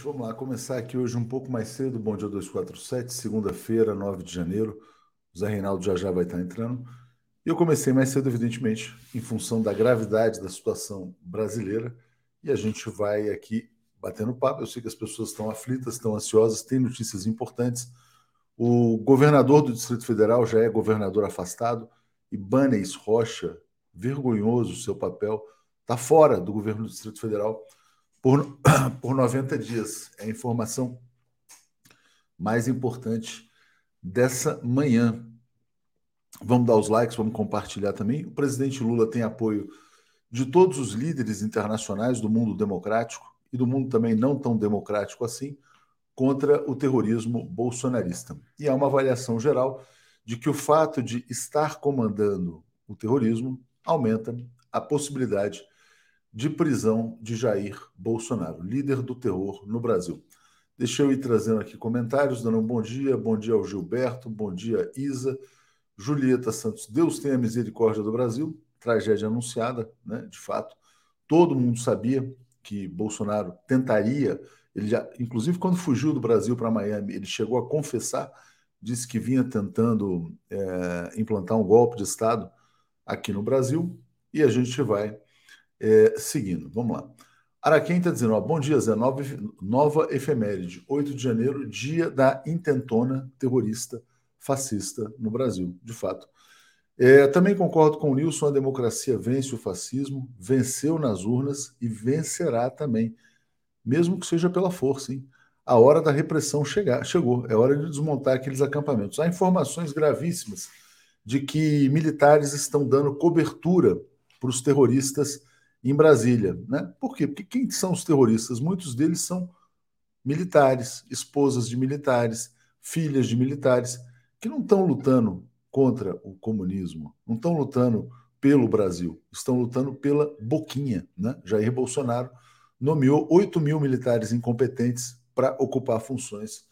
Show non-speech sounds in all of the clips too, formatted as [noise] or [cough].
Gente. Vamos lá começar aqui hoje um pouco mais cedo. Bom dia 247, segunda-feira, 9 de janeiro. O Zé Reinaldo já já vai estar entrando. E eu comecei mais cedo, evidentemente, em função da gravidade da situação brasileira. E a gente vai aqui batendo papo. Eu sei que as pessoas estão aflitas, estão ansiosas, tem notícias importantes. O governador do Distrito Federal já é governador afastado. Ibanez Rocha, vergonhoso seu papel, está fora do governo do Distrito Federal por, [coughs] por 90 dias. É a informação mais importante dessa manhã. Vamos dar os likes, vamos compartilhar também. O presidente Lula tem apoio de todos os líderes internacionais do mundo democrático e do mundo também não tão democrático assim contra o terrorismo bolsonarista. E há uma avaliação geral de que o fato de estar comandando o terrorismo aumenta a possibilidade de prisão de Jair Bolsonaro, líder do terror no Brasil. Deixa eu ir trazendo aqui comentários, dando um bom dia. Bom dia ao Gilberto, bom dia, Isa. Julieta Santos, Deus tenha misericórdia do Brasil. Tragédia anunciada, né? De fato. Todo mundo sabia que Bolsonaro tentaria. Ele já, inclusive, quando fugiu do Brasil para Miami, ele chegou a confessar, disse que vinha tentando é, implantar um golpe de Estado aqui no Brasil. E a gente vai é, seguindo, vamos lá. Araquém está dizendo: ó, bom dia, Zé. Nova, nova efeméride, 8 de janeiro, dia da intentona terrorista fascista no Brasil, de fato. É, também concordo com o Nilson: a democracia vence o fascismo, venceu nas urnas e vencerá também, mesmo que seja pela força. Hein? A hora da repressão chegar, chegou, é hora de desmontar aqueles acampamentos. Há informações gravíssimas de que militares estão dando cobertura para os terroristas em Brasília. Né? Por quê? Porque quem são os terroristas? Muitos deles são militares, esposas de militares, filhas de militares, que não estão lutando contra o comunismo, não estão lutando pelo Brasil, estão lutando pela boquinha. Né? Jair Bolsonaro nomeou 8 mil militares incompetentes para ocupar funções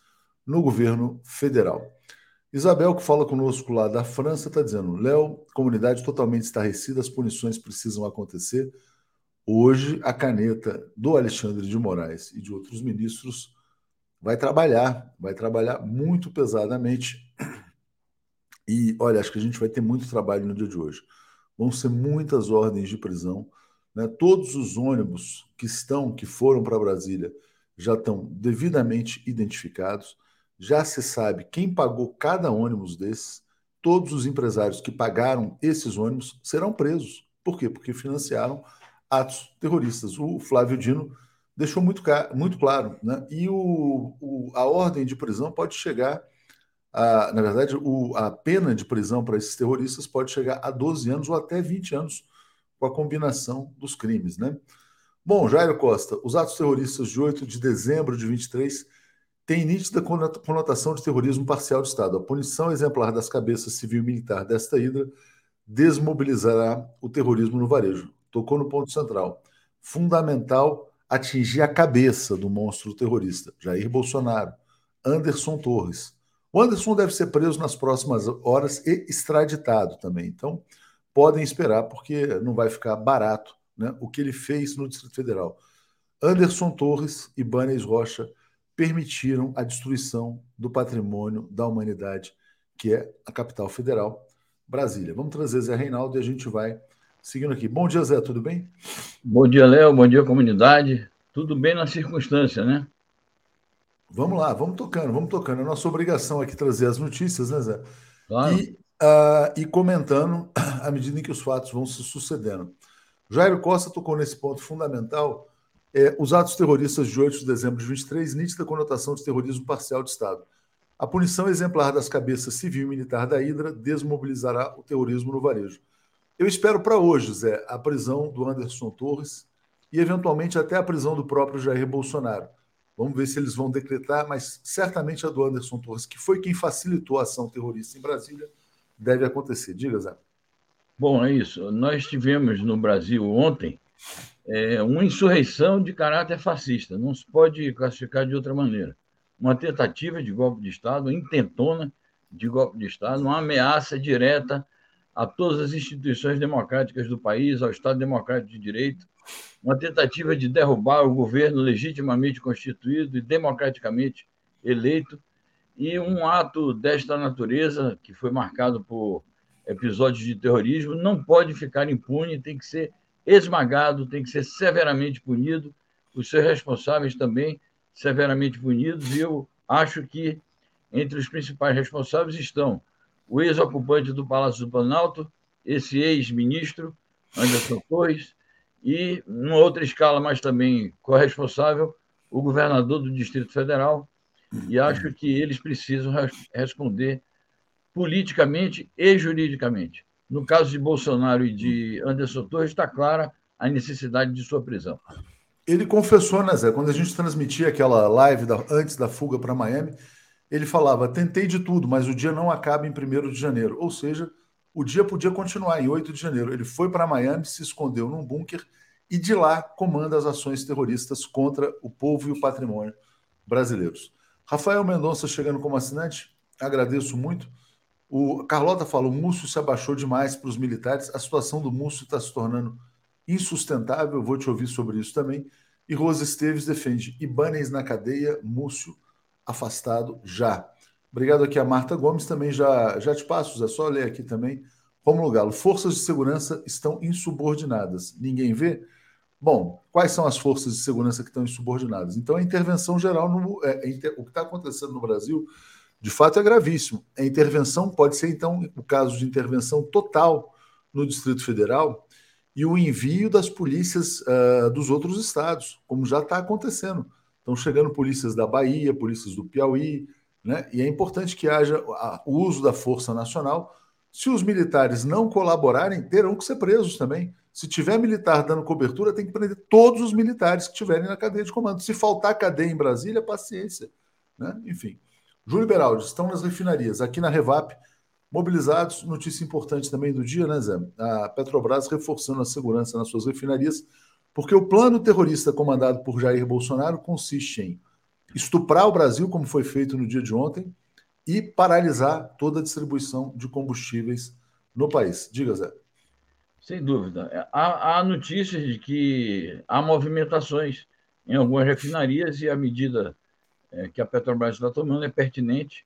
no governo federal. Isabel, que fala conosco lá da França, está dizendo: Léo, comunidade totalmente estarrecida, as punições precisam acontecer. Hoje, a caneta do Alexandre de Moraes e de outros ministros vai trabalhar, vai trabalhar muito pesadamente. E olha, acho que a gente vai ter muito trabalho no dia de hoje. Vão ser muitas ordens de prisão. Né? Todos os ônibus que estão, que foram para Brasília, já estão devidamente identificados. Já se sabe quem pagou cada ônibus desses. Todos os empresários que pagaram esses ônibus serão presos. Por quê? Porque financiaram atos terroristas. O Flávio Dino deixou muito, muito claro. Né? E o, o, a ordem de prisão pode chegar, a, na verdade, o, a pena de prisão para esses terroristas pode chegar a 12 anos ou até 20 anos com a combinação dos crimes. Né? Bom, Jairo Costa, os atos terroristas de 8 de dezembro de 23 têm nítida conotação de terrorismo parcial de Estado. A punição exemplar das cabeças civil e militar desta hidra desmobilizará o terrorismo no varejo tocou no ponto central. Fundamental atingir a cabeça do monstro terrorista, Jair Bolsonaro, Anderson Torres. O Anderson deve ser preso nas próximas horas e extraditado também. Então, podem esperar, porque não vai ficar barato né, o que ele fez no Distrito Federal. Anderson Torres e Banes Rocha permitiram a destruição do patrimônio da humanidade, que é a capital federal, Brasília. Vamos trazer Zé Reinaldo e a gente vai Seguindo aqui. Bom dia, Zé, tudo bem? Bom dia, Léo. Bom dia, comunidade. Tudo bem na circunstância, né? Vamos lá, vamos tocando, vamos tocando. É nossa obrigação aqui trazer as notícias, né, Zé? Claro. E, uh, e comentando [clears throat] à medida em que os fatos vão se sucedendo. Jairo Costa tocou nesse ponto fundamental. É, os atos terroristas de 8 de dezembro de 23, nítida conotação de terrorismo parcial de Estado. A punição exemplar das cabeças civil e militar da Hidra desmobilizará o terrorismo no varejo. Eu espero para hoje, Zé, a prisão do Anderson Torres e, eventualmente, até a prisão do próprio Jair Bolsonaro. Vamos ver se eles vão decretar, mas certamente a do Anderson Torres, que foi quem facilitou a ação terrorista em Brasília, deve acontecer. Diga, Zé. Bom, é isso. Nós tivemos no Brasil ontem é, uma insurreição de caráter fascista. Não se pode classificar de outra maneira. Uma tentativa de golpe de Estado, intentona de golpe de Estado, uma ameaça direta a todas as instituições democráticas do país, ao Estado Democrático de Direito, uma tentativa de derrubar o governo legitimamente constituído e democraticamente eleito, e um ato desta natureza, que foi marcado por episódios de terrorismo, não pode ficar impune, tem que ser esmagado, tem que ser severamente punido, os seus responsáveis também severamente punidos, e eu acho que entre os principais responsáveis estão o ex-ocupante do Palácio do Planalto, esse ex-ministro, Anderson Torres, e, numa outra escala, mas também corresponsável, o governador do Distrito Federal. E acho que eles precisam responder politicamente e juridicamente. No caso de Bolsonaro e de Anderson Torres, está clara a necessidade de sua prisão. Ele confessou, né, Zé? Quando a gente transmitia aquela live da, antes da fuga para Miami, ele falava: tentei de tudo, mas o dia não acaba em 1 de janeiro. Ou seja, o dia podia continuar em 8 de janeiro. Ele foi para Miami, se escondeu num bunker e de lá comanda as ações terroristas contra o povo e o patrimônio brasileiros. Rafael Mendonça chegando como assinante, agradeço muito. O Carlota fala: o Múcio se abaixou demais para os militares. A situação do Múcio está se tornando insustentável. Vou te ouvir sobre isso também. E Rosa Esteves defende Ibanez na cadeia, Múcio afastado já. Obrigado aqui a Marta Gomes, também já, já te passo, é só ler aqui também. Romulo Galo, forças de segurança estão insubordinadas. Ninguém vê? Bom, quais são as forças de segurança que estão insubordinadas? Então, a intervenção geral, no, é, é, o que está acontecendo no Brasil, de fato, é gravíssimo. A intervenção pode ser, então, o caso de intervenção total no Distrito Federal e o envio das polícias uh, dos outros estados, como já está acontecendo. Estão chegando polícias da Bahia, polícias do Piauí, né? e é importante que haja o uso da Força Nacional. Se os militares não colaborarem, terão que ser presos também. Se tiver militar dando cobertura, tem que prender todos os militares que estiverem na cadeia de comando. Se faltar cadeia em Brasília, paciência. Né? Enfim. Júlio Beraldi, estão nas refinarias. Aqui na Revap, mobilizados. Notícia importante também do dia, né, Zé? A Petrobras reforçando a segurança nas suas refinarias porque o plano terrorista comandado por Jair Bolsonaro consiste em estuprar o Brasil, como foi feito no dia de ontem, e paralisar toda a distribuição de combustíveis no país. Diga, Zé. Sem dúvida. Há, há notícias de que há movimentações em algumas refinarias e a medida é, que a Petrobras está tomando é pertinente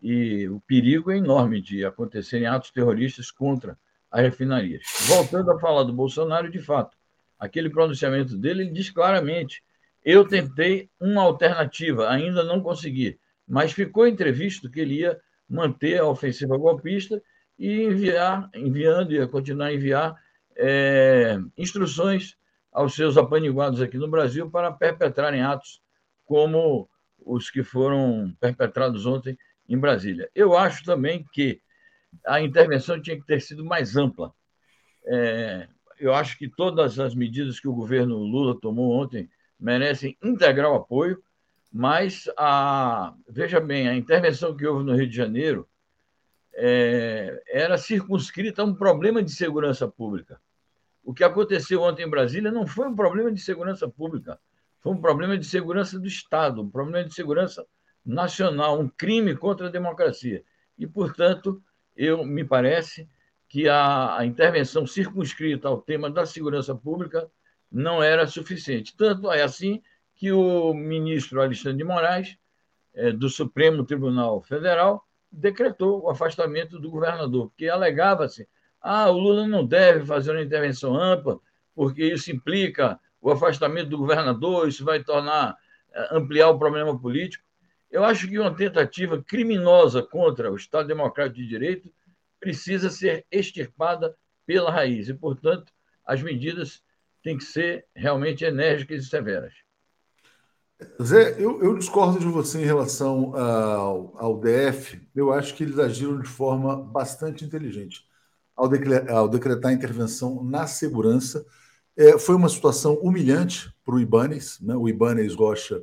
e o perigo é enorme de acontecerem atos terroristas contra as refinarias. Voltando a falar do Bolsonaro, de fato, aquele pronunciamento dele, ele diz claramente: eu tentei uma alternativa, ainda não consegui, mas ficou entrevisto que ele ia manter a ofensiva golpista e enviar, enviando, ia continuar a enviar é, instruções aos seus apaniguados aqui no Brasil para perpetrarem atos como os que foram perpetrados ontem em Brasília. Eu acho também que a intervenção tinha que ter sido mais ampla. É, eu acho que todas as medidas que o governo Lula tomou ontem merecem integral apoio, mas a, veja bem, a intervenção que houve no Rio de Janeiro é, era circunscrita a um problema de segurança pública. O que aconteceu ontem em Brasília não foi um problema de segurança pública, foi um problema de segurança do Estado, um problema de segurança nacional, um crime contra a democracia. E, portanto, eu me parece que a, a intervenção circunscrita ao tema da segurança pública não era suficiente. Tanto é assim que o ministro Alexandre de Moraes, é, do Supremo Tribunal Federal, decretou o afastamento do governador, porque alegava-se: ah, o Lula não deve fazer uma intervenção ampla, porque isso implica o afastamento do governador, isso vai tornar é, ampliar o problema político. Eu acho que uma tentativa criminosa contra o Estado Democrático de Direito precisa ser extirpada pela raiz e, portanto, as medidas têm que ser realmente enérgicas e severas. Zé, eu, eu discordo de você em relação ao, ao, DF. Eu acho que eles agiram de forma bastante inteligente ao, decretar, ao decretar intervenção na segurança. É, foi uma situação humilhante para o Ibanez. Né? O Ibanez Rocha,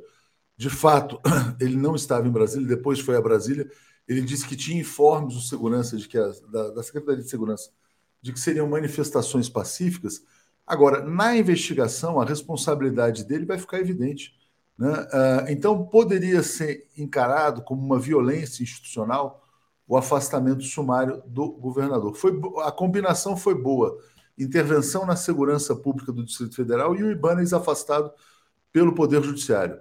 de fato, [clears throat] ele não estava em Brasília, depois foi a Brasília ele disse que tinha informes de segurança de que a, da, da Secretaria de Segurança de que seriam manifestações pacíficas. Agora, na investigação, a responsabilidade dele vai ficar evidente. Né? Uh, então, poderia ser encarado como uma violência institucional, o afastamento sumário do governador. Foi, a combinação foi boa. Intervenção na segurança pública do Distrito Federal e o Ibanez afastado pelo Poder Judiciário.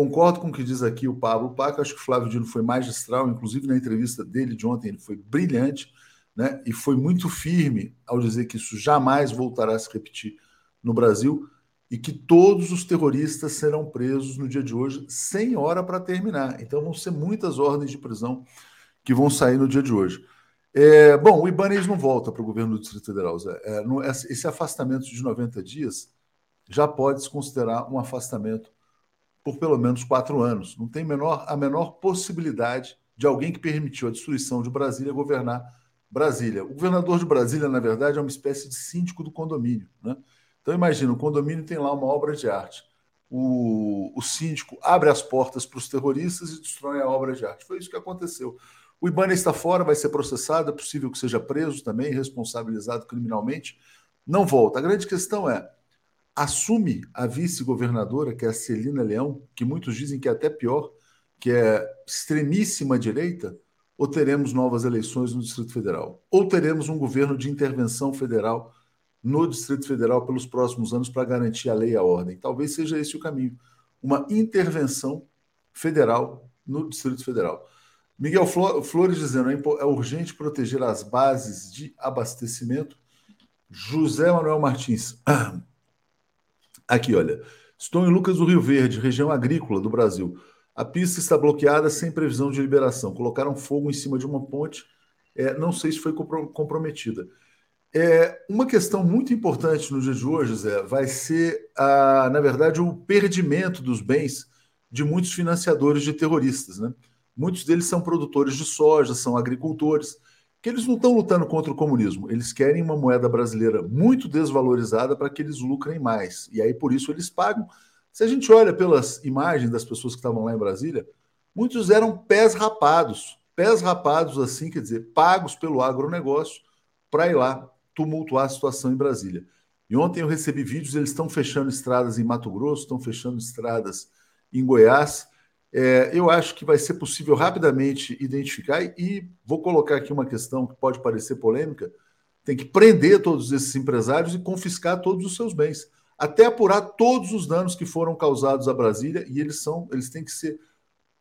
Concordo com o que diz aqui o Pablo Paca, acho que o Flávio Dino foi magistral, inclusive na entrevista dele de ontem, ele foi brilhante, né? E foi muito firme ao dizer que isso jamais voltará a se repetir no Brasil e que todos os terroristas serão presos no dia de hoje, sem hora para terminar. Então vão ser muitas ordens de prisão que vão sair no dia de hoje. É, bom, o Ibanez não volta para o governo do Distrito Federal, Zé. É, esse afastamento de 90 dias já pode se considerar um afastamento por pelo menos quatro anos. Não tem menor, a menor possibilidade de alguém que permitiu a destruição de Brasília governar Brasília. O governador de Brasília, na verdade, é uma espécie de síndico do condomínio. Né? Então, imagina, o condomínio tem lá uma obra de arte. O, o síndico abre as portas para os terroristas e destrói a obra de arte. Foi isso que aconteceu. O Ibana está fora, vai ser processado, é possível que seja preso também, responsabilizado criminalmente. Não volta. A grande questão é: assume a vice-governadora, que é a Celina Leão, que muitos dizem que é até pior, que é extremíssima direita, ou teremos novas eleições no Distrito Federal? Ou teremos um governo de intervenção federal no Distrito Federal pelos próximos anos para garantir a lei e a ordem? Talvez seja esse o caminho. Uma intervenção federal no Distrito Federal. Miguel Flores dizendo é urgente proteger as bases de abastecimento. José Manuel Martins. [clears throat] Aqui, olha. Estou em Lucas do Rio Verde, região agrícola do Brasil. A pista está bloqueada sem previsão de liberação. Colocaram fogo em cima de uma ponte. É, não sei se foi comprometida. É, uma questão muito importante no dia de hoje, Zé, vai ser, a, na verdade, o perdimento dos bens de muitos financiadores de terroristas. Né? Muitos deles são produtores de soja, são agricultores que eles não estão lutando contra o comunismo, eles querem uma moeda brasileira muito desvalorizada para que eles lucrem mais. E aí, por isso, eles pagam. Se a gente olha pelas imagens das pessoas que estavam lá em Brasília, muitos eram pés rapados, pés rapados, assim, quer dizer, pagos pelo agronegócio para ir lá tumultuar a situação em Brasília. E ontem eu recebi vídeos, eles estão fechando estradas em Mato Grosso, estão fechando estradas em Goiás. É, eu acho que vai ser possível rapidamente identificar, e vou colocar aqui uma questão que pode parecer polêmica: tem que prender todos esses empresários e confiscar todos os seus bens, até apurar todos os danos que foram causados a Brasília, e eles são, eles têm que ser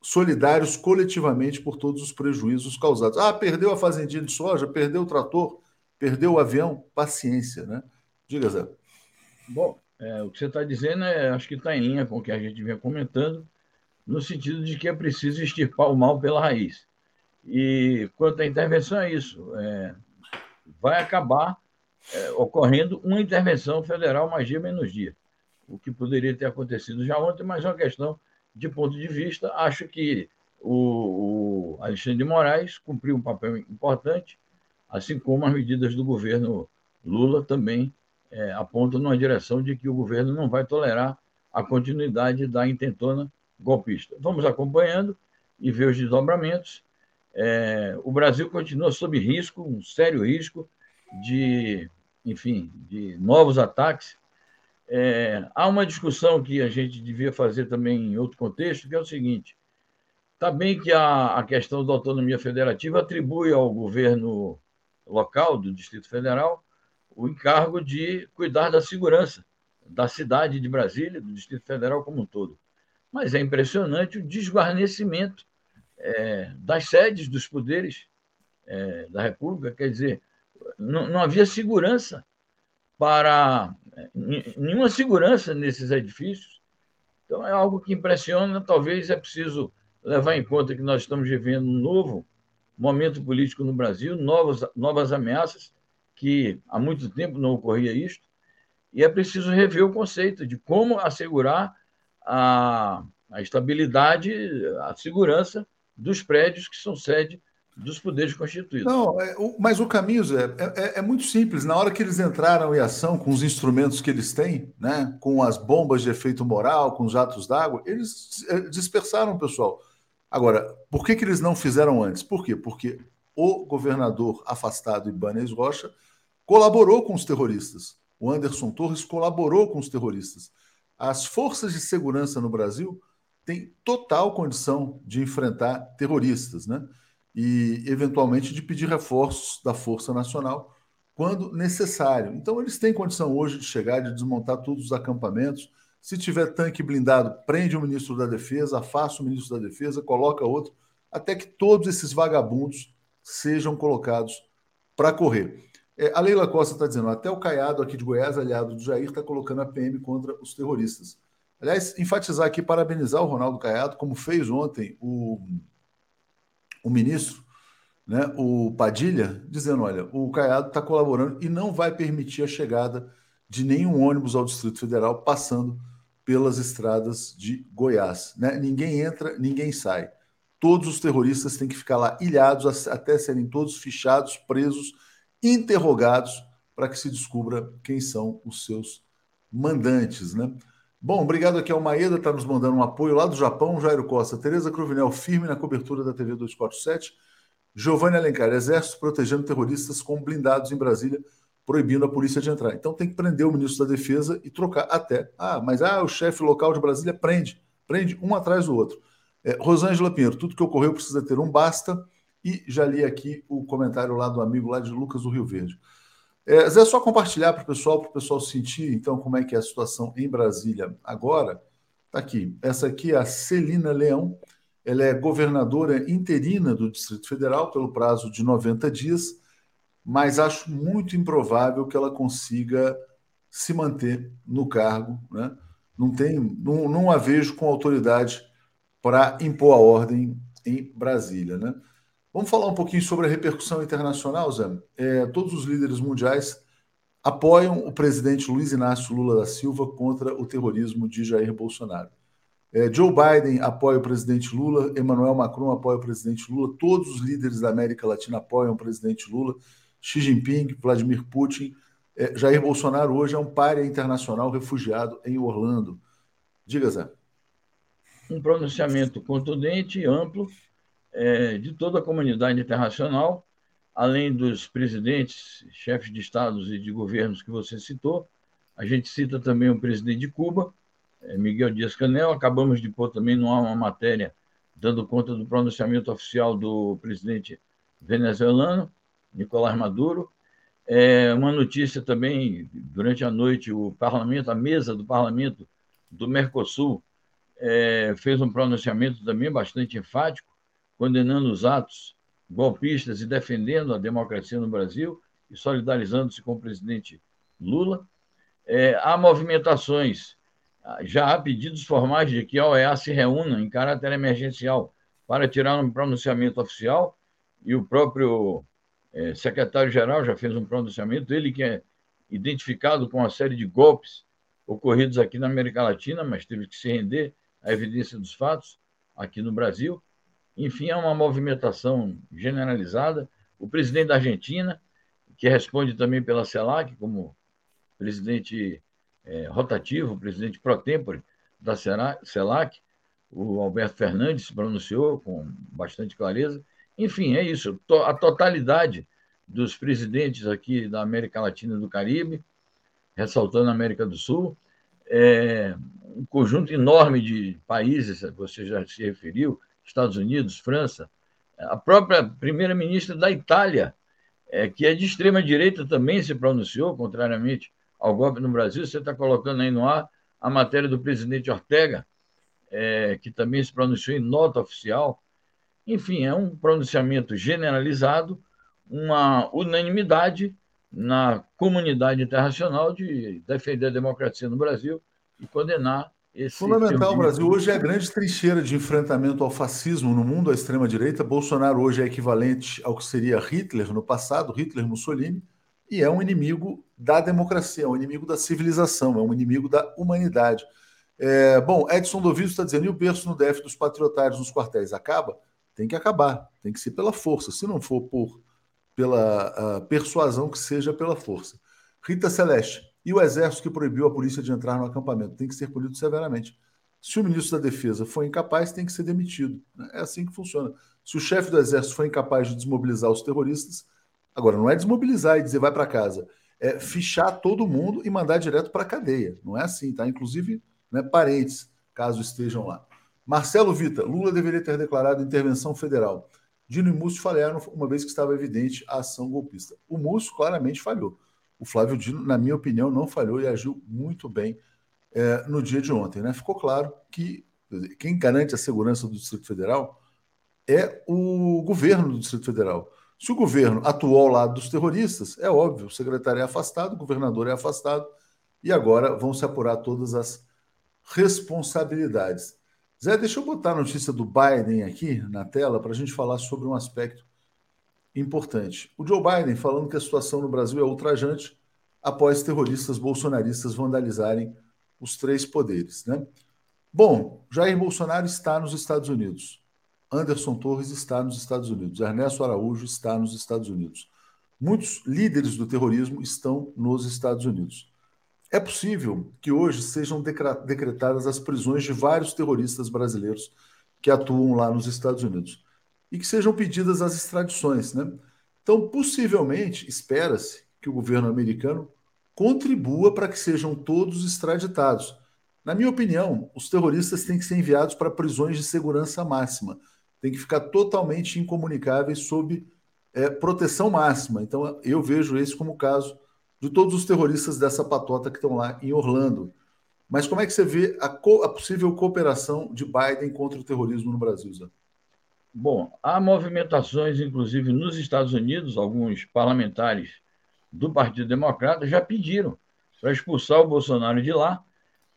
solidários coletivamente por todos os prejuízos causados. Ah, perdeu a fazendinha de soja, perdeu o trator, perdeu o avião, paciência, né? Diga, Zé. Bom, é, o que você está dizendo é, acho que está em linha com o que a gente vinha comentando no sentido de que é preciso extirpar o mal pela raiz. E quanto à intervenção, é isso. É, vai acabar é, ocorrendo uma intervenção federal mais dia menos dia, o que poderia ter acontecido já ontem, mas é uma questão de ponto de vista. Acho que o, o Alexandre de Moraes cumpriu um papel importante, assim como as medidas do governo Lula também é, apontam numa direção de que o governo não vai tolerar a continuidade da intentona golpista. Vamos acompanhando e ver os desdobramentos. É, o Brasil continua sob risco, um sério risco de, enfim, de novos ataques. É, há uma discussão que a gente devia fazer também em outro contexto, que é o seguinte: está bem que a, a questão da autonomia federativa atribui ao governo local do Distrito Federal o encargo de cuidar da segurança da cidade de Brasília, do Distrito Federal como um todo. Mas é impressionante o desguarnecimento é, das sedes dos poderes é, da República, quer dizer, não, não havia segurança para é, nenhuma segurança nesses edifícios. Então é algo que impressiona. Talvez é preciso levar em conta que nós estamos vivendo um novo momento político no Brasil, novas, novas ameaças, que há muito tempo não ocorria isto, e é preciso rever o conceito de como assegurar a, a estabilidade, a segurança dos prédios que são sede dos poderes constituídos. Não, é, o, mas o caminho, Zé, é, é, é, muito simples. Na hora que eles entraram em ação com os instrumentos que eles têm, né, com as bombas de efeito moral, com os jatos d'água, eles é, dispersaram o pessoal. Agora, por que, que eles não fizeram antes? Por quê? Porque o governador afastado, Ibanez Rocha, colaborou com os terroristas. O Anderson Torres colaborou com os terroristas. As forças de segurança no Brasil têm total condição de enfrentar terroristas, né? e, eventualmente, de pedir reforços da Força Nacional quando necessário. Então, eles têm condição hoje de chegar, de desmontar todos os acampamentos. Se tiver tanque blindado, prende o ministro da Defesa, afasta o ministro da Defesa, coloca outro, até que todos esses vagabundos sejam colocados para correr. É, a Leila Costa está dizendo, até o Caiado aqui de Goiás, aliado do Jair, está colocando a PM contra os terroristas. Aliás, enfatizar aqui, parabenizar o Ronaldo Caiado, como fez ontem o, o ministro, né, o Padilha, dizendo: olha, o Caiado está colaborando e não vai permitir a chegada de nenhum ônibus ao Distrito Federal passando pelas estradas de Goiás. Né? Ninguém entra, ninguém sai. Todos os terroristas têm que ficar lá ilhados até serem todos fichados, presos, interrogados, para que se descubra quem são os seus mandantes. Né? Bom, obrigado aqui ao Maeda, está nos mandando um apoio lá do Japão, Jairo Costa, Tereza Cruvinel, firme na cobertura da TV 247, Giovanni Alencar, Exército protegendo terroristas com blindados em Brasília, proibindo a polícia de entrar. Então tem que prender o ministro da Defesa e trocar até. Ah, mas ah, o chefe local de Brasília prende, prende um atrás do outro. É, Rosângela Pinheiro, tudo que ocorreu precisa ter um basta. E já li aqui o comentário lá do amigo lá de Lucas do Rio Verde. É, Zé, só compartilhar para o pessoal, para o pessoal sentir, então, como é que é a situação em Brasília agora. Está aqui. Essa aqui é a Celina Leão. Ela é governadora interina do Distrito Federal pelo prazo de 90 dias, mas acho muito improvável que ela consiga se manter no cargo. Né? Não, tem, não, não a vejo com autoridade para impor a ordem em Brasília. Né? Vamos falar um pouquinho sobre a repercussão internacional, Zé. É, todos os líderes mundiais apoiam o presidente Luiz Inácio Lula da Silva contra o terrorismo de Jair Bolsonaro. É, Joe Biden apoia o presidente Lula, Emmanuel Macron apoia o presidente Lula, todos os líderes da América Latina apoiam o presidente Lula, Xi Jinping, Vladimir Putin. É, Jair Bolsonaro hoje é um párea internacional refugiado em Orlando. Diga, Zé. Um pronunciamento contundente e amplo é, de toda a comunidade internacional, além dos presidentes, chefes de estados e de governos que você citou. A gente cita também o presidente de Cuba, é, Miguel Dias-Canel. Acabamos de pôr também há uma matéria dando conta do pronunciamento oficial do presidente venezuelano, Nicolás Maduro. É, uma notícia também, durante a noite, o parlamento, a mesa do parlamento do Mercosul, é, fez um pronunciamento também bastante enfático, condenando os atos golpistas e defendendo a democracia no Brasil e solidarizando-se com o presidente Lula. É, há movimentações, já há pedidos formais de que a OEA se reúna em caráter emergencial para tirar um pronunciamento oficial, e o próprio é, secretário-geral já fez um pronunciamento, ele que é identificado com uma série de golpes ocorridos aqui na América Latina, mas teve que se render à evidência dos fatos aqui no Brasil. Enfim, é uma movimentação generalizada. O presidente da Argentina, que responde também pela CELAC, como presidente é, rotativo, presidente pro tempore da CELAC, o Alberto Fernandes se pronunciou com bastante clareza. Enfim, é isso. A totalidade dos presidentes aqui da América Latina e do Caribe, ressaltando a América do Sul, é um conjunto enorme de países, você já se referiu, Estados Unidos, França, a própria primeira-ministra da Itália, é, que é de extrema direita, também se pronunciou, contrariamente ao golpe no Brasil. Você está colocando aí no ar a matéria do presidente Ortega, é, que também se pronunciou em nota oficial. Enfim, é um pronunciamento generalizado, uma unanimidade na comunidade internacional de defender a democracia no Brasil e condenar esse Fundamental, o Brasil hoje é a grande trincheira de enfrentamento ao fascismo no mundo, à extrema-direita. Bolsonaro hoje é equivalente ao que seria Hitler no passado, Hitler Mussolini, e é um inimigo da democracia, é um inimigo da civilização, é um inimigo da humanidade. É, bom, Edson Doviso está dizendo, e o berço no DF dos patriotários nos quartéis acaba? Tem que acabar, tem que ser pela força. Se não for por pela persuasão, que seja pela força. Rita Celeste, e o exército que proibiu a polícia de entrar no acampamento tem que ser punido severamente. Se o ministro da Defesa for incapaz, tem que ser demitido. É assim que funciona. Se o chefe do exército for incapaz de desmobilizar os terroristas, agora não é desmobilizar e dizer vai para casa, é fichar todo mundo e mandar direto para a cadeia. Não é assim, tá? Inclusive, né, parentes, caso estejam lá. Marcelo Vita, Lula deveria ter declarado intervenção federal. Dino e Múcio falharam, uma vez que estava evidente a ação golpista. O Múcio claramente falhou. O Flávio Dino, na minha opinião, não falhou e agiu muito bem é, no dia de ontem. Né? Ficou claro que quem garante a segurança do Distrito Federal é o governo do Distrito Federal. Se o governo atuou ao lado dos terroristas, é óbvio, o secretário é afastado, o governador é afastado, e agora vão se apurar todas as responsabilidades. Zé, deixa eu botar a notícia do Biden aqui na tela para a gente falar sobre um aspecto importante. O Joe Biden falando que a situação no Brasil é ultrajante após terroristas bolsonaristas vandalizarem os três poderes. Né? Bom, Jair Bolsonaro está nos Estados Unidos. Anderson Torres está nos Estados Unidos. Ernesto Araújo está nos Estados Unidos. Muitos líderes do terrorismo estão nos Estados Unidos. É possível que hoje sejam decretadas as prisões de vários terroristas brasileiros que atuam lá nos Estados Unidos e que sejam pedidas as extradições. Né? Então, possivelmente, espera-se que o governo americano contribua para que sejam todos extraditados. Na minha opinião, os terroristas têm que ser enviados para prisões de segurança máxima, têm que ficar totalmente incomunicáveis sob é, proteção máxima. Então, eu vejo esse como o caso de todos os terroristas dessa patota que estão lá em Orlando. Mas como é que você vê a, a possível cooperação de Biden contra o terrorismo no Brasil, Zé? Bom, há movimentações, inclusive nos Estados Unidos, alguns parlamentares do Partido Democrata já pediram para expulsar o Bolsonaro de lá,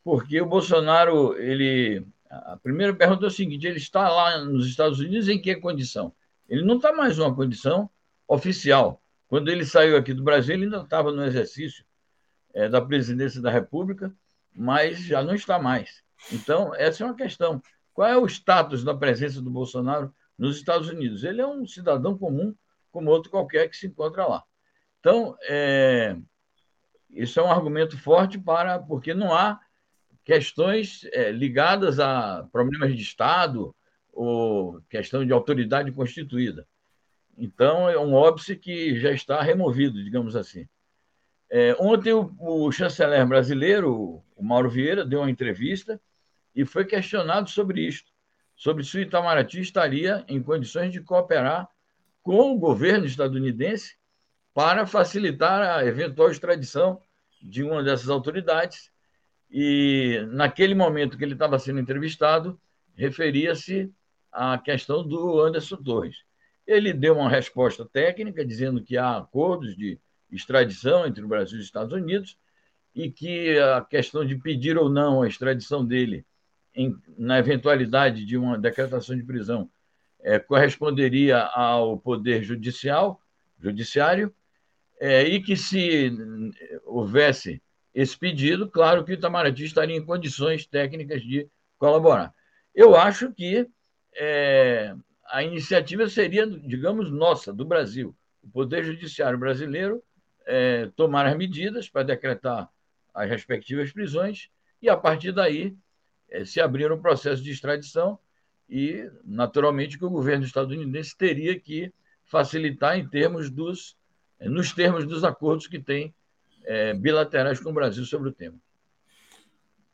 porque o Bolsonaro, ele. A primeira pergunta é o seguinte: ele está lá nos Estados Unidos em que condição? Ele não está mais numa condição oficial. Quando ele saiu aqui do Brasil, ele ainda estava no exercício é, da presidência da República, mas já não está mais. Então, essa é uma questão. Qual é o status da presença do Bolsonaro nos Estados Unidos? Ele é um cidadão comum, como outro qualquer que se encontra lá. Então, é, isso é um argumento forte para porque não há questões é, ligadas a problemas de Estado ou questão de autoridade constituída. Então, é um óbice que já está removido, digamos assim. É, ontem, o, o, chanceler brasileiro, o Mauro Vieira, deu uma entrevista e foi questionado sobre isto, sobre se o Itamaraty estaria em condições de cooperar com o governo estadunidense para facilitar a eventual extradição de uma dessas autoridades. E, naquele momento que ele estava sendo entrevistado, referia-se à questão do Anderson Torres. Ele deu uma resposta técnica dizendo que há acordos de extradição entre o Brasil e os Estados Unidos e que a questão de pedir ou não a extradição dele em, na eventualidade de uma decretação de prisão é, corresponderia ao poder judicial, judiciário, é, e que se houvesse esse pedido, claro que o Itamaraty estaria em condições técnicas de colaborar. Eu acho que é, a iniciativa seria, digamos, nossa, do Brasil. O Poder Judiciário brasileiro é, tomar as medidas para decretar as respectivas prisões e, a partir daí, se abrir um processo de extradição e, naturalmente, que o governo estadunidense teria que facilitar em termos dos, é, nos termos dos acordos que tem é, bilaterais com o Brasil sobre o tema.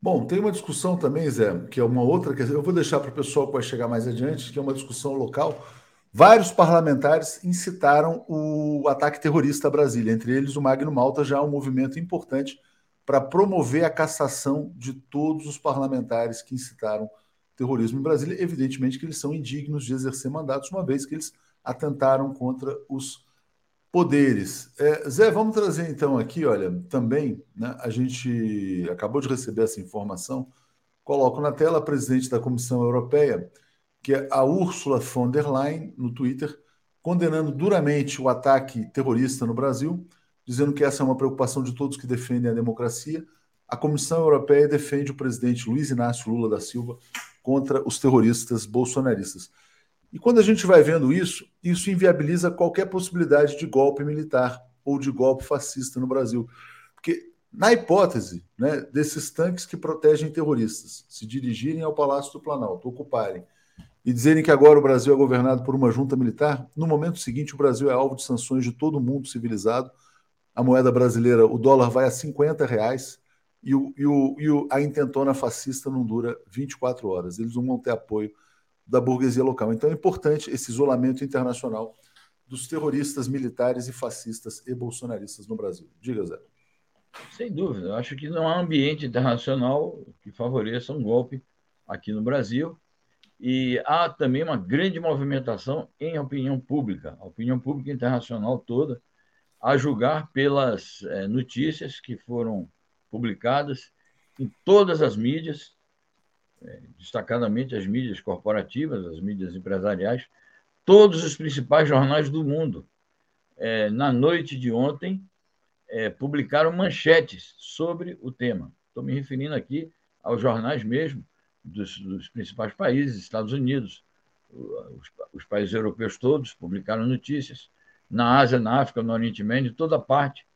Bom, tem uma discussão também, Zé, que é uma outra questão. Eu vou deixar para o pessoal que vai chegar mais adiante, que é uma discussão local. Vários parlamentares incitaram o ataque terrorista a Brasília, entre eles o Magno Malta, já é um movimento importante para promover a cassação de todos os parlamentares que incitaram terrorismo em Brasília. Evidentemente que eles são indignos de exercer mandatos, uma vez que eles atentaram contra os poderes. É, Zé, vamos trazer então aqui, olha, também, né, a gente acabou de receber essa informação, coloco na tela a presidente da Comissão Europeia, que é a Ursula von der Leyen, no Twitter, condenando duramente o ataque terrorista no Brasil, dizendo que essa é uma preocupação de todos que defendem a democracia. A Comissão Europeia defende o presidente Luiz Inácio Lula da Silva contra os terroristas bolsonaristas. E quando a gente vai vendo isso, isso inviabiliza qualquer possibilidade de golpe militar ou de golpe fascista no Brasil. Porque, na hipótese né, desses tanques que protegem terroristas se dirigirem ao Palácio do Planalto, ocuparem, e dizerem que agora o Brasil é governado por uma junta militar, no momento seguinte o Brasil é alvo de sanções de todo mundo civilizado. A moeda brasileira, o dólar vai a 50 reais e, o, e, o, e o, a intentona fascista não dura 24 horas. Eles não vão ter apoio da burguesia local. Então é importante esse isolamento internacional dos terroristas militares e fascistas e bolsonaristas no Brasil. Diga, Zé. Sem dúvida. Eu acho que não há ambiente internacional que favoreça um golpe aqui no Brasil. E há também uma grande movimentação em opinião pública, a opinião pública internacional toda, a julgar pelas é, notícias que foram publicadas em todas as mídias, é, destacadamente as mídias corporativas, as mídias empresariais, todos os principais jornais do mundo. É, na noite de ontem, publicaram manchetes sobre o tema. Estou me referindo aqui aos jornais mesmo dos, dos principais países, Estados Unidos, os, os, países europeus todos publicaram notícias, na Ásia, na África, no Oriente Médio, em toda parte.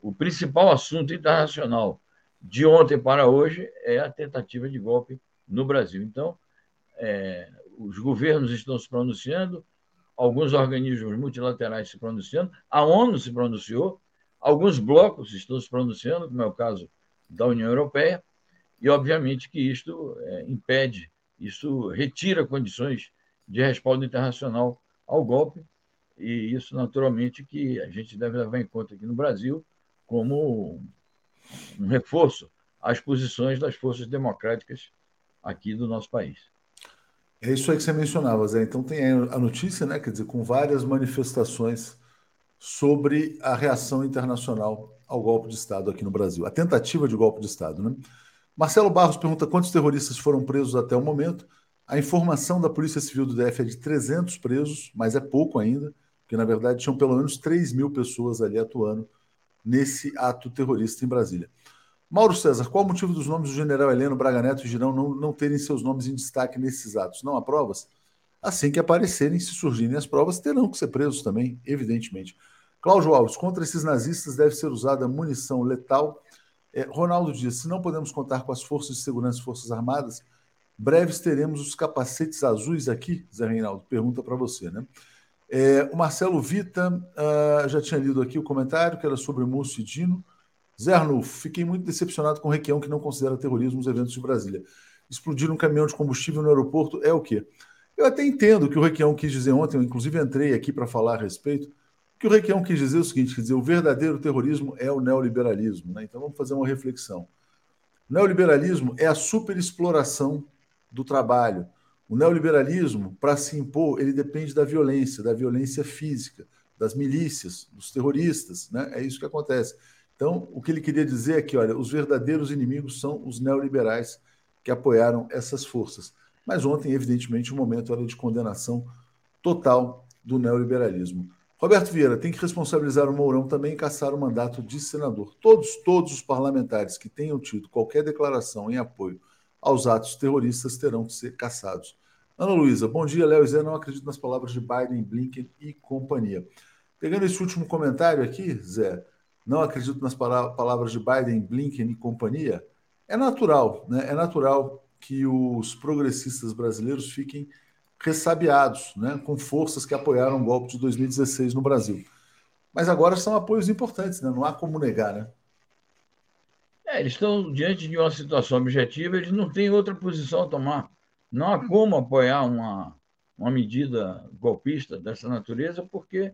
O principal assunto internacional de ontem para hoje é a tentativa de golpe no Brasil. Então, é, os governos estão se pronunciando, alguns organismos multilaterais se pronunciando, a ONU se pronunciou, alguns blocos estão se pronunciando, como é o caso da União Europeia, e obviamente que isto é, impede, isso retira condições de respaldo internacional ao golpe, e isso naturalmente que a gente deve levar em conta aqui no Brasil como um reforço às posições das forças democráticas aqui do nosso país. É isso aí que você mencionava, Zé. Então tem a notícia, né? Quer dizer, com várias manifestações sobre a reação internacional ao golpe de Estado aqui no Brasil, a tentativa de golpe de Estado, né? Marcelo Barros pergunta quantos terroristas foram presos até o momento. A informação da Polícia Civil do DF é de 300 presos, mas é pouco ainda, porque na verdade tinham pelo menos 3 mil pessoas ali atuando nesse ato terrorista em Brasília. Mauro César, qual o motivo dos nomes do general Heleno, Braga Neto e Girão não, não terem seus nomes em destaque nesses atos? Não há provas? Assim que aparecerem, se surgirem as provas, terão que ser presos também, evidentemente. Cláudio Alves, contra esses nazistas deve ser usada munição letal. É, Ronaldo diz: se não podemos contar com as forças de segurança e forças armadas, breves teremos os capacetes azuis aqui, Zé Reinaldo? Pergunta para você, né? É, o Marcelo Vita uh, já tinha lido aqui o comentário que era sobre Múcio e Dino. Zé Arnulfo, fiquei muito decepcionado com o Requião, que não considera terrorismo os eventos de Brasília. Explodir um caminhão de combustível no aeroporto é o quê? Eu até entendo o que o Requião quis dizer ontem, eu inclusive entrei aqui para falar a respeito. Que o Requião quis dizer é o seguinte: quer dizer, o verdadeiro terrorismo é o neoliberalismo. Né? Então vamos fazer uma reflexão. O neoliberalismo é a superexploração do trabalho, o neoliberalismo, para se impor, ele depende da violência, da violência física, das milícias, dos terroristas, né? É isso que acontece. Então, o que ele queria dizer é que, olha, os verdadeiros inimigos são os neoliberais que apoiaram essas forças. Mas ontem, evidentemente, o momento era de condenação total do neoliberalismo. Roberto Vieira tem que responsabilizar o Mourão também e caçar o mandato de senador. Todos, todos os parlamentares que tenham tido qualquer declaração em apoio aos atos terroristas terão que ser caçados. Ana Luísa, bom dia, Léo e Zé. Não acredito nas palavras de Biden, Blinken e companhia. Pegando esse último comentário aqui, Zé, não acredito nas palavras de Biden, Blinken e companhia. É natural, né? É natural que os progressistas brasileiros fiquem ressabiados, né? Com forças que apoiaram o golpe de 2016 no Brasil. Mas agora são apoios importantes, né? Não há como negar, né? É, eles estão diante de uma situação objetiva, eles não têm outra posição a tomar. Não há como apoiar uma, uma medida golpista dessa natureza, porque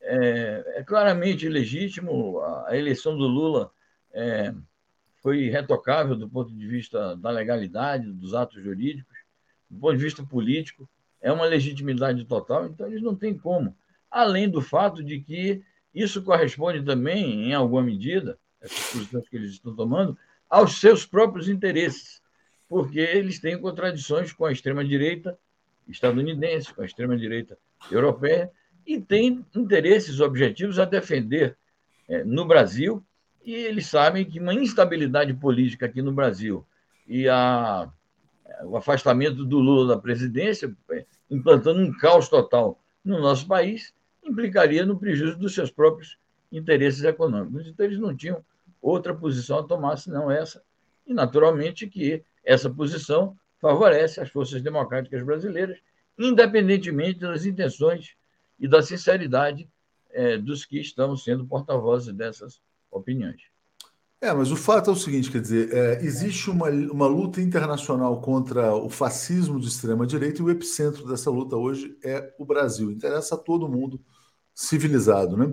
é, é claramente ilegítimo. A, eleição do Lula é, foi retocável do ponto de vista da legalidade, dos atos jurídicos, do ponto de vista político, é uma legitimidade total, então eles não têm como. Além do fato de que isso corresponde também, em alguma medida, essas posições que eles estão tomando, aos seus próprios interesses, porque eles têm contradições com a extrema-direita estadunidense, com a extrema-direita europeia, e têm interesses objetivos a defender é, no Brasil, e eles sabem que uma instabilidade política aqui no Brasil e a, o afastamento do Lula da presidência, é, implantando um caos total no nosso país, implicaria no prejuízo dos seus próprios interesses econômicos. Então, eles não tinham outra posição a tomar senão essa. E, naturalmente, que essa posição favorece as forças democráticas brasileiras, independentemente das intenções e da sinceridade é, dos que estão sendo porta-vozes dessas opiniões. É, mas o fato é o seguinte, quer dizer, é, existe uma, uma luta internacional contra o fascismo de extrema-direita e o epicentro dessa luta hoje é o Brasil. Interessa a todo mundo civilizado, né?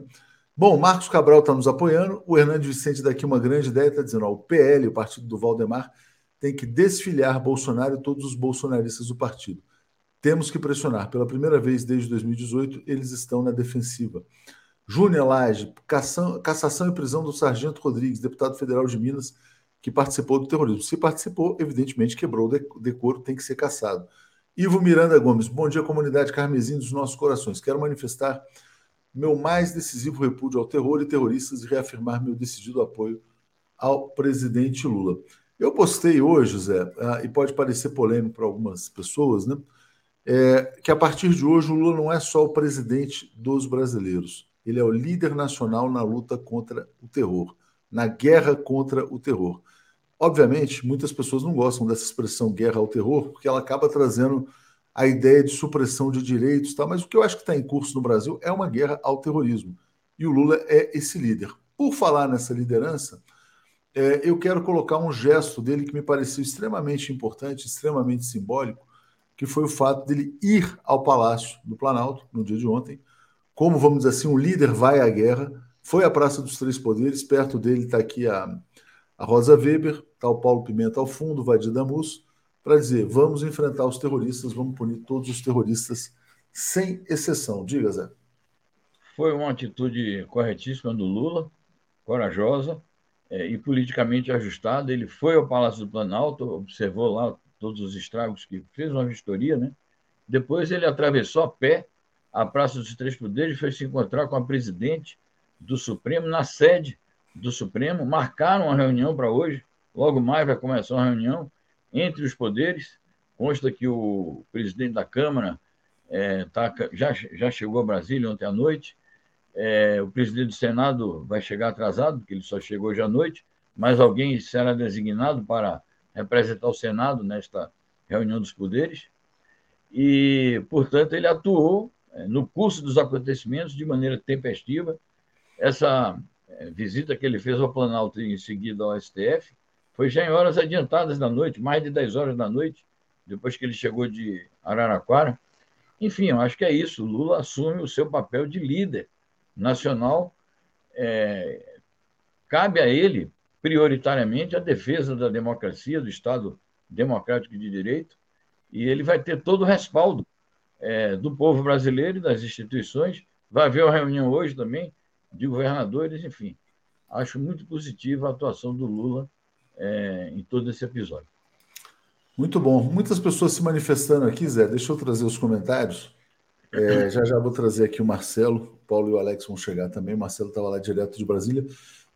Bom, Marcos Cabral está nos apoiando, o Hernandes Vicente daqui uma grande ideia, está dizendo, ó, o PL, o partido do Valdemar, tem que desfiliar Bolsonaro e todos os bolsonaristas do partido. Temos que pressionar. Pela primeira vez desde 2018, eles estão na defensiva. Júnior Lage, cassação e prisão do Sargento Rodrigues, deputado federal de Minas, que participou do terrorismo. Se participou, evidentemente quebrou o decoro, tem que ser cassado. Ivo Miranda Gomes, bom dia, comunidade carmesim dos nossos corações. Quero manifestar meu mais decisivo repúdio ao terror e terroristas e reafirmar meu decidido apoio ao presidente Lula. Eu postei hoje, Zé, ah, e pode parecer polêmico para algumas pessoas, né? É, que a partir de hoje o Lula não é só o presidente dos brasileiros. Ele é o líder nacional na luta contra o terror, na guerra contra o terror. Obviamente, muitas pessoas não gostam dessa expressão guerra ao terror, porque ela acaba trazendo a ideia de supressão de direitos, tá? mas o que eu acho que está em curso no Brasil é uma guerra ao terrorismo. E o Lula é esse líder. Por falar nessa liderança, é, eu quero colocar um gesto dele que me pareceu extremamente importante, extremamente simbólico, que foi o fato dele ir ao Palácio do Planalto no dia de ontem como, vamos dizer assim, um líder vai à guerra, foi à Praça dos Três Poderes, perto dele está aqui a, a Rosa Weber, está o Paulo Pimenta ao fundo, o Vadir Damus, para dizer, vamos enfrentar os terroristas, vamos punir todos os terroristas, sem exceção. Diga, Zé. Foi uma atitude corretíssima do Lula, corajosa é, e politicamente ajustada. Ele foi ao Palácio do Planalto, observou lá todos os estragos que fez uma vistoria, né? Depois ele atravessou a pé à Praça dos Três Poderes, foi se encontrar com a presidente do Supremo, na sede do Supremo, marcaram uma reunião para hoje, logo mais vai começar uma reunião entre os poderes, consta que o presidente da Câmara é, tá, já, já chegou a Brasília ontem à noite, é, o presidente do Senado vai chegar atrasado, porque ele só chegou hoje à noite, mas alguém será designado para representar o Senado nesta reunião dos poderes, e, portanto, ele atuou é, no curso dos acontecimentos de maneira tempestiva. Essa é, visita que ele fez ao Planalto e em seguida ao STF foi já em horas adiantadas da noite, mais de 10 horas da noite, depois que ele chegou de Araraquara. Enfim, eu acho que é isso. Lula assume o seu papel de líder nacional. É, cabe a ele, prioritariamente, a defesa da democracia, do Estado democrático de direito, e ele vai ter todo o respaldo é, do povo brasileiro e das instituições. Vai haver uma reunião hoje também de governadores, enfim. Acho muito positiva a atuação do Lula é, em todo esse episódio. Muito bom. Muitas pessoas se manifestando aqui, Zé. Deixa eu trazer os comentários. É, [laughs] já já vou trazer aqui o Marcelo. O Paulo e o Alex vão chegar também. O Marcelo estava lá direto de Brasília.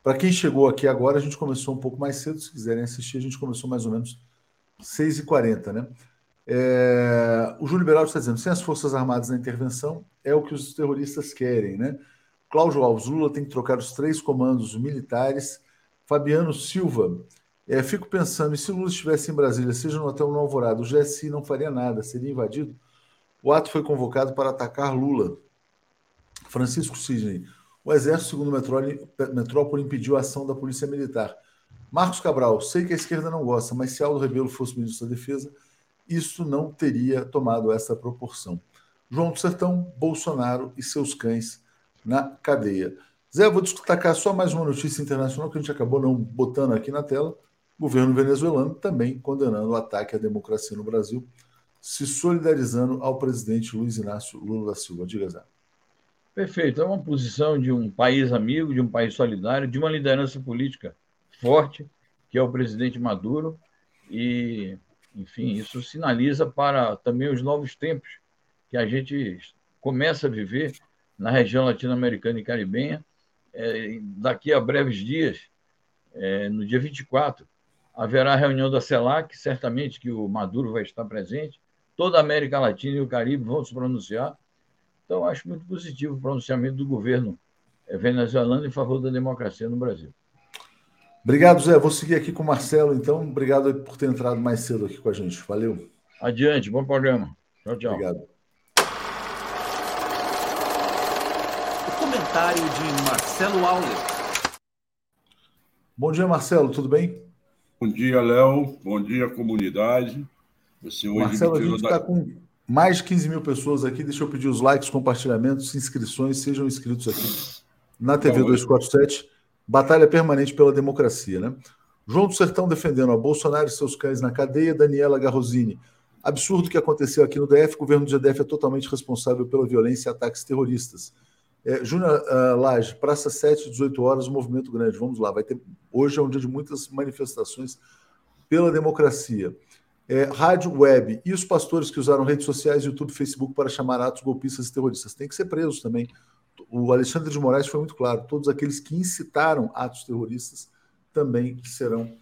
Para quem chegou aqui agora, a gente começou um pouco mais cedo. Se quiserem assistir, a gente começou mais ou menos 6h40, né? É, o Júlio Beraldo está dizendo: sem as Forças Armadas na intervenção, é o que os terroristas querem, né? Cláudio Alves, Lula tem que trocar os três comandos militares. Fabiano Silva, é, fico pensando, e se Lula estivesse em Brasília, seja no Hotel no Alvorada, o GSI não faria nada, seria invadido? O ato foi convocado para atacar Lula. Francisco Sidney, o Exército, segundo Metrópole, impediu a ação da Polícia Militar. Marcos Cabral, sei que a esquerda não gosta, mas se Aldo Rebelo fosse ministro da Defesa, isso não teria tomado essa proporção. João do Sertão, Bolsonaro e seus cães na cadeia. Zé, vou destacar só mais uma notícia internacional que a gente acabou não botando aqui na tela. Governo venezuelano também condenando o ataque à democracia no Brasil, se solidarizando ao presidente Luiz Inácio Lula da Silva. Diga, Zé. Perfeito. É uma posição de um país amigo, de um país solidário, de uma liderança política forte, que é o presidente Maduro, e enfim, isso sinaliza para também os novos tempos que a gente começa a viver na região latino-americana e caribenha. É, daqui a breves dias, é, no dia 24, haverá a reunião da CELAC, certamente que o Maduro vai estar presente, toda a América Latina e o Caribe vão se pronunciar. Então, acho muito positivo o pronunciamento do governo é, venezuelano em favor da democracia no Brasil. Obrigado, Zé. Vou seguir aqui com o Marcelo, então. Obrigado por ter entrado mais cedo aqui com a gente. Valeu. Adiante, bom programa. Tchau, tchau. Obrigado. O comentário de Marcelo Auler. Bom dia, Marcelo, tudo bem? Bom dia, Léo. Bom dia, comunidade. Você hoje Marcelo, a gente está da... com mais de 15 mil pessoas aqui. Deixa eu pedir os likes, compartilhamentos, inscrições, sejam inscritos aqui na TV Bom, 247. Batalha permanente pela democracia, né? João do Sertão defendendo a Bolsonaro e seus cães na cadeia, Daniela Garrosini. Absurdo que aconteceu aqui no DF, o governo do GDF é totalmente responsável pela violência e ataques terroristas. É, Júnior uh, Laje, Praça 7, 18 horas, movimento grande. Vamos lá, vai ter. Hoje é um dia de muitas manifestações pela democracia. É, rádio web e os pastores que usaram redes sociais, YouTube, Facebook para chamar atos golpistas e terroristas têm que ser presos também. O Alexandre de Moraes foi muito claro: todos aqueles que incitaram atos terroristas também serão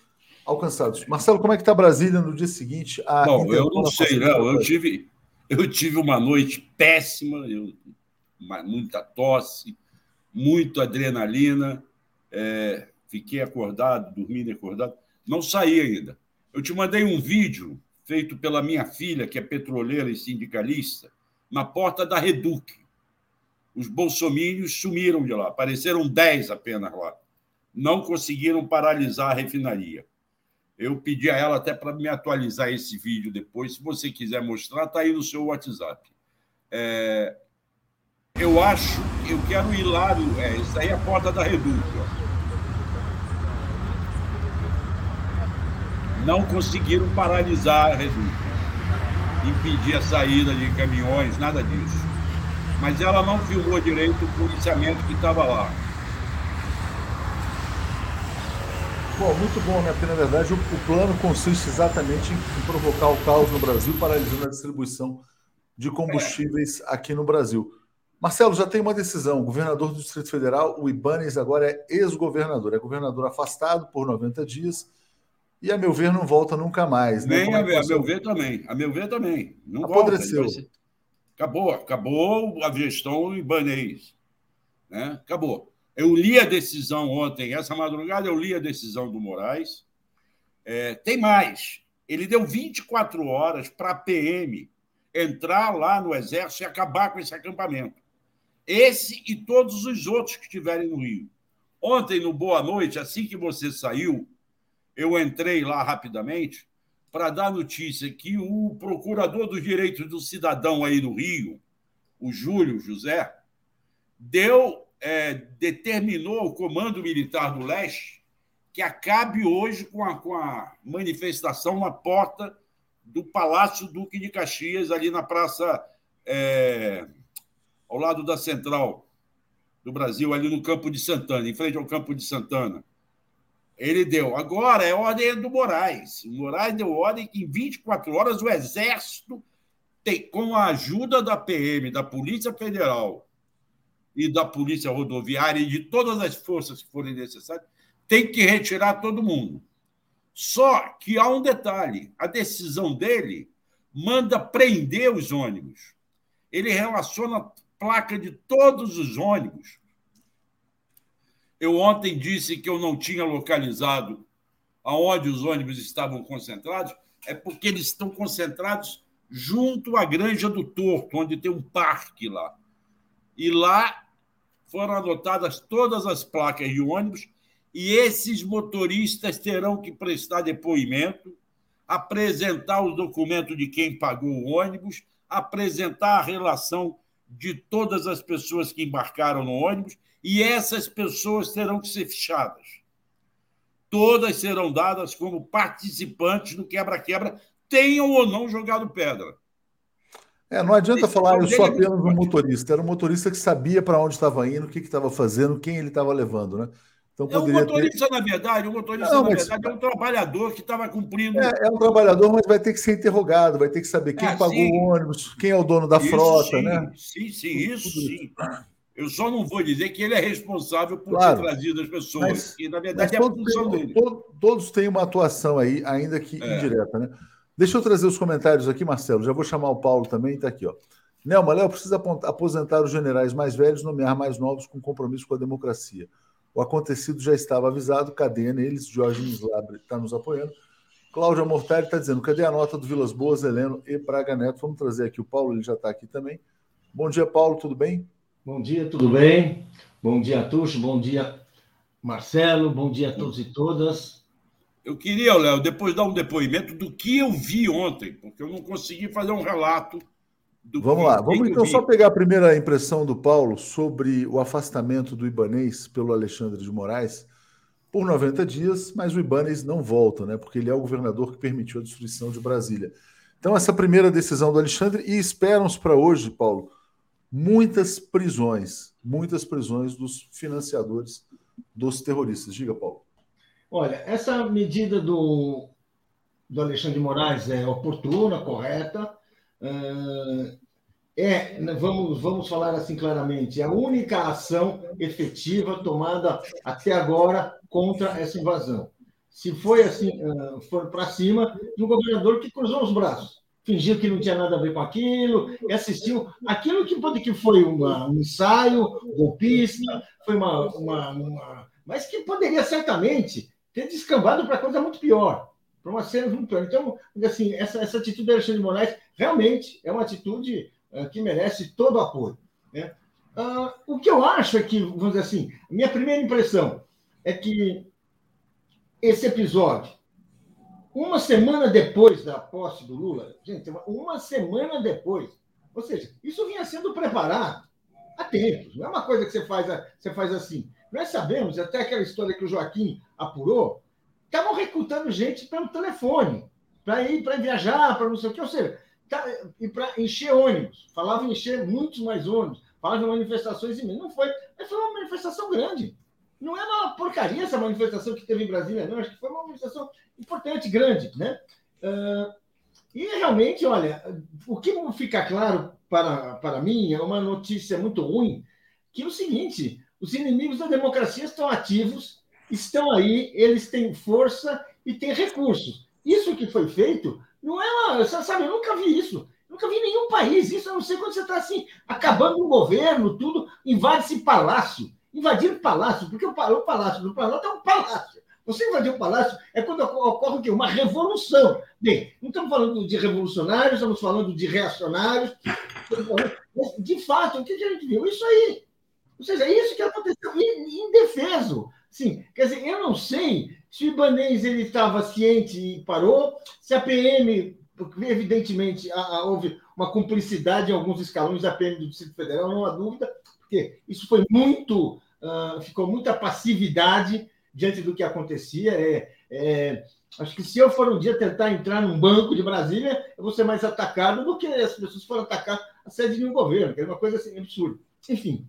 alcançados. Marcelo, como é que está Brasília no dia seguinte? Bom, eu não sei, não. Eu tive, eu tive uma noite péssima. Eu muita tosse, muito adrenalina. É, fiquei acordado, dormindo acordado. Não saí ainda. Eu te mandei um vídeo feito pela minha filha, que é petroleira e sindicalista, na porta da Reduc. Os bolsomínios sumiram de lá, apareceram 10 apenas lá. Não conseguiram paralisar a refinaria. Eu pedi a ela até para me atualizar esse vídeo depois. Se você quiser mostrar, está aí no seu WhatsApp. É, eu acho, eu quero ir lá, é, isso aí é a porta da Reduta. Não conseguiram paralisar a Reduta, impedir a saída de caminhões, nada disso. Mas ela não filmou direito o policiamento que estava lá. Bom, muito bom, né? Porque na verdade o, o plano consiste exatamente em, em provocar o caos no Brasil, paralisando a distribuição de combustíveis é. aqui no Brasil. Marcelo, já tem uma decisão. O governador do Distrito Federal, o Ibanez, agora é ex-governador. É governador afastado por 90 dias e, a meu ver, não volta nunca mais. Né? Nem é a, a, meu ver também. A meu ver também. Não Apodreceu. volta. Acabou. Acabou a gestão Ibanez. Né? Acabou. Eu li a decisão ontem, essa madrugada eu li a decisão do Moraes. É, tem mais. Ele deu 24 horas para a PM entrar lá no Exército e acabar com esse acampamento. Esse e todos os outros que estiverem no Rio. Ontem, no Boa Noite, assim que você saiu, eu entrei lá rapidamente para dar notícia que o procurador dos direitos do cidadão aí no Rio, o Júlio José, deu, é, determinou o Comando Militar do Leste que acabe hoje com a, com a manifestação na porta do Palácio Duque de Caxias, ali na Praça. É, ao lado da central do Brasil, ali no Campo de Santana, em frente ao Campo de Santana. Ele deu. Agora é ordem do Moraes. O Moraes deu ordem que em 24 horas o Exército, tem, com a ajuda da PM, da Polícia Federal e da Polícia Rodoviária e de todas as forças que forem necessárias, tem que retirar todo mundo. Só que há um detalhe: a decisão dele manda prender os ônibus. Ele relaciona placa de todos os ônibus. Eu ontem disse que eu não tinha localizado aonde os ônibus estavam concentrados, é porque eles estão concentrados junto à Granja do Torto, onde tem um parque lá. E lá foram adotadas todas as placas de ônibus e esses motoristas terão que prestar depoimento, apresentar o documento de quem pagou o ônibus, apresentar a relação de todas as pessoas que embarcaram no ônibus e essas pessoas terão que ser fichadas. Todas serão dadas como participantes do quebra-quebra, tenham ou não jogado pedra. É, não adianta Esse falar eu sou apenas um motorista. Era um motorista que sabia para onde estava indo, o que estava fazendo, quem ele estava levando, né? Então, é um motorista, ter... na verdade, um motorista, não, na mas... verdade, é um trabalhador que estava cumprindo. É, é, um trabalhador, mas vai ter que ser interrogado, vai ter que saber quem é, pagou sim. o ônibus, quem é o dono da isso frota, sim, né? Sim, sim, isso sim. Eu só não vou dizer que ele é responsável por claro, ter trazido as pessoas, mas, que na verdade é a função tem, dele. Todos, todos têm uma atuação aí, ainda que é. indireta, né? Deixa eu trazer os comentários aqui, Marcelo. Já vou chamar o Paulo também, está aqui, ó. Nelma, Léo precisa aposentar os generais mais velhos, nomear mais novos com compromisso com a democracia. O acontecido já estava avisado, cadeia neles. Jorge Mislabre está nos apoiando. Cláudia Mortari está dizendo: cadê a nota do Vilas Boas, Heleno e Praga Neto? Vamos trazer aqui o Paulo, ele já está aqui também. Bom dia, Paulo, tudo bem? Bom dia, tudo bem? Bom dia, Tuxo, bom dia Marcelo, bom dia a todos e todas. Eu queria, Léo, depois dar um depoimento do que eu vi ontem, porque eu não consegui fazer um relato Vamos que, lá, vamos então só pegar a primeira impressão do Paulo sobre o afastamento do Ibanês pelo Alexandre de Moraes por 90 dias, mas o Ibanez não volta, né? Porque ele é o governador que permitiu a destruição de Brasília. Então, essa primeira decisão do Alexandre, e esperam-se para hoje, Paulo, muitas prisões, muitas prisões dos financiadores dos terroristas. Diga, Paulo. Olha, essa medida do, do Alexandre de Moraes é oportuna, correta. É, vamos, vamos falar assim claramente, é a única ação efetiva tomada até agora contra essa invasão. Se foi assim, for para cima de um governador que cruzou os braços, fingiu que não tinha nada a ver com aquilo, e assistiu aquilo que que foi uma, um ensaio golpista, foi uma, uma, uma, mas que poderia certamente ter descambado para coisa muito pior, para uma cena muito pior. Então, assim, essa, essa atitude do Alexandre de Moraes realmente é uma atitude uh, que merece todo o apoio. Né? Uh, o que eu acho é que, vamos dizer assim, minha primeira impressão é que esse episódio, uma semana depois da posse do Lula, gente, uma semana depois, ou seja, isso vinha sendo preparado há tempos, não é uma coisa que você faz, você faz assim. Nós sabemos, até aquela história que o Joaquim apurou, estavam recrutando gente pelo telefone, para ir, para viajar, para não sei o que, ou seja, tá, e para encher ônibus. Falavam encher muitos mais ônibus, falavam manifestações imensas. Não foi, mas foi uma manifestação grande. Não é uma porcaria essa manifestação que teve em Brasília, não. Acho que foi uma manifestação importante, grande, né? Uh, e realmente, olha, o que fica claro para, para mim é uma notícia muito ruim, que é o seguinte: os inimigos da democracia estão ativos, estão aí, eles têm força e têm recursos. Isso que foi feito não é uma. Sabe, eu nunca vi isso. Nunca vi nenhum país isso, a não ser quando você está assim, acabando um governo, tudo, invade-se palácio invadir o palácio, porque o palácio do Planalto é um palácio. Você invadir o palácio é quando ocorre o quê? Uma revolução. Bem, não estamos falando de revolucionários, estamos falando de reacionários. De fato, o que a gente viu? Isso aí. Ou seja, é isso que aconteceu indefeso. Sim, quer dizer, eu não sei se o Ibanez ele estava ciente e parou, se a PM, evidentemente, houve uma cumplicidade em alguns escalões da PM do Distrito Federal, não há dúvida, porque isso foi muito uh, ficou muita passividade diante do que acontecia. É, é, acho que se eu for um dia tentar entrar num banco de Brasília, eu vou ser mais atacado do que as pessoas foram atacar a sede de um governo, que é uma coisa assim absurda. Enfim.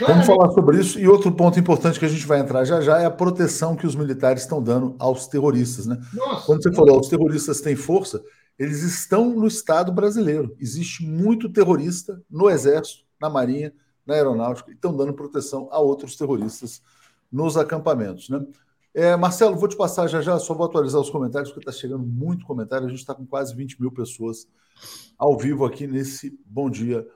Vamos falar sobre isso. E outro ponto importante que a gente vai entrar já já é a proteção que os militares estão dando aos terroristas. Né? Nossa, Quando você nossa. falou, os terroristas têm força, eles estão no Estado brasileiro. Existe muito terrorista no Exército, na Marinha, na aeronáutica e estão dando proteção a outros terroristas nos acampamentos. Né? É, Marcelo, vou te passar já já, só vou atualizar os comentários, porque está chegando muito comentário. A gente está com quase 20 mil pessoas ao vivo aqui nesse Bom Dia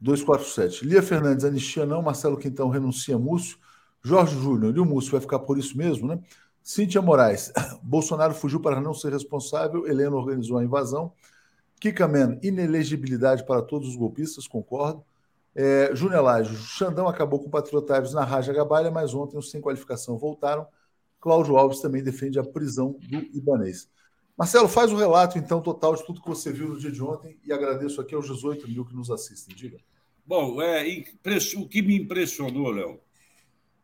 247. Lia Fernandes, anistia não, Marcelo Quintão renuncia Múcio. Jorge Júnior, e o Múcio vai ficar por isso mesmo, né? Cíntia Moraes, [coughs] Bolsonaro fugiu para não ser responsável, Helena organizou a invasão. Kikamen, inelegibilidade para todos os golpistas, concordo. É, Júnior Laje, Xandão acabou com patriotários na Raja Gabalha, mas ontem os sem qualificação voltaram. Cláudio Alves também defende a prisão do Ibanês. Marcelo, faz o relato, então, total de tudo que você viu no dia de ontem e agradeço aqui aos 18 mil que nos assistem. Diga. Bom, é, o que me impressionou, Léo,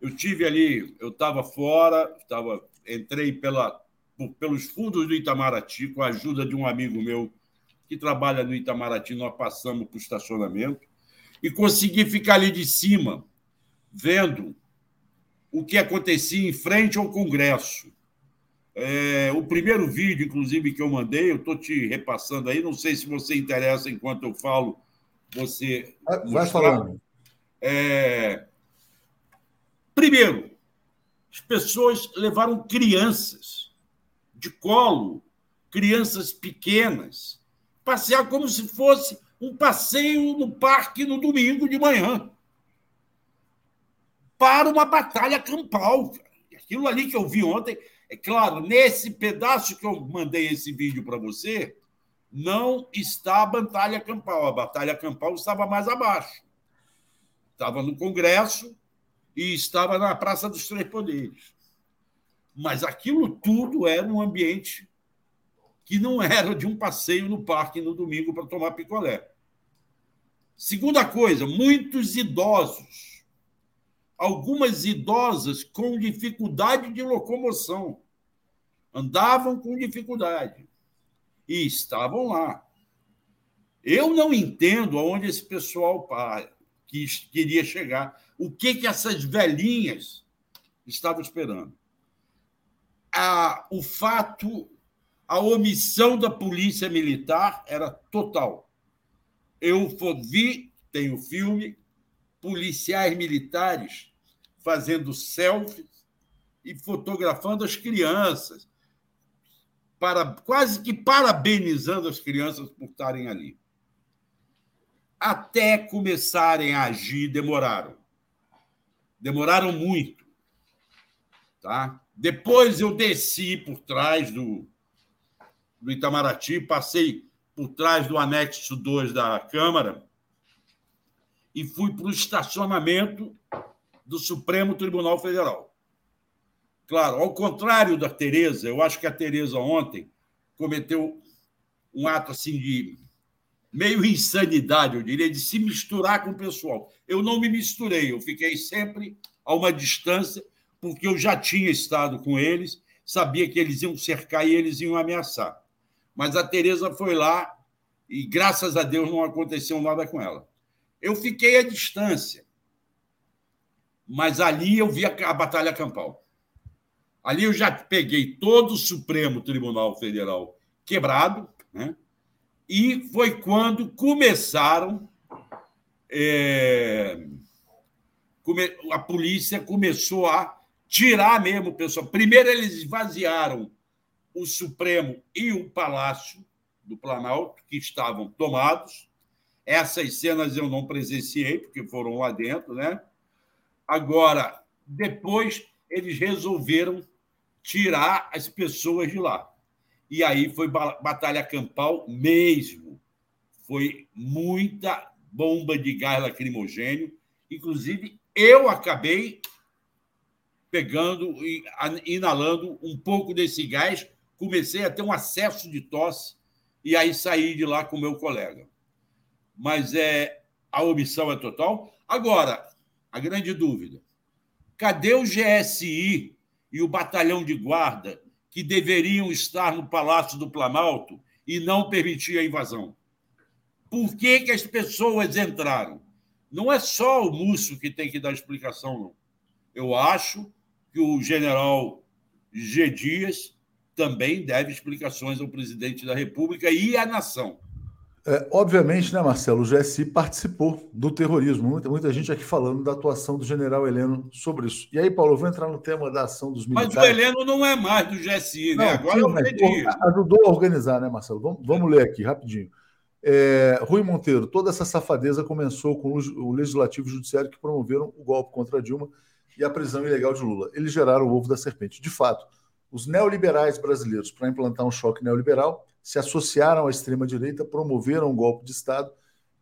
eu tive ali, eu estava fora, tava, entrei pela, por, pelos fundos do Itamaraty, com a ajuda de um amigo meu que trabalha no Itamaraty, nós passamos para o estacionamento e consegui ficar ali de cima, vendo o que acontecia em frente ao Congresso. É, o primeiro vídeo, inclusive, que eu mandei, eu estou te repassando aí, não sei se você interessa enquanto eu falo, você. Vai falando. É... Primeiro, as pessoas levaram crianças de colo, crianças pequenas, passear como se fosse um passeio no parque no domingo de manhã para uma batalha campal. Aquilo ali que eu vi ontem, é claro, nesse pedaço que eu mandei esse vídeo para você, não está a batalha campal. A batalha campal estava mais abaixo. Estava no Congresso e estava na Praça dos Três Poderes. Mas aquilo tudo era um ambiente que não era de um passeio no parque no domingo para tomar picolé. Segunda coisa, muitos idosos. Algumas idosas com dificuldade de locomoção. Andavam com dificuldade. E estavam lá. Eu não entendo aonde esse pessoal que queria chegar. O que, que essas velhinhas estavam esperando? A, o fato a omissão da polícia militar era total. Eu vi, tem o filme, policiais militares fazendo selfies e fotografando as crianças, para, quase que parabenizando as crianças por estarem ali. Até começarem a agir, demoraram. Demoraram muito. Tá? Depois eu desci por trás do, do Itamaraty, passei por trás do anexo 2 da Câmara e fui para o estacionamento do Supremo Tribunal Federal. Claro, ao contrário da Tereza, eu acho que a Tereza ontem cometeu um ato assim de meio insanidade, eu diria, de se misturar com o pessoal. Eu não me misturei, eu fiquei sempre a uma distância, porque eu já tinha estado com eles, sabia que eles iam cercar e eles iam ameaçar. Mas a Tereza foi lá e, graças a Deus, não aconteceu nada com ela. Eu fiquei à distância, mas ali eu vi a, a batalha campal. Ali eu já peguei todo o Supremo Tribunal Federal quebrado, né? e foi quando começaram. É, come, a polícia começou a tirar mesmo o pessoal. Primeiro, eles esvaziaram o Supremo e o Palácio do Planalto, que estavam tomados. Essas cenas eu não presenciei, porque foram lá dentro, né? Agora, depois eles resolveram tirar as pessoas de lá. E aí foi batalha campal mesmo. Foi muita bomba de gás lacrimogênio. Inclusive, eu acabei pegando e inalando um pouco desse gás comecei a ter um acesso de tosse e aí saí de lá com meu colega. Mas é a omissão é total. Agora, a grande dúvida: cadê o GSI e o batalhão de guarda que deveriam estar no Palácio do Planalto e não permitir a invasão? Por que, que as pessoas entraram? Não é só o Múcio que tem que dar explicação, não. Eu acho que o general G. Dias também deve explicações ao presidente da República e à nação. É, obviamente, né, Marcelo, o GSI participou do terrorismo. Muita, muita gente aqui falando da atuação do general Heleno sobre isso. E aí, Paulo, eu vou entrar no tema da ação dos militares. Mas o Heleno não é mais do GSI, né? Agora é o Pedrinho. Ajudou a organizar, né, Marcelo? Vamos, vamos ler aqui, rapidinho. É, Rui Monteiro, toda essa safadeza começou com o Legislativo e o Judiciário que promoveram o golpe contra Dilma e a prisão ilegal de Lula. Eles geraram o ovo da serpente. De fato, os neoliberais brasileiros, para implantar um choque neoliberal, se associaram à extrema-direita, promoveram um golpe de Estado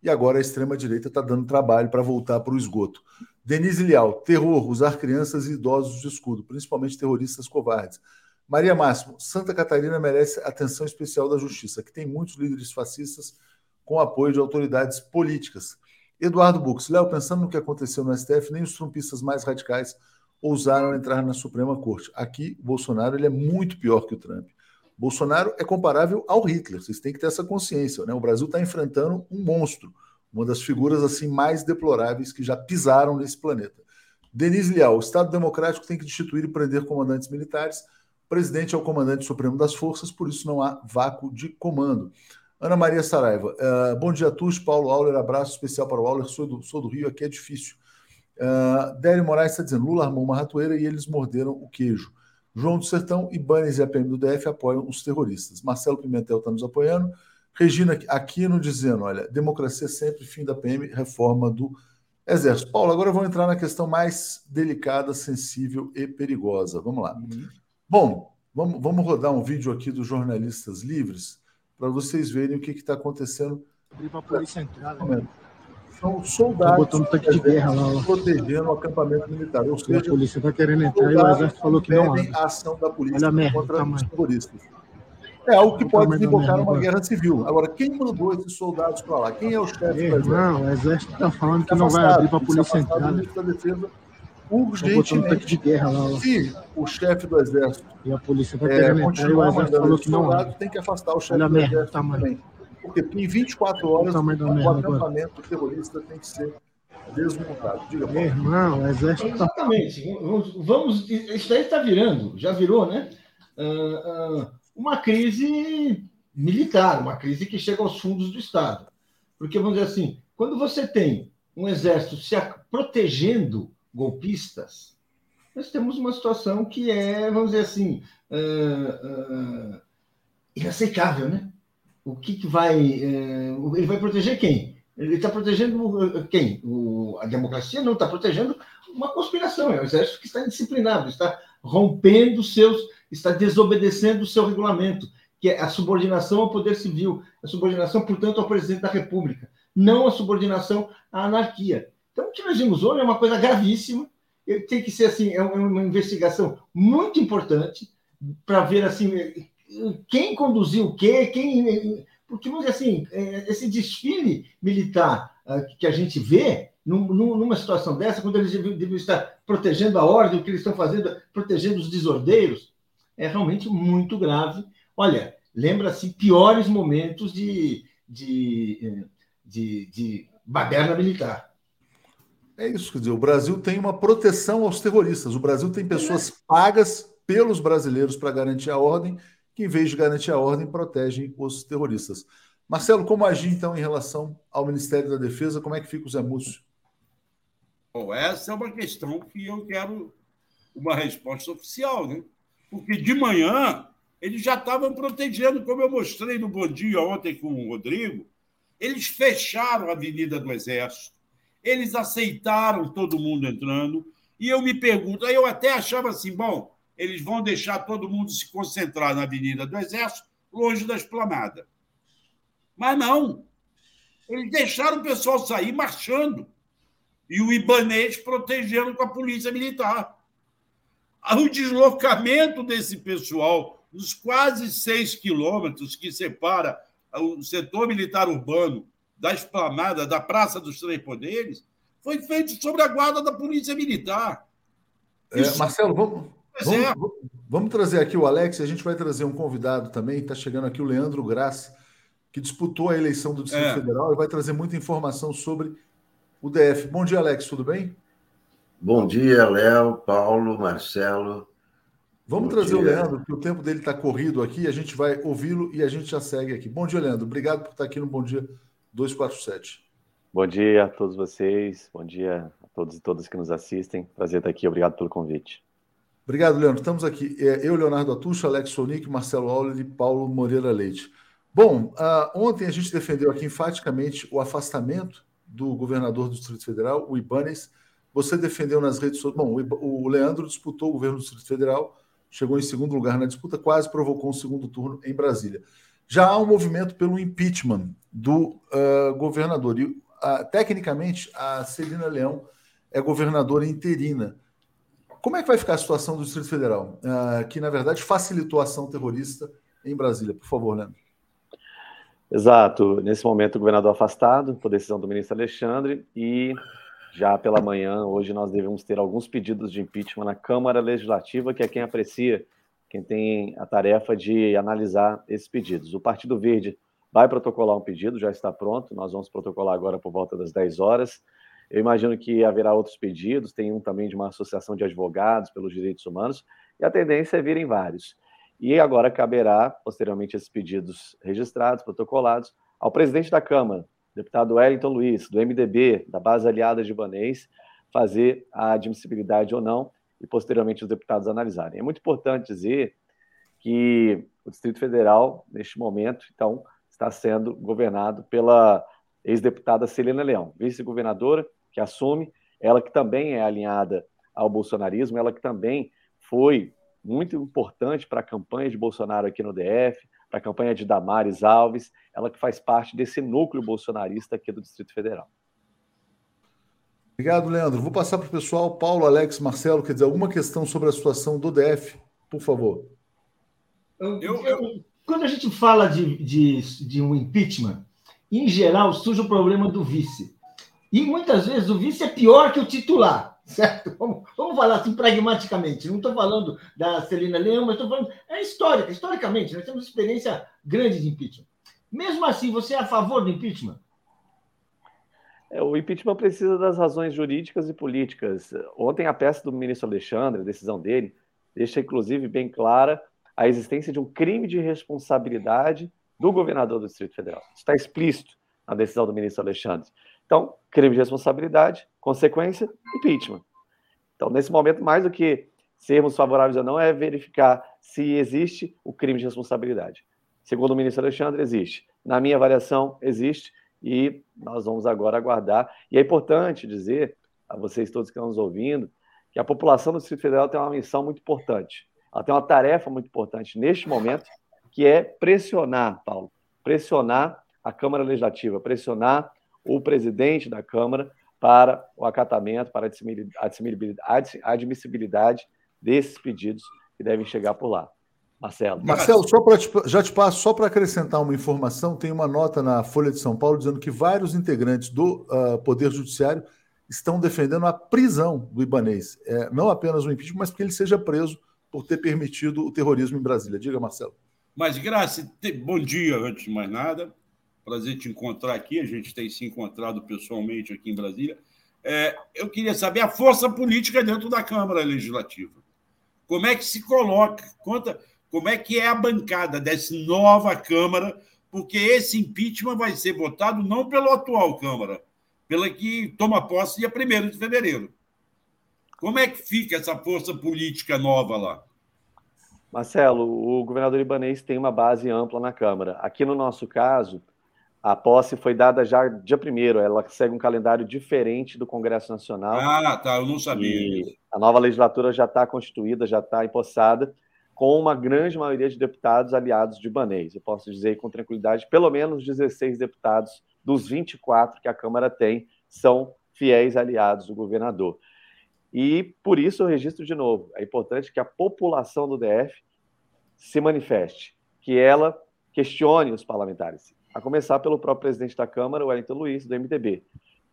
e agora a extrema-direita está dando trabalho para voltar para o esgoto. Denise Leal, terror, usar crianças e idosos de escudo, principalmente terroristas covardes. Maria Máximo, Santa Catarina merece atenção especial da justiça, que tem muitos líderes fascistas com apoio de autoridades políticas. Eduardo Bux, Léo, pensando no que aconteceu no STF, nem os trumpistas mais radicais ousaram entrar na Suprema Corte. Aqui, Bolsonaro ele é muito pior que o Trump. Bolsonaro é comparável ao Hitler, vocês têm que ter essa consciência. Né? O Brasil está enfrentando um monstro, uma das figuras assim mais deploráveis que já pisaram nesse planeta. Denise Leal, o Estado Democrático tem que destituir e prender comandantes militares. O presidente é o comandante supremo das forças, por isso não há vácuo de comando. Ana Maria Saraiva, uh, bom dia a todos. Paulo Auler, abraço especial para o Auler. Sou do, sou do Rio, aqui é difícil. Uh, Délio Moraes está dizendo: Lula armou uma ratoeira e eles morderam o queijo. João do Sertão, Ibanez e a PM do DF apoiam os terroristas. Marcelo Pimentel está nos apoiando. Regina Aquino dizendo: olha, democracia sempre, fim da PM, reforma do Exército. Paulo, agora vamos entrar na questão mais delicada, sensível e perigosa. Vamos lá. Uhum. Bom, vamos, vamos rodar um vídeo aqui dos jornalistas livres para vocês verem o que está acontecendo. Para a polícia entrar, né? São soldados tá de guerra lá, protegendo o acampamento militar. Ou seja, a polícia está querendo entrar e o exército falou que não. a ação da polícia contra os terroristas. É algo que pode desembocar numa guerra civil. Agora, quem mandou esses soldados para lá? Quem é o chefe do exército? Não, o exército está falando que não vai abrir para a polícia entrar. O ministro da Defesa urgentemente. de guerra lá, Se o chefe do exército e a polícia está querendo é, entrar, o exército falou que não abre. Tem que afastar o chefe do exército também. Porque em 24 horas o, o acampamento terrorista tem que ser desmontado. Diga, Paulo. Irmão, o exército tá- Exatamente. Vamos, vamos, isso daí está virando, já virou, né? Uh, uh, uma crise militar, uma crise que chega aos fundos do Estado. Porque, vamos dizer assim, quando você tem um exército se protegendo golpistas, nós temos uma situação que é, vamos dizer assim, uh, inaceitável, né? O que, que vai. É, ele vai proteger quem? Ele está protegendo quem? O, a democracia não está protegendo uma conspiração. É o exército que está indisciplinado, está rompendo seus, está desobedecendo o seu regulamento, que é a subordinação ao poder civil, a subordinação, portanto, ao presidente da República, não a subordinação à anarquia. Então, o que nós vimos hoje é uma coisa gravíssima. Tem que ser assim, é uma investigação muito importante para ver assim quem conduziu o quê, quem. Porque, vamos dizer assim, é, esse desfile militar ah, que a gente vê, numa situação dessa, quando eles deviam estar protegendo a ordem, o que eles estão fazendo, protegendo os desordeiros, é realmente muito grave. Olha, lembra-se piores momentos de, de, de, de baderna militar. É isso, quer dizer, o Brasil tem uma proteção aos terroristas. O Brasil tem pessoas pagas pelos brasileiros para garantir a ordem que, em vez de garantir a ordem, protegem os terroristas. Marcelo, como agir então em relação ao Ministério da Defesa? Como é que fica o Zé Múcio? Bom, essa é uma questão que eu quero uma resposta oficial, né? Porque de manhã eles já estavam protegendo, como eu mostrei no Bom Dia ontem com o Rodrigo, eles fecharam a Avenida do Exército, eles aceitaram todo mundo entrando, e eu me pergunto, aí eu até achava assim, bom, eles vão deixar todo mundo se concentrar na Avenida do Exército, longe da esplanada. Mas não. Eles deixaram o pessoal sair marchando. E o Ibanês protegendo com a polícia militar. O deslocamento desse pessoal, nos quase seis quilômetros que separa o setor militar urbano da esplanada, da Praça dos Três Poderes, foi feito sobre a guarda da Polícia Militar. É, Marcelo, vamos, Vamos, vamos, trazer aqui o Alex, a gente vai trazer um convidado também, está chegando aqui o Leandro Graça, que disputou a eleição do Distrito é. Federal e vai trazer muita informação sobre o DF. Bom dia, Alex, tudo bem? Bom dia, Léo, Paulo, Marcelo. Vamos Bom trazer dia. o Leandro, porque o tempo dele está corrido aqui, a gente vai ouvi-lo e a gente já segue aqui. Bom dia, Leandro. Obrigado por estar aqui no Bom Dia 247. Bom dia a todos vocês, bom dia a todos e todas que nos assistem. Prazer estar aqui, obrigado pelo convite. Obrigado, Leandro. Estamos aqui. É, eu, Leonardo Atucho, Alex Sonic, Marcelo Auler e Paulo Moreira Leite. Bom, uh, ontem a gente defendeu aqui enfaticamente o afastamento do governador do Distrito Federal, o Ibanes. Você defendeu nas redes sociais. Bom, o Leandro disputou o governo do Distrito Federal, chegou em segundo lugar na disputa, quase provocou um segundo turno em Brasília. Já há um movimento pelo impeachment do uh, governador. E, uh, tecnicamente, a Celina Leão é governadora interina. Como é que vai ficar a situação do Distrito Federal, uh, que na verdade facilitou a ação terrorista em Brasília? Por favor, Leandro. Exato. Nesse momento, o governador afastado, por decisão do ministro Alexandre, e já pela manhã, hoje, nós devemos ter alguns pedidos de impeachment na Câmara Legislativa, que é quem aprecia, quem tem a tarefa de analisar esses pedidos. O Partido Verde vai protocolar um pedido, já está pronto, nós vamos protocolar agora por volta das 10 horas. Eu imagino que haverá outros pedidos, tem um também de uma associação de advogados pelos direitos humanos, e a tendência é virem vários. E agora caberá, posteriormente, esses pedidos registrados, protocolados, ao presidente da Câmara, deputado Wellington Luiz, do MDB, da base aliada de Banês, fazer a admissibilidade ou não, e posteriormente os deputados analisarem. É muito importante dizer que o Distrito Federal, neste momento, então, está sendo governado pela ex-deputada Celina Leão, vice-governadora, que assume, ela que também é alinhada ao bolsonarismo, ela que também foi muito importante para a campanha de Bolsonaro aqui no DF, para a campanha de Damares Alves, ela que faz parte desse núcleo bolsonarista aqui do Distrito Federal. Obrigado, Leandro. Vou passar para o pessoal, Paulo, Alex, Marcelo, quer dizer, alguma questão sobre a situação do DF, por favor. Eu, eu, quando a gente fala de, de, de um impeachment, em geral surge o problema do vice. E muitas vezes o vice é pior que o titular, certo? Vamos, vamos falar assim pragmaticamente. Não estou falando da Celina Leão, mas estou falando. É histórica, historicamente, nós temos experiência grande de impeachment. Mesmo assim, você é a favor do impeachment? É, o impeachment precisa das razões jurídicas e políticas. Ontem, a peça do ministro Alexandre, a decisão dele, deixa inclusive bem clara a existência de um crime de responsabilidade do governador do Distrito Federal. Está explícito na decisão do ministro Alexandre. Então, crime de responsabilidade, consequência, impeachment. Então, nesse momento, mais do que sermos favoráveis ou não, é verificar se existe o crime de responsabilidade. Segundo o ministro Alexandre, existe. Na minha avaliação, existe e nós vamos agora aguardar. E é importante dizer a vocês todos que estão nos ouvindo que a população do Distrito Federal tem uma missão muito importante. Ela tem uma tarefa muito importante neste momento, que é pressionar, Paulo, pressionar a Câmara Legislativa, pressionar o presidente da Câmara para o acatamento, para a admissibilidade desses pedidos que devem chegar por lá. Marcelo. Marcelo, só pra te, já te passo, só para acrescentar uma informação, tem uma nota na Folha de São Paulo dizendo que vários integrantes do uh, Poder Judiciário estão defendendo a prisão do Ibanês. É, não apenas o impeachment, mas que ele seja preso por ter permitido o terrorismo em Brasília. Diga, Marcelo. Mas, Graça, bom dia, antes de mais nada. Prazer te encontrar aqui. A gente tem se encontrado pessoalmente aqui em Brasília. É, eu queria saber a força política dentro da Câmara Legislativa. Como é que se coloca? Conta como é que é a bancada dessa nova Câmara, porque esse impeachment vai ser votado não pela atual Câmara, pela que toma posse dia 1 de fevereiro. Como é que fica essa força política nova lá? Marcelo, o governador Ibanês tem uma base ampla na Câmara. Aqui no nosso caso, a posse foi dada já dia primeiro. Ela segue um calendário diferente do Congresso Nacional. Ah, tá. Eu não sabia. E a nova legislatura já está constituída, já está empossada, com uma grande maioria de deputados aliados de Ibanês. Eu posso dizer com tranquilidade, pelo menos 16 deputados dos 24 que a Câmara tem são fiéis aliados do governador. E por isso eu registro de novo: é importante que a população do DF se manifeste, que ela questione os parlamentares, a começar pelo próprio presidente da Câmara, Wellington Luiz, do MDB.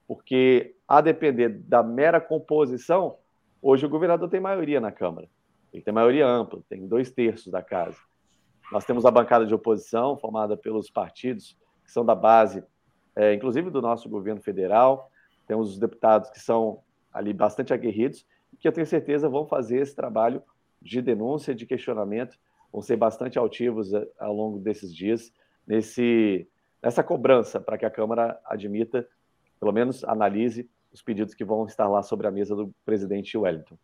Porque, a depender da mera composição, hoje o governador tem maioria na Câmara. Ele tem maioria ampla, tem dois terços da casa. Nós temos a bancada de oposição, formada pelos partidos que são da base, é, inclusive do nosso governo federal. Temos os deputados que são ali bastante aguerridos, que eu tenho certeza vão fazer esse trabalho de denúncia, de questionamento, vão ser bastante altivos eh, ao longo desses dias, nesse, nessa cobrança para que a Câmara admita, pelo menos analise os pedidos que vão estar lá sobre a mesa do presidente Wellington.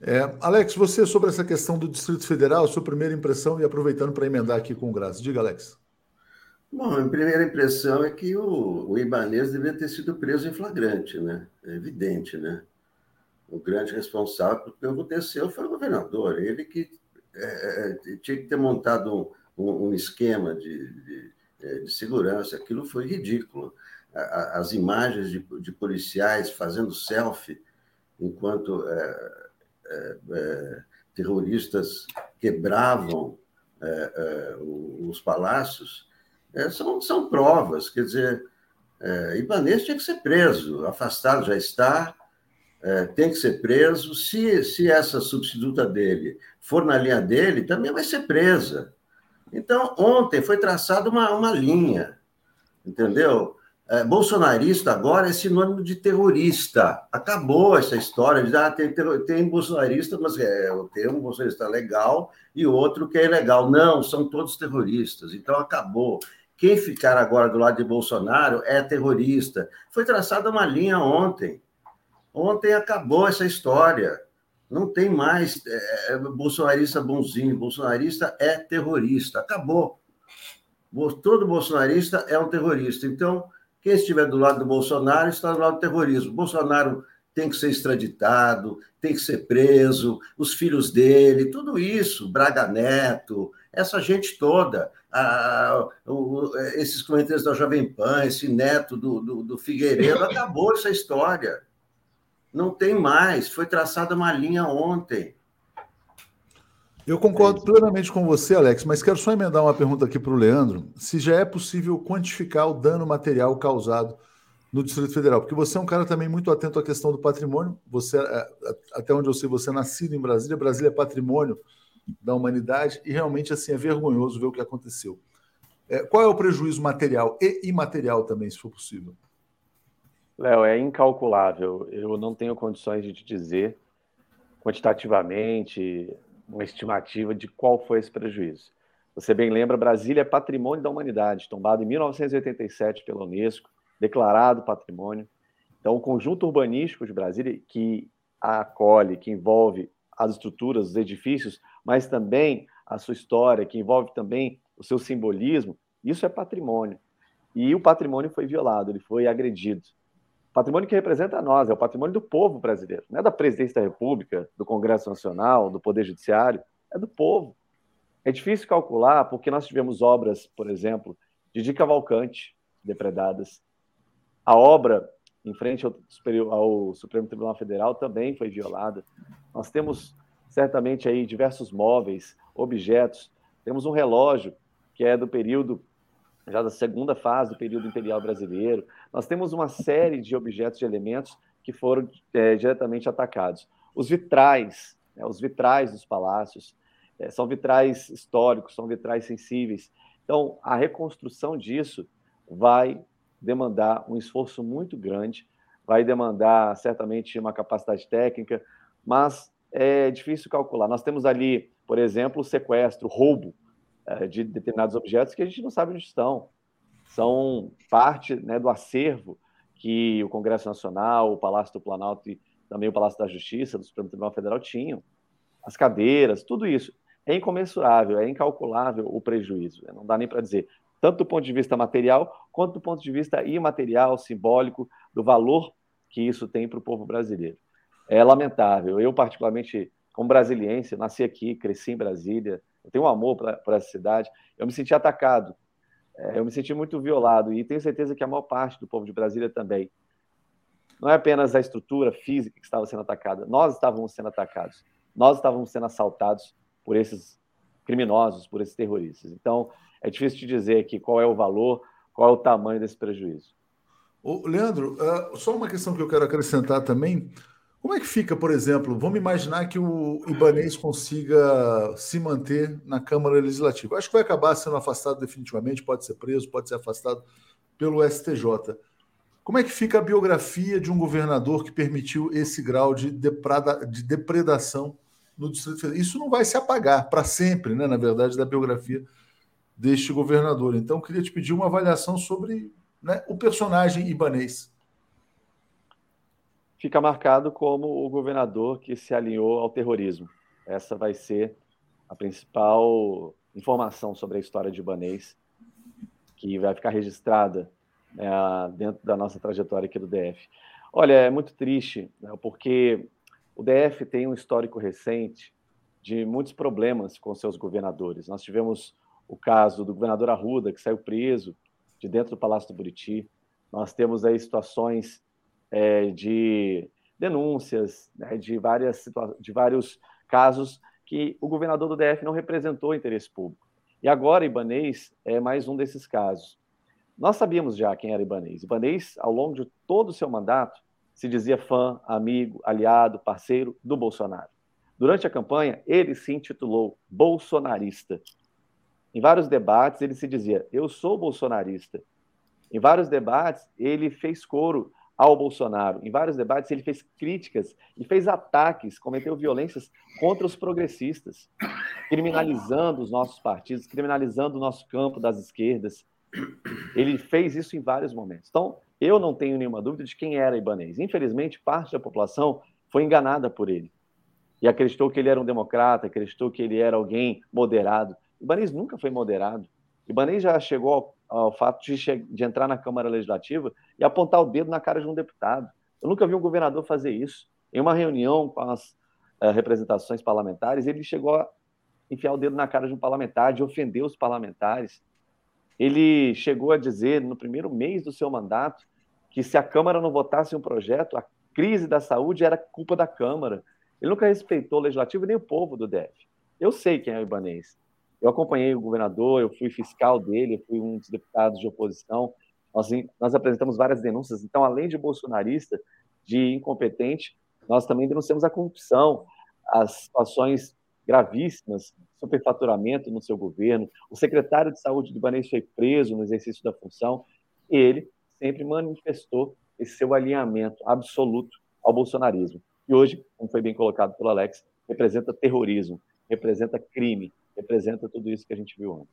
É, Alex, você sobre essa questão do Distrito Federal, sua primeira impressão e aproveitando para emendar aqui com o Graça. Diga, Alex. Bom, a primeira impressão é que o, o Ibanês deveria ter sido preso em flagrante, né? É evidente, né? O grande responsável pelo que aconteceu foi o governador, ele que é, é tinha que ter montado um, um, um esquema de, de, de, segurança, aquilo foi ridículo. as imagens de, de, policiais fazendo selfie enquanto é, é, é terroristas quebravam os palácios é, são, são provas, quer dizer, é, Ibanez tinha que ser preso, afastado já está, é, tem que ser preso. Se, se essa substituta dele for na linha dele, também vai ser presa. Então, ontem foi traçada uma, uma linha, entendeu? É, bolsonarista agora é sinônimo de terrorista. Acabou essa história de ah, tem, tem bolsonarista, mas é, tem um bolsonarista legal e outro que é ilegal. Não, são todos terroristas. Então acabou. Quem ficar agora do lado de Bolsonaro é terrorista. Foi traçada uma linha ontem. Ontem acabou essa história. Não tem mais é, é, bolsonarista bonzinho. Bolsonarista é terrorista. Acabou. Todo bolsonarista é um terrorista. Então, quem estiver do lado do Bolsonaro está do lado do terrorismo. Bolsonaro tem que ser extraditado, tem que ser preso, os filhos dele, tudo isso, Braga Neto, essa gente toda, a, o, esses comentários da Jovem Pan, esse neto do, do, do Figueiredo, [laughs] acabou essa história. Não tem mais, foi traçada uma linha ontem. Eu concordo plenamente com você, Alex, mas quero só emendar uma pergunta aqui para o Leandro: se já é possível quantificar o dano material causado no Distrito Federal, porque você é um cara também muito atento à questão do patrimônio. Você, é, até onde eu sei, você é nascido em Brasília. Brasília é patrimônio da humanidade e realmente assim é vergonhoso ver o que aconteceu. É, qual é o prejuízo material e imaterial também, se for possível? Léo, é incalculável. Eu não tenho condições de te dizer quantitativamente uma estimativa de qual foi esse prejuízo. Você bem lembra, Brasília é patrimônio da humanidade, tombado em 1987 pela Unesco, declarado patrimônio. Então, o conjunto urbanístico de Brasília, que acolhe, que envolve as estruturas, os edifícios, mas também a sua história, que envolve também o seu simbolismo, isso é patrimônio. E o patrimônio foi violado, ele foi agredido. Patrimônio que representa a nós, é o patrimônio do povo brasileiro, não é da presidência da República, do Congresso Nacional, do Poder Judiciário, é do povo. É difícil calcular, porque nós tivemos obras, por exemplo, de Di Cavalcante depredadas. A obra em frente ao, ao Supremo Tribunal Federal também foi violada. Nós temos certamente aí diversos móveis, objetos. Temos um relógio que é do período já da segunda fase do período imperial brasileiro. Nós temos uma série de objetos e elementos que foram é, diretamente atacados. Os vitrais, né, os vitrais dos palácios, é, são vitrais históricos, são vitrais sensíveis. Então, a reconstrução disso vai demandar um esforço muito grande, vai demandar certamente uma capacidade técnica, mas é difícil calcular. Nós temos ali, por exemplo, o sequestro, roubo de determinados objetos que a gente não sabe onde estão. São parte né, do acervo que o Congresso Nacional, o Palácio do Planalto e também o Palácio da Justiça, do Supremo Tribunal Federal tinham. As cadeiras, tudo isso. É incomensurável, é incalculável o prejuízo. Né? Não dá nem para dizer, tanto do ponto de vista material, quanto do ponto de vista imaterial, simbólico, do valor que isso tem para o povo brasileiro. É lamentável. Eu, particularmente, como brasiliense, nasci aqui, cresci em Brasília, eu tenho um amor por essa cidade, eu me senti atacado, é, eu me senti muito violado e tenho certeza que a maior parte do povo de Brasília também. Não é apenas a estrutura física que estava sendo atacada, nós estávamos sendo atacados, nós estávamos sendo assaltados por esses criminosos, por esses terroristas. Então, é difícil te dizer aqui qual é o valor, qual é o tamanho desse prejuízo. Ô, Leandro, uh, só uma questão que eu quero acrescentar também. Como é que fica, por exemplo, vamos imaginar que o Ibanês consiga se manter na Câmara Legislativa. Acho que vai acabar sendo afastado definitivamente, pode ser preso, pode ser afastado pelo STJ. Como é que fica a biografia de um governador que permitiu esse grau de, deprada, de depredação no Distrito Federal? Isso não vai se apagar para sempre, né, na verdade, da biografia deste governador. Então, queria te pedir uma avaliação sobre né, o personagem ibanês fica marcado como o governador que se alinhou ao terrorismo. Essa vai ser a principal informação sobre a história de Ibanês, que vai ficar registrada né, dentro da nossa trajetória aqui do DF. Olha, é muito triste, né, porque o DF tem um histórico recente de muitos problemas com seus governadores. Nós tivemos o caso do governador Arruda, que saiu preso de dentro do Palácio do Buriti. Nós temos aí situações é, de denúncias, né, de, várias de vários casos que o governador do DF não representou o interesse público. E agora, Ibanês é mais um desses casos. Nós sabíamos já quem era Ibanês. Ibanês, ao longo de todo o seu mandato, se dizia fã, amigo, aliado, parceiro do Bolsonaro. Durante a campanha, ele se intitulou bolsonarista. Em vários debates, ele se dizia: Eu sou bolsonarista. Em vários debates, ele fez coro ao Bolsonaro. Em vários debates, ele fez críticas e fez ataques, cometeu violências contra os progressistas, criminalizando os nossos partidos, criminalizando o nosso campo das esquerdas. Ele fez isso em vários momentos. Então, eu não tenho nenhuma dúvida de quem era Ibanez. Infelizmente, parte da população foi enganada por ele e acreditou que ele era um democrata, acreditou que ele era alguém moderado. Ibanez nunca foi moderado. Ibanez já chegou ao fato de, de, entrar na Câmara Legislativa e apontar o dedo na cara de um deputado. Eu nunca vi um governador fazer isso. Em uma reunião com as uh, representações parlamentares, ele chegou a enfiar o dedo na cara de um parlamentar, de ofender os parlamentares. Ele chegou a dizer, no primeiro mês do seu mandato, que se a Câmara não votasse um projeto, a crise da saúde era culpa da Câmara. Ele nunca respeitou o legislativo nem o povo do DF. Eu sei quem é o Ibanês. Eu acompanhei o governador, eu fui fiscal dele, eu fui um dos deputados de oposição. Nós, nós apresentamos várias denúncias. Então, além de bolsonarista, de incompetente, nós também denunciamos a corrupção, as situações gravíssimas, superfaturamento no seu governo. O secretário de saúde do Ibanês foi preso no exercício da função. E ele sempre manifestou esse seu alinhamento absoluto ao bolsonarismo. E hoje, como foi bem colocado pelo Alex, representa terrorismo, representa crime, representa tudo isso que a gente viu ontem.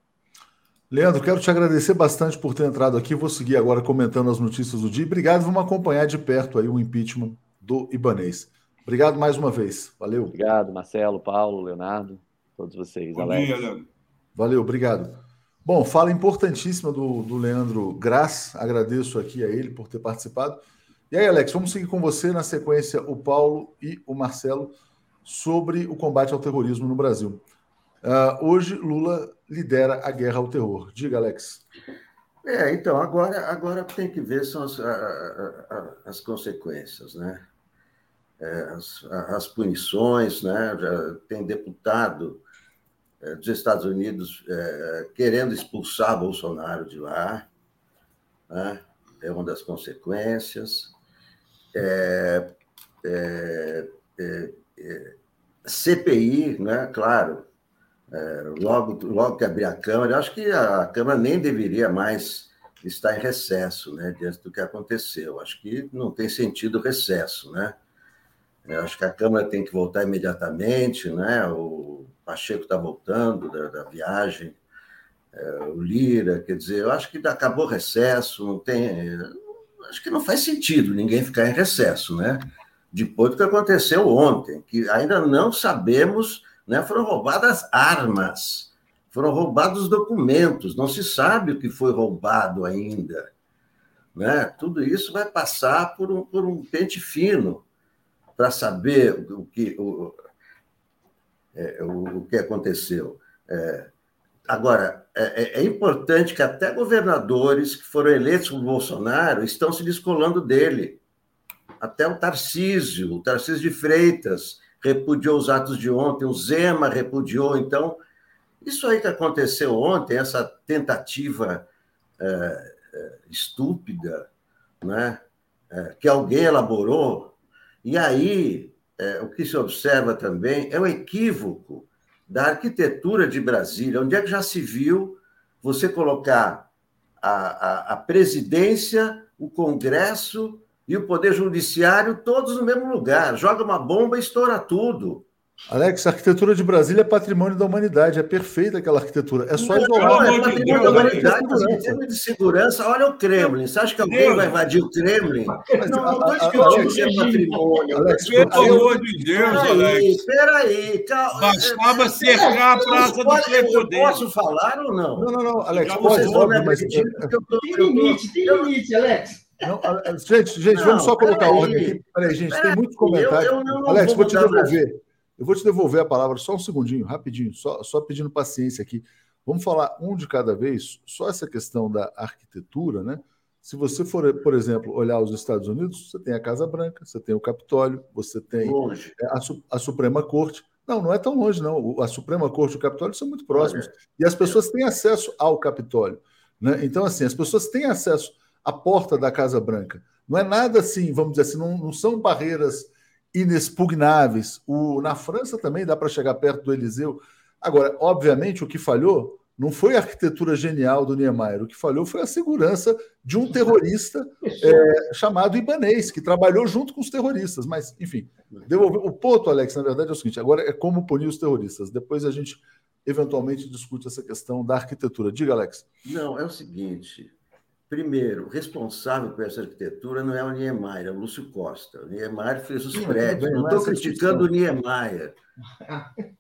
Leandro, quero te agradecer bastante por ter entrado aqui. Vou seguir agora comentando as notícias do dia. Obrigado, vamos acompanhar de perto aí o impeachment do Ibanês. Obrigado mais uma vez. Valeu. Obrigado, Marcelo, Paulo, Leonardo, todos vocês. Bom Alex. Dia, Leandro. Valeu, obrigado. Bom, fala importantíssima do, do Leandro Graz. Agradeço aqui a ele por ter participado. E aí, Alex, vamos seguir com você na sequência o Paulo e o Marcelo sobre o combate ao terrorismo no Brasil. Uh, hoje, Lula lidera a guerra ao terror. Diga, Alex. É, então, agora, agora tem que ver são as, a, a, as consequências, né? É, as, as, punições, né? Já tem deputado é, dos Estados Unidos é, querendo expulsar Bolsonaro de lá, né? é uma das consequências. É, é, é CPI, né? claro, é, logo, logo que abrir a Câmara, acho que a Câmara nem deveria mais estar em recesso, né, diante do que aconteceu. Acho que não tem sentido recesso, né? Eu acho que a Câmara tem que voltar imediatamente, né? O Pacheco está voltando da, da viagem, é, o Lira, quer dizer, eu acho que acabou o recesso, não tem. Acho que não faz sentido ninguém ficar em recesso, né? Depois do que aconteceu ontem, que ainda não sabemos né? Foram roubadas armas, foram roubados documentos, não se sabe o que foi roubado ainda. Né? Tudo isso vai passar por um, por um pente fino para saber o que, o, é, o, o, que aconteceu. É, agora, é, é, é, importante que até governadores que foram eleitos por Bolsonaro estão se descolando dele. Até o Tarcísio, o Tarcísio de Freitas, repudiou os atos de ontem, o Zema repudiou. Então, isso aí que aconteceu ontem, essa tentativa é, é, estúpida, né, é, que alguém elaborou, e aí é, o que se observa também é o equívoco da arquitetura de Brasília, onde é que já se viu você colocar a, a, a presidência, o Congresso e o Poder Judiciário todos no mesmo lugar. Joga uma bomba e estoura tudo. Alex, a arquitetura de Brasília é patrimônio da humanidade, é perfeita aquela arquitetura. É só isolar. Não, é patrimônio da humanidade, mas em termos de segurança, olha o Kremlin. Você acha que alguém Deus. vai invadir o Kremlin? Mas, não, não estou discutindo é patrimônio. Alex, pelo amor de Deus, Alex. Espera aí, calma. Bastava cercar a Praça do Tempo Posso falar ou não? Não, não, não, Alex, pode, pode, mas... Tem limite, tem limite, Alex. Não, gente, gente, não, vamos só colocar aí. ordem aqui. Peraí, gente, tem muitos comentários. Eu, eu, eu Alex, vou te devolver. Eu vou te devolver a palavra só um segundinho, rapidinho, só, só pedindo paciência aqui. Vamos falar um de cada vez, só essa questão da arquitetura, né? Se você for, por exemplo, olhar os Estados Unidos, você tem a Casa Branca, você tem o Capitólio, você tem é, a, a, Suprema Corte. Não, não é tão longe, não. A Suprema Corte e o Capitólio são muito próximos. E as pessoas têm acesso ao Capitólio. Né? Então, assim, as pessoas têm acesso a porta da Casa Branca. Não é nada assim, vamos dizer assim, não, não são barreiras inexpugnáveis. O, na França também dá para chegar perto do Eliseu. Agora, obviamente, o que falhou não foi a arquitetura genial do Niemeyer, o que falhou foi a segurança de um terrorista [laughs] é, chamado Ibanês, que trabalhou junto com os terroristas. Mas, enfim, devolver. O ponto, Alex, na verdade é o seguinte: agora é como punir os terroristas. Depois a gente eventualmente discute essa questão da arquitetura. Diga, Alex. Não, é o seguinte: Primeiro, responsável por essa arquitetura não é o Niemeyer, é o Lúcio Costa. O Niemeyer fez os prédios. Não estou criticando o Niemeyer. [laughs]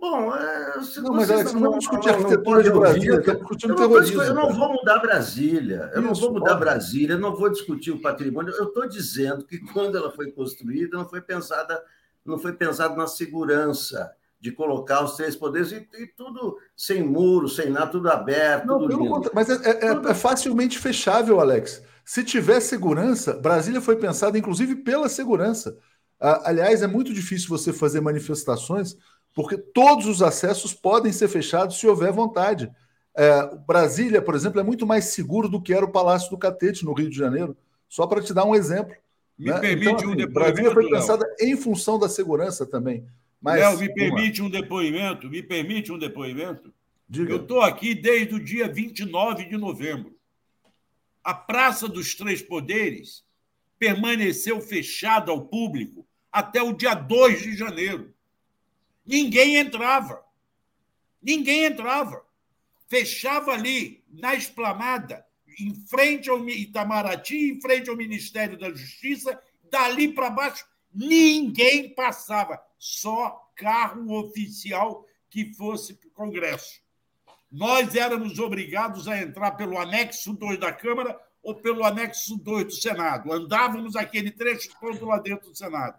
Bom, é, não, mas Alex, não vamos discutir a arquitetura de Brasília, estamos discutindo terrorismo. Eu não vou mudar Brasília, eu não vou mudar Brasília, eu não vou discutir o patrimônio. Eu estou dizendo que quando ela foi construída, não foi pensada, não foi pensado na segurança de colocar os três poderes e, e tudo sem muro, sem nada, tudo aberto. Não, tudo contra... Mas é, é, é, é, facilmente fechável, Alex. Se tiver segurança, Brasília foi pensada inclusive pela segurança. aliás, é muito difícil você fazer manifestações porque todos os acessos podem ser fechados se houver vontade. É, Brasília, por exemplo, é muito mais seguro do que era o Palácio do Catete, no Rio de Janeiro. Só para te dar um exemplo. Me né? permite então, assim, um depoimento. Brasília foi pensada em função da segurança também. Mas, Léo, me permite um depoimento? Me permite um depoimento? Diga. Eu estou aqui desde o dia 29 de novembro. A Praça dos Três Poderes permaneceu fechada ao público até o dia 2 de janeiro. Ninguém entrava. Ninguém entrava. Fechava ali, na esplanada, em frente ao Itamaraty, em frente ao Ministério da Justiça, dali para baixo, ninguém passava só carro oficial que fosse para o Congresso. Nós éramos obrigados a entrar pelo anexo 2 da Câmara ou pelo anexo 2 do Senado. Andávamos aquele trecho todo lá dentro do Senado.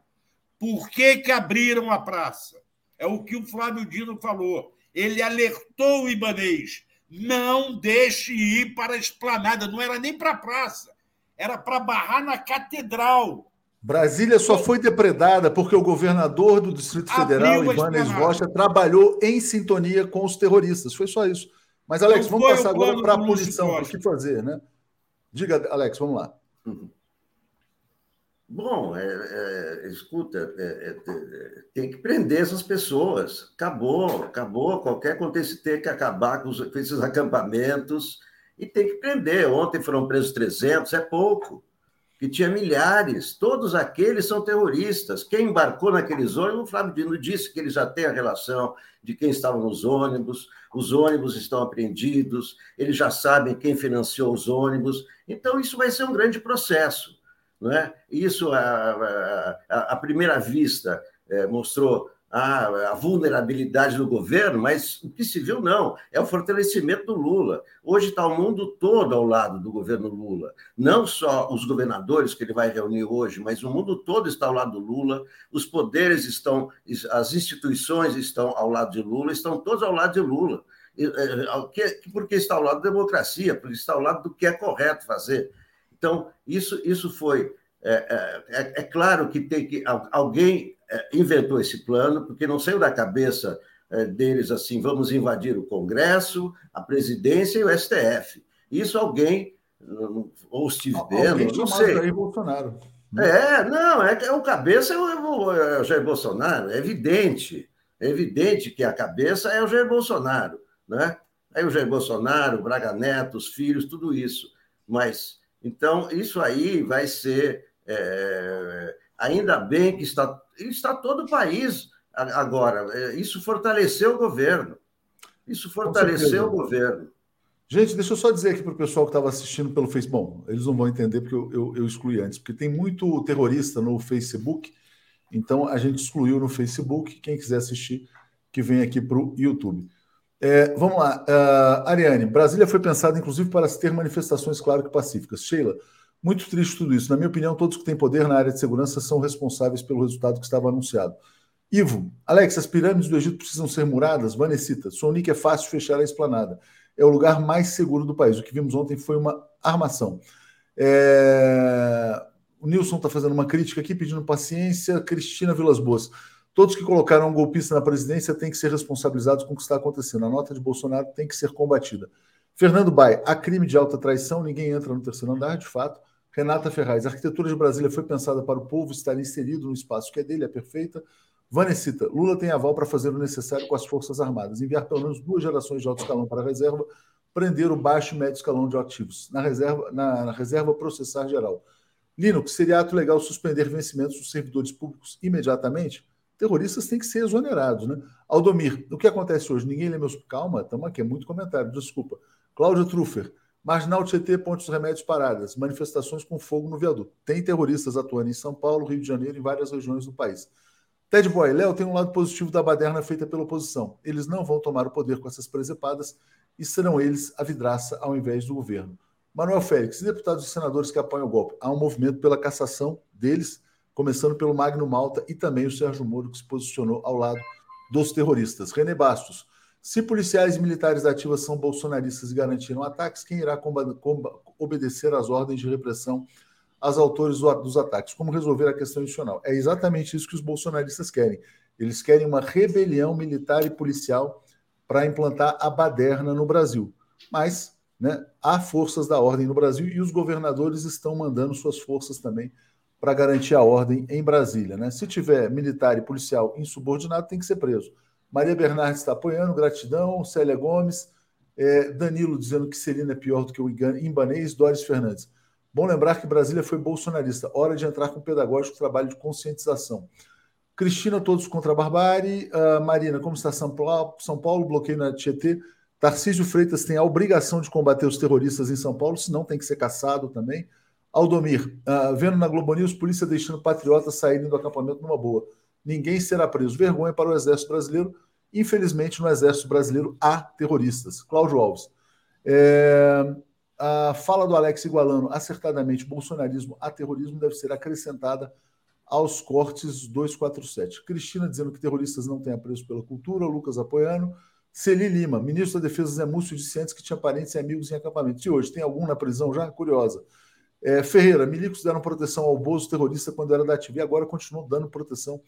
Por que, que abriram a praça? É o que o Flávio Dino falou. Ele alertou o Ibanês. Não deixe ir para a esplanada. Não era nem para a praça. Era para barrar na catedral. Brasília só foi depredada porque o governador do Distrito Federal, Ibanez Rocha, trabalhou em sintonia com os terroristas. Foi só isso. Mas, Alex, vamos passar agora para a punição, o que fazer, né? Diga, Alex, vamos lá. Bom, é, é, escuta, é, é tem que prender essas pessoas. Acabou, acabou. Qualquer contexto tem que acabar com, os, com esses acampamentos e tem que prender. Ontem foram presos 300, é pouco que tinha milhares, todos aqueles são terroristas. Quem embarcou naqueles ônibus, o Flávio Dino disse que ele já tem a relação de quem estava nos ônibus, os ônibus estão apreendidos, eles já sabem quem financiou os ônibus, então isso vai ser um grande processo. Não é? Isso, à, primeira vista, é, mostrou a, a, vulnerabilidade do governo, mas o que se viu não, é o fortalecimento do Lula. Hoje está o mundo todo ao lado do governo Lula. Não só os governadores que ele vai reunir hoje, mas o mundo todo está ao lado do Lula, os poderes estão, as instituições estão ao lado de Lula, estão todos ao lado de Lula. É, porque está ao lado da democracia, porque está ao lado do que é correto fazer. Então, isso, isso foi. É, é, é, é claro que tem que. Alguém é, inventou esse plano, porque não saiu da cabeça é, deles assim: vamos invadir o Congresso, a presidência e o STF. Isso alguém, ou Steve Bannon, não sei. Jair Bolsonaro. É, não, é, é o cabeça é o, é o Jair Bolsonaro, é evidente. É evidente que a cabeça é o Jair Bolsonaro, né? Aí o Jair Bolsonaro, o Braga Neto, os filhos, tudo isso. Mas, então, isso aí vai ser. É, ainda bem que está está todo o país agora. É, isso fortaleceu o governo. Isso fortaleceu o governo. Gente, deixa eu só dizer aqui para o pessoal que estava assistindo pelo Facebook. Bom, eles não vão entender porque eu, eu, eu, excluí antes, porque tem muito terrorista no Facebook, então a gente excluiu no Facebook. Quem quiser assistir, que vem aqui para o YouTube. É, vamos lá, uh, Ariane. Brasília foi pensada, inclusive, para ter manifestações, claro que pacíficas. Sheila, muito triste tudo isso. Na minha opinião, todos que têm poder na área de segurança são responsáveis pelo resultado que estava anunciado. Ivo, Alex, as pirâmides do Egito precisam ser muradas? Vanessita, Sonic é fácil fechar a esplanada. É o lugar mais seguro do país. O que vimos ontem foi uma armação. É... O Nilson está fazendo uma crítica aqui, pedindo paciência. Cristina Vilas Boas. Todos que colocaram um golpista na presidência têm que ser responsabilizados com o que está acontecendo. A nota de Bolsonaro tem que ser combatida. Fernando Bai, há crime de alta traição, ninguém entra no terceiro andar, de fato. Renata Ferraz, a arquitetura de Brasília foi pensada para o povo estar inserido no espaço que é dele, é perfeita. Vanessita, Lula tem aval para fazer o necessário com as Forças Armadas, enviar pelo menos duas gerações de alto escalão para a reserva, prender o baixo e médio escalão de ativos. Na reserva, na, na reserva processar geral. Linux, seria ato legal suspender vencimentos dos servidores públicos imediatamente? Terroristas têm que ser exonerados, né? Aldomir, o que acontece hoje? Ninguém lê meus. Calma, estamos aqui, é muito comentário, desculpa. Cláudia Truffer, Marginal Tietê, Pontes Remédios Paradas, manifestações com fogo no viaduto. Tem terroristas atuando em São Paulo, Rio de Janeiro e várias regiões do país. Ted Boy, Léo tem um lado positivo da baderna feita pela oposição. Eles não vão tomar o poder com essas presepadas e serão eles a vidraça ao invés do governo. Manuel Félix, deputados e senadores que apoiam o golpe. Há um movimento pela cassação deles, começando pelo Magno Malta e também o Sérgio Moro, que se posicionou ao lado dos terroristas. René Bastos. Se policiais e militares ativos são bolsonaristas e garantiram ataques, quem irá obedecer às ordens de repressão aos autores dos ataques? Como resolver a questão institucional? É exatamente isso que os bolsonaristas querem. Eles querem uma rebelião militar e policial para implantar a baderna no Brasil. Mas né, há forças da ordem no Brasil e os governadores estão mandando suas forças também para garantir a ordem em Brasília. Né? Se tiver militar e policial insubordinado, tem que ser preso. Maria Bernardes está apoiando, gratidão. Célia Gomes, é, Danilo dizendo que Celina é pior do que o Imbanês, Doris Fernandes. Bom lembrar que Brasília foi bolsonarista. Hora de entrar com pedagógico trabalho de conscientização. Cristina, todos contra a barbárie. Uh, Marina, como está São Paulo? São Paulo, bloqueio na Tietê. Tarcísio Freitas tem a obrigação de combater os terroristas em São Paulo, senão tem que ser caçado também. Aldomir, uh, vendo na Globo News, polícia deixando patriotas saírem do acampamento numa boa. Ninguém será preso. Vergonha para o Exército Brasileiro. Infelizmente, no Exército Brasileiro há terroristas. Cláudio Alves. É, a fala do Alex Igualano, acertadamente, bolsonarismo a terrorismo deve ser acrescentada aos cortes 247. Cristina dizendo que terroristas não têm apreço pela cultura, Lucas apoiando. Celi Lima, ministro da Defesa Zé Múcio disse antes que tinha parentes e amigos em acampamento. E hoje, tem algum na prisão já? Curiosa. É, Ferreira, milicos deram proteção ao Bozo terrorista quando era da ativa e agora continuam dando proteção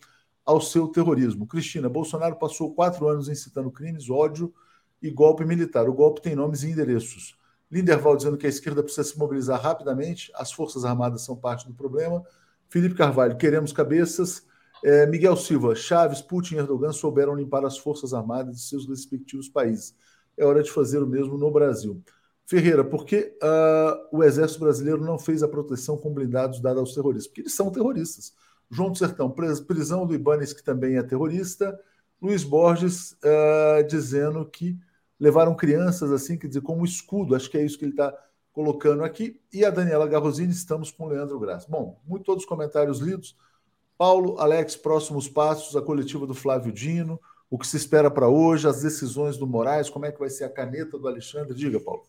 ao seu terrorismo. Cristina, Bolsonaro passou quatro anos incitando crimes, ódio e golpe militar. O golpe tem nomes e endereços. Linderval dizendo que a esquerda precisa se mobilizar rapidamente, as Forças Armadas são parte do problema. Felipe Carvalho, queremos cabeças. É, Miguel Silva, Chaves, Putin e Erdogan souberam limpar as Forças Armadas de seus respectivos países. É hora de fazer o mesmo no Brasil. Ferreira, por que uh, o Exército Brasileiro não fez a proteção com blindados dada aos terroristas? Porque eles são terroristas. João do Sertão, prisão do Ibanez, que também é terrorista. Luiz Borges uh, dizendo que levaram crianças assim, quer dizer, como escudo, acho que é isso que ele está colocando aqui. E a Daniela Garrosini, estamos com o Leandro Graça. Bom, muito todos os comentários lidos. Paulo, Alex, próximos passos, a coletiva do Flávio Dino, o que se espera para hoje, as decisões do Moraes, como é que vai ser a caneta do Alexandre? Diga, Paulo.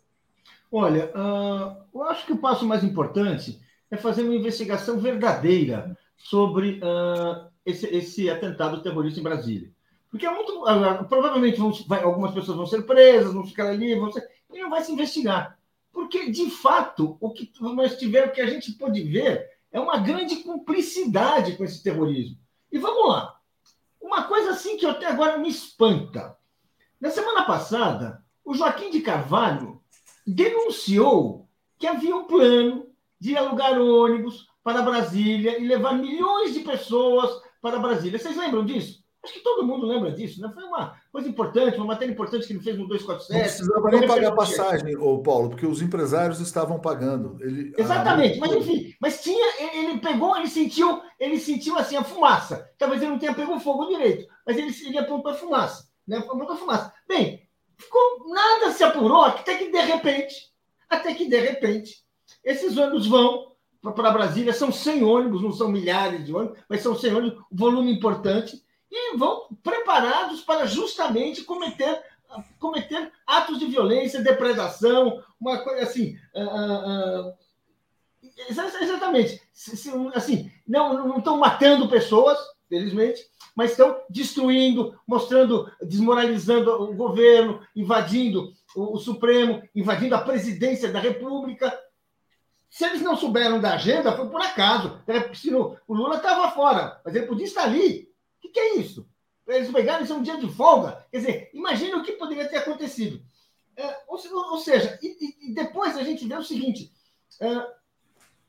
Olha, uh, eu acho que o passo mais importante é fazer uma investigação verdadeira sobre uh, esse, esse, atentado terrorista em Brasília. Porque é muito, uh, provavelmente vão, vai, algumas pessoas vão ser presas, vão ficar ali, vão ser, e não vai se investigar. Porque, de fato, o que nós tivemos, o que a gente pôde ver, é uma grande cumplicidade com esse terrorismo. E vamos lá. Uma coisa assim que até agora me espanta. Na semana passada, o Joaquim de Carvalho denunciou que havia um plano de alugar ônibus para Brasília e levar milhões de pessoas para Brasília. Vocês lembram disso? Acho que todo mundo lembra disso, né? Foi uma coisa importante, uma matéria importante que ele fez no 247. Não precisava nem pagar passagem, ô Paulo, porque os empresários estavam pagando. Ele, Exatamente, mas enfim, mas tinha, ele pegou, ele sentiu, ele sentiu assim a fumaça. Talvez ele não tenha pego fogo direito, mas ele, ele apontou a fumaça, né? Apontou a fumaça. Bem, ficou, nada se apurou, até que de repente, até que de repente, esses ônibus vão para Brasília, são 100 ônibus, não são milhares de ônibus, mas são 100 ônibus, volume importante, e vão preparados para justamente cometer cometer atos de violência, depredação, uma coisa assim. Uh, uh, exatamente. Assim, não, não estão matando pessoas, felizmente, mas estão destruindo, mostrando, desmoralizando o governo, invadindo o, o Supremo, invadindo a presidência da República. Se eles não souberam da agenda, foi por acaso. Se o Lula estava fora, mas ele podia estar ali. O que, que é isso? Eles pegaram isso é um dia de folga. Quer dizer, imagina o que poderia ter acontecido. É, ou, ou, seja, e, e, depois a gente vê o seguinte: é,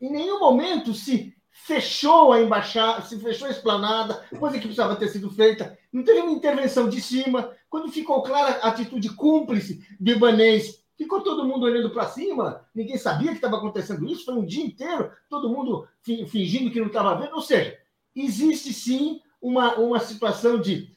em nenhum momento se fechou a embaixada, se fechou a esplanada, coisa que precisava ter sido feita, não teve uma intervenção de cima. Quando ficou clara a atitude cúmplice do Ibanês, ficou todo mundo olhando para cima, ninguém sabia que estava acontecendo isso, foi um dia inteiro, todo mundo fingindo que não estava vendo. Ou seja, existe sim uma, uma situação de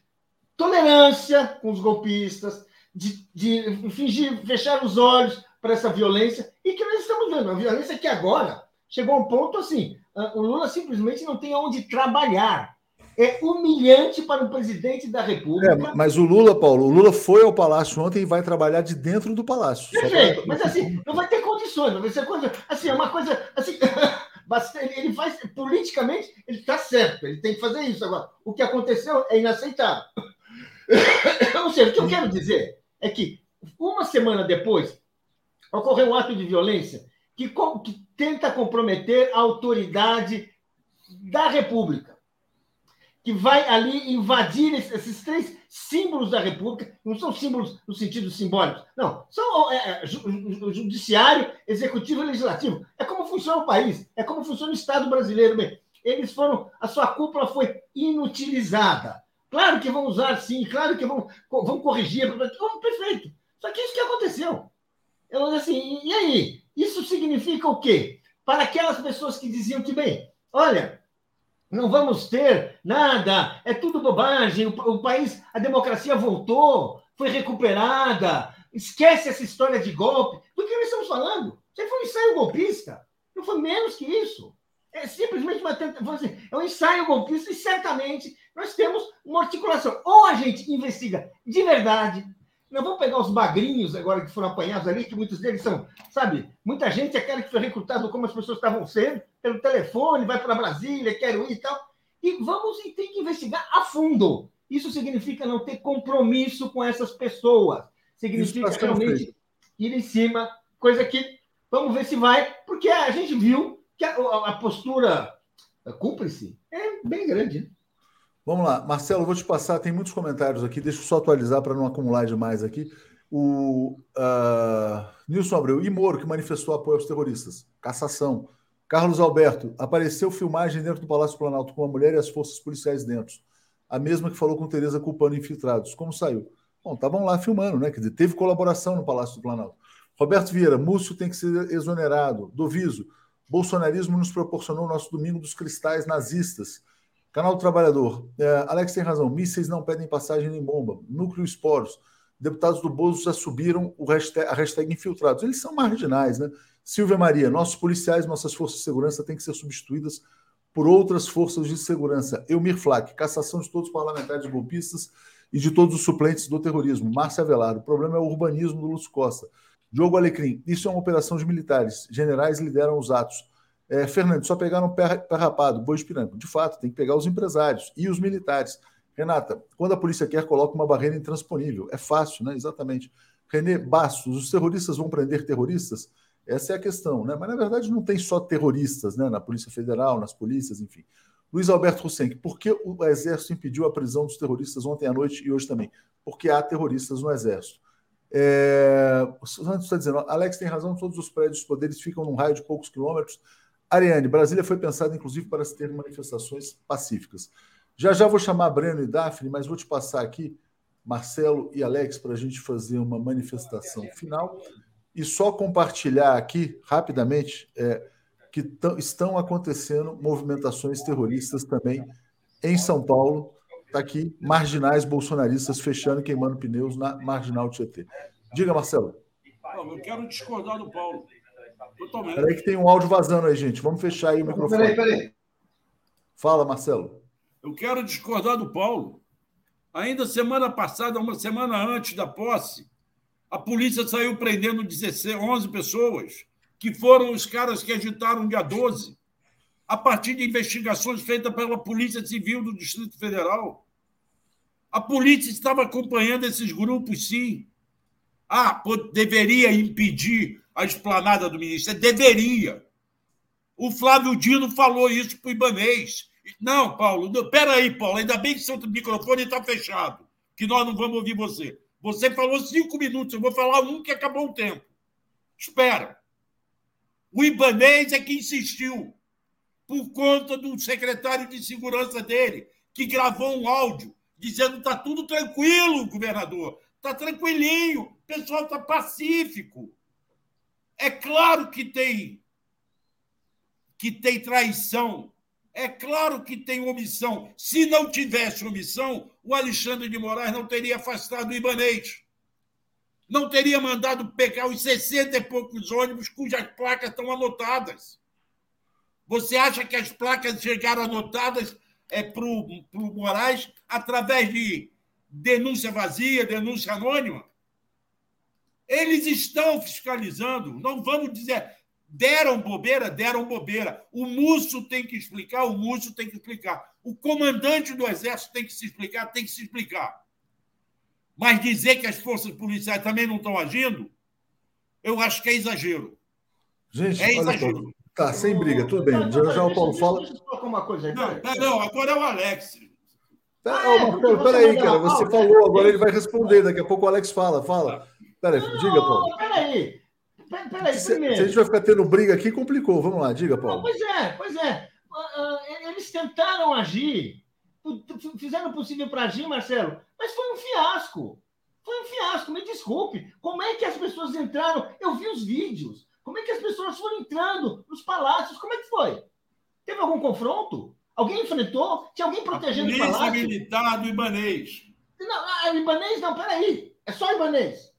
tolerância com os golpistas, de, de fingir, fechar os olhos para essa violência, e que nós estamos vendo, a violência que agora chegou a um ponto assim, o Lula simplesmente não tem onde trabalhar. É humilhante para o presidente da República. É, mas o Lula, Paulo, o Lula foi ao palácio ontem e vai trabalhar de dentro do palácio. Perfeito, mas assim, não vai ter condições, vai ser coisa, assim, é uma coisa assim, [laughs] ele faz politicamente, ele está certo, ele tem que fazer isso. Agora, o que aconteceu é inaceitável. [coughs] Ou seja, o que eu quero dizer é que uma semana depois ocorreu um ato de violência que, que tenta comprometer a autoridade da República, que vai ali invadir esses três símbolos da República, não são símbolos no sentido simbólico, não, são é, é judiciário, executivo e legislativo. É como funciona o país, é como funciona o Estado brasileiro. Bem, eles foram, a sua cúpula foi inutilizada. Claro que vão usar sim, claro que vão, vão corrigir, perfeito. Só que isso que aconteceu. Eu assim, e aí? Isso significa o quê? Para aquelas pessoas que diziam que, bem, olha, não vamos ter nada, é tudo bobagem, o, o país, a democracia voltou, foi recuperada, esquece essa história de golpe. Do que nós estamos falando? Isso foi um ensaio golpista. Não foi menos que isso. É simplesmente uma tentativa. É um ensaio golpista e certamente nós temos uma articulação. Ou a gente investiga de verdade. Não vamos pegar os bagrinhos agora que foram apanhados ali, que muitos deles são, sabe? Muita gente é aquela que foi recrutado como as pessoas estavam sendo, pelo telefone, vai para Brasília, quero ir e tal. E vamos e tem que investigar a fundo. Isso significa não ter compromisso com essas pessoas. Significa tá realmente ir em cima, coisa que vamos ver se vai, porque a gente viu que a, a postura cúmplice é bem grande. Né? Vamos lá, Marcelo, vou te passar, tem muitos comentários aqui, deixa eu só atualizar para não acumular demais aqui. O uh, Nilson Abreu, e Moro, que manifestou apoio aos terroristas. Cassação. Carlos Alberto, apareceu filmagem dentro do Palácio Planalto com a mulher e as forças policiais dentro. A mesma que falou com Tereza culpando infiltrados. Como saiu? Bom, estavam lá filmando, né? Quer dizer, teve colaboração no Palácio do Planalto. Roberto Vieira, Múcio tem que ser exonerado. Doviso, bolsonarismo nos proporcionou o nosso domingo dos cristais nazistas. Canal do Trabalhador. É, Alex tem razão. Mísseis não pedem passagem nem bomba. Núcleo esporos. Deputados do Bozo já subiram hashtag, a hashtag infiltrados. Eles são marginais, né? Silvia Maria, nossos policiais, nossas forças de segurança têm que ser substituídas por outras forças de segurança. Eumir Flack, cassação de todos os parlamentares golpistas e de todos os suplentes do terrorismo. Márcia Avelar, o problema é o urbanismo do Lúcio Costa. Diogo Alecrim, isso é uma operação de militares. Generais lideram os atos. É, Fernando, só pegaram pé, pé rapado, boi espirâmico. De fato, tem que pegar os empresários e os militares. Renata, quando a polícia quer, coloca uma barreira intransponível. É fácil, né? Exatamente. Renê Bastos, os terroristas vão prender terroristas? Essa é a questão, né? Mas na verdade não tem só terroristas, né? Na Polícia Federal, nas polícias, enfim. Luiz Alberto Hussein, por que o Exército impediu a prisão dos terroristas ontem à noite e hoje também? Porque há terroristas no Exército. É... O Santos está dizendo, Alex tem razão, todos os prédios poderes ficam num raio de poucos quilômetros Ariane, Brasília foi pensada, inclusive, para se ter manifestações pacíficas. Já já vou chamar Breno e Daphne, mas vou te passar aqui, Marcelo e Alex, para a gente fazer uma manifestação final. E só compartilhar aqui, rapidamente, é, que estão acontecendo movimentações terroristas também em São Paulo. Está aqui, marginais bolsonaristas fechando e queimando pneus na Marginal Tietê. Diga, Marcelo. eu quero discordar do Paulo. Totalmente. Peraí que tem um áudio vazando aí, gente. Vamos fechar aí o microfone. Peraí, peraí. Fala, Marcelo. Eu quero discordar do Paulo. Ainda semana passada, uma semana antes da posse, a polícia saiu prendendo 16, 11 pessoas, que foram os caras que agitaram dia 12, a partir de investigações feitas pela Polícia Civil do Distrito Federal. A polícia estava acompanhando esses grupos, sim. Ah, deveria impedir a esplanada do Ministério? Deveria. O Flávio Dino falou isso para o Ibanês. Não, Paulo, espera aí, Paulo, ainda bem que seu microfone está fechado, que nós não vamos ouvir você. Você falou cinco minutos, eu vou falar um que acabou o tempo. Espera. O Ibanês é que insistiu, por conta do secretário de segurança dele, que gravou um áudio dizendo está tudo tranquilo, governador, está tranquilinho, o pessoal está pacífico. É claro que tem que tem traição. É claro que tem omissão. Se não tivesse omissão, o Alexandre de Moraes não teria afastado o Ibanês. Não teria mandado pegar os 60 e poucos ônibus cujas placas estão anotadas. Você acha que as placas chegaram anotadas é, para o Moraes através de denúncia vazia, denúncia anônima? Eles estão fiscalizando, não vamos dizer. Deram bobeira? Deram bobeira. O Múcio tem que explicar, o Múcio tem que explicar. O comandante do Exército tem que se explicar, tem que se explicar. Mas dizer que as forças policiais também não estão agindo, eu acho que é exagero. Gente, é exagero. Tá, sem briga, tudo bem. Já, já o Paulo fala. Deixa eu uma coisa aí. Não, não, agora é o Alex. Tá, ah, é, Marcelo, peraí, cara. Você falou, agora ele vai responder. Daqui a pouco o Alex fala. Fala. Peraí, diga, Paulo. Peraí. Peraí, se, primeiro. Se a gente vai ficar tendo briga aqui, complicou. Vamos lá, diga, Paulo. Não, pois é, pois é. Ah, ah, eles tentaram agir, fizeram o possível para agir, Marcelo, mas foi um fiasco. Foi um fiasco, me desculpe. Como é que as pessoas entraram? Eu vi os vídeos. Como é que as pessoas foram entrando nos palácios? Como é que foi? Teve algum confronto? Alguém enfrentou? Tinha alguém protegendo o palácio? militar do Ibanês. Não, ah, Ibanês não, peraí. É só Ibanês.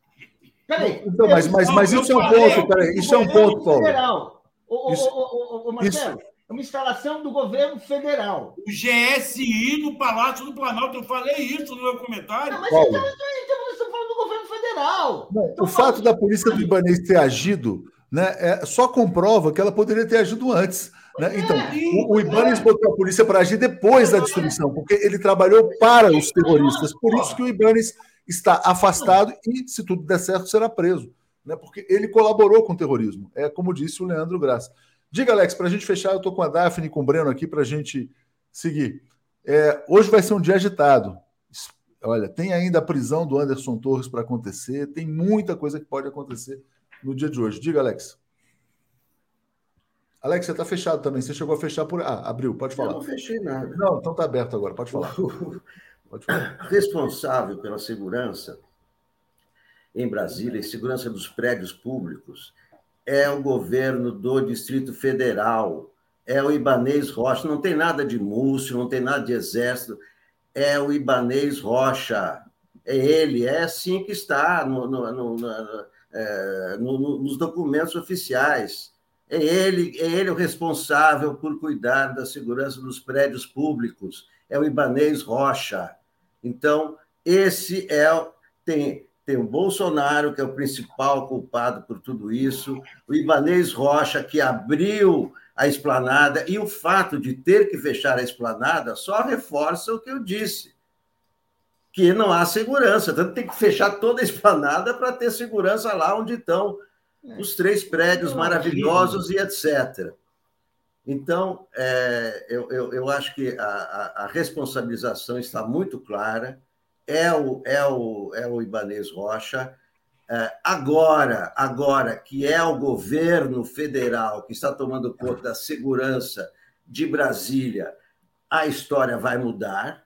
Peraí. Então, mas, mas, mas isso é um ponto, peraí. Isso é um ponto, Paulo. Federal. Ô, isso, ô, ô, Marcelo, isso. é uma instalação do governo federal. O GSI no Palácio do Planalto, eu falei isso no meu comentário. Não, mas Paulo. então, então, estamos falando do governo federal. Não, então, o fato da polícia do Ibanês ter agido né, é, só comprova que ela poderia ter agido antes. Né? Então, o, o Ibanez botou a polícia para agir depois da destruição, porque ele trabalhou para os terroristas. Por isso que o Ibanez está afastado e, se tudo der certo, será preso. Né? Porque ele colaborou com o terrorismo. É como disse o Leandro Graça. Diga, Alex, para a gente fechar, eu estou com a Daphne e com o Breno aqui para a gente seguir. É, hoje vai ser um dia agitado. Olha, tem ainda a prisão do Anderson Torres para acontecer, tem muita coisa que pode acontecer no dia de hoje. Diga, Alex. Alex, você está fechado também. Você chegou a fechar por. Ah, abriu, pode falar. Eu não fechei nada. Não, então está aberto agora, pode falar. [laughs] Responsável pela segurança em Brasília e segurança dos prédios públicos é o governo do Distrito Federal, é o Ibanês Rocha. Não tem nada de Múcio, não tem nada de Exército, é o Ibanês Rocha. É ele, é assim que está no, no, no, é, no, no, nos documentos oficiais. É ele, é ele o responsável por cuidar da segurança dos prédios públicos, é o Ibanês Rocha. Então, esse é tem tem o Bolsonaro, que é o principal culpado por tudo isso, o Ibanês Rocha, que abriu a esplanada, e o fato de ter que fechar a esplanada só reforça o que eu disse que não há segurança. Tanto tem que fechar toda a esplanada para ter segurança lá onde estão é. os três prédios maravilhosos e etc. Então, é, eu, eu, eu, acho que a, a, a, responsabilização está muito clara. É o, é o, é o Ibanês Rocha. É, agora, agora que é o governo federal que está tomando conta da segurança de Brasília, a história vai mudar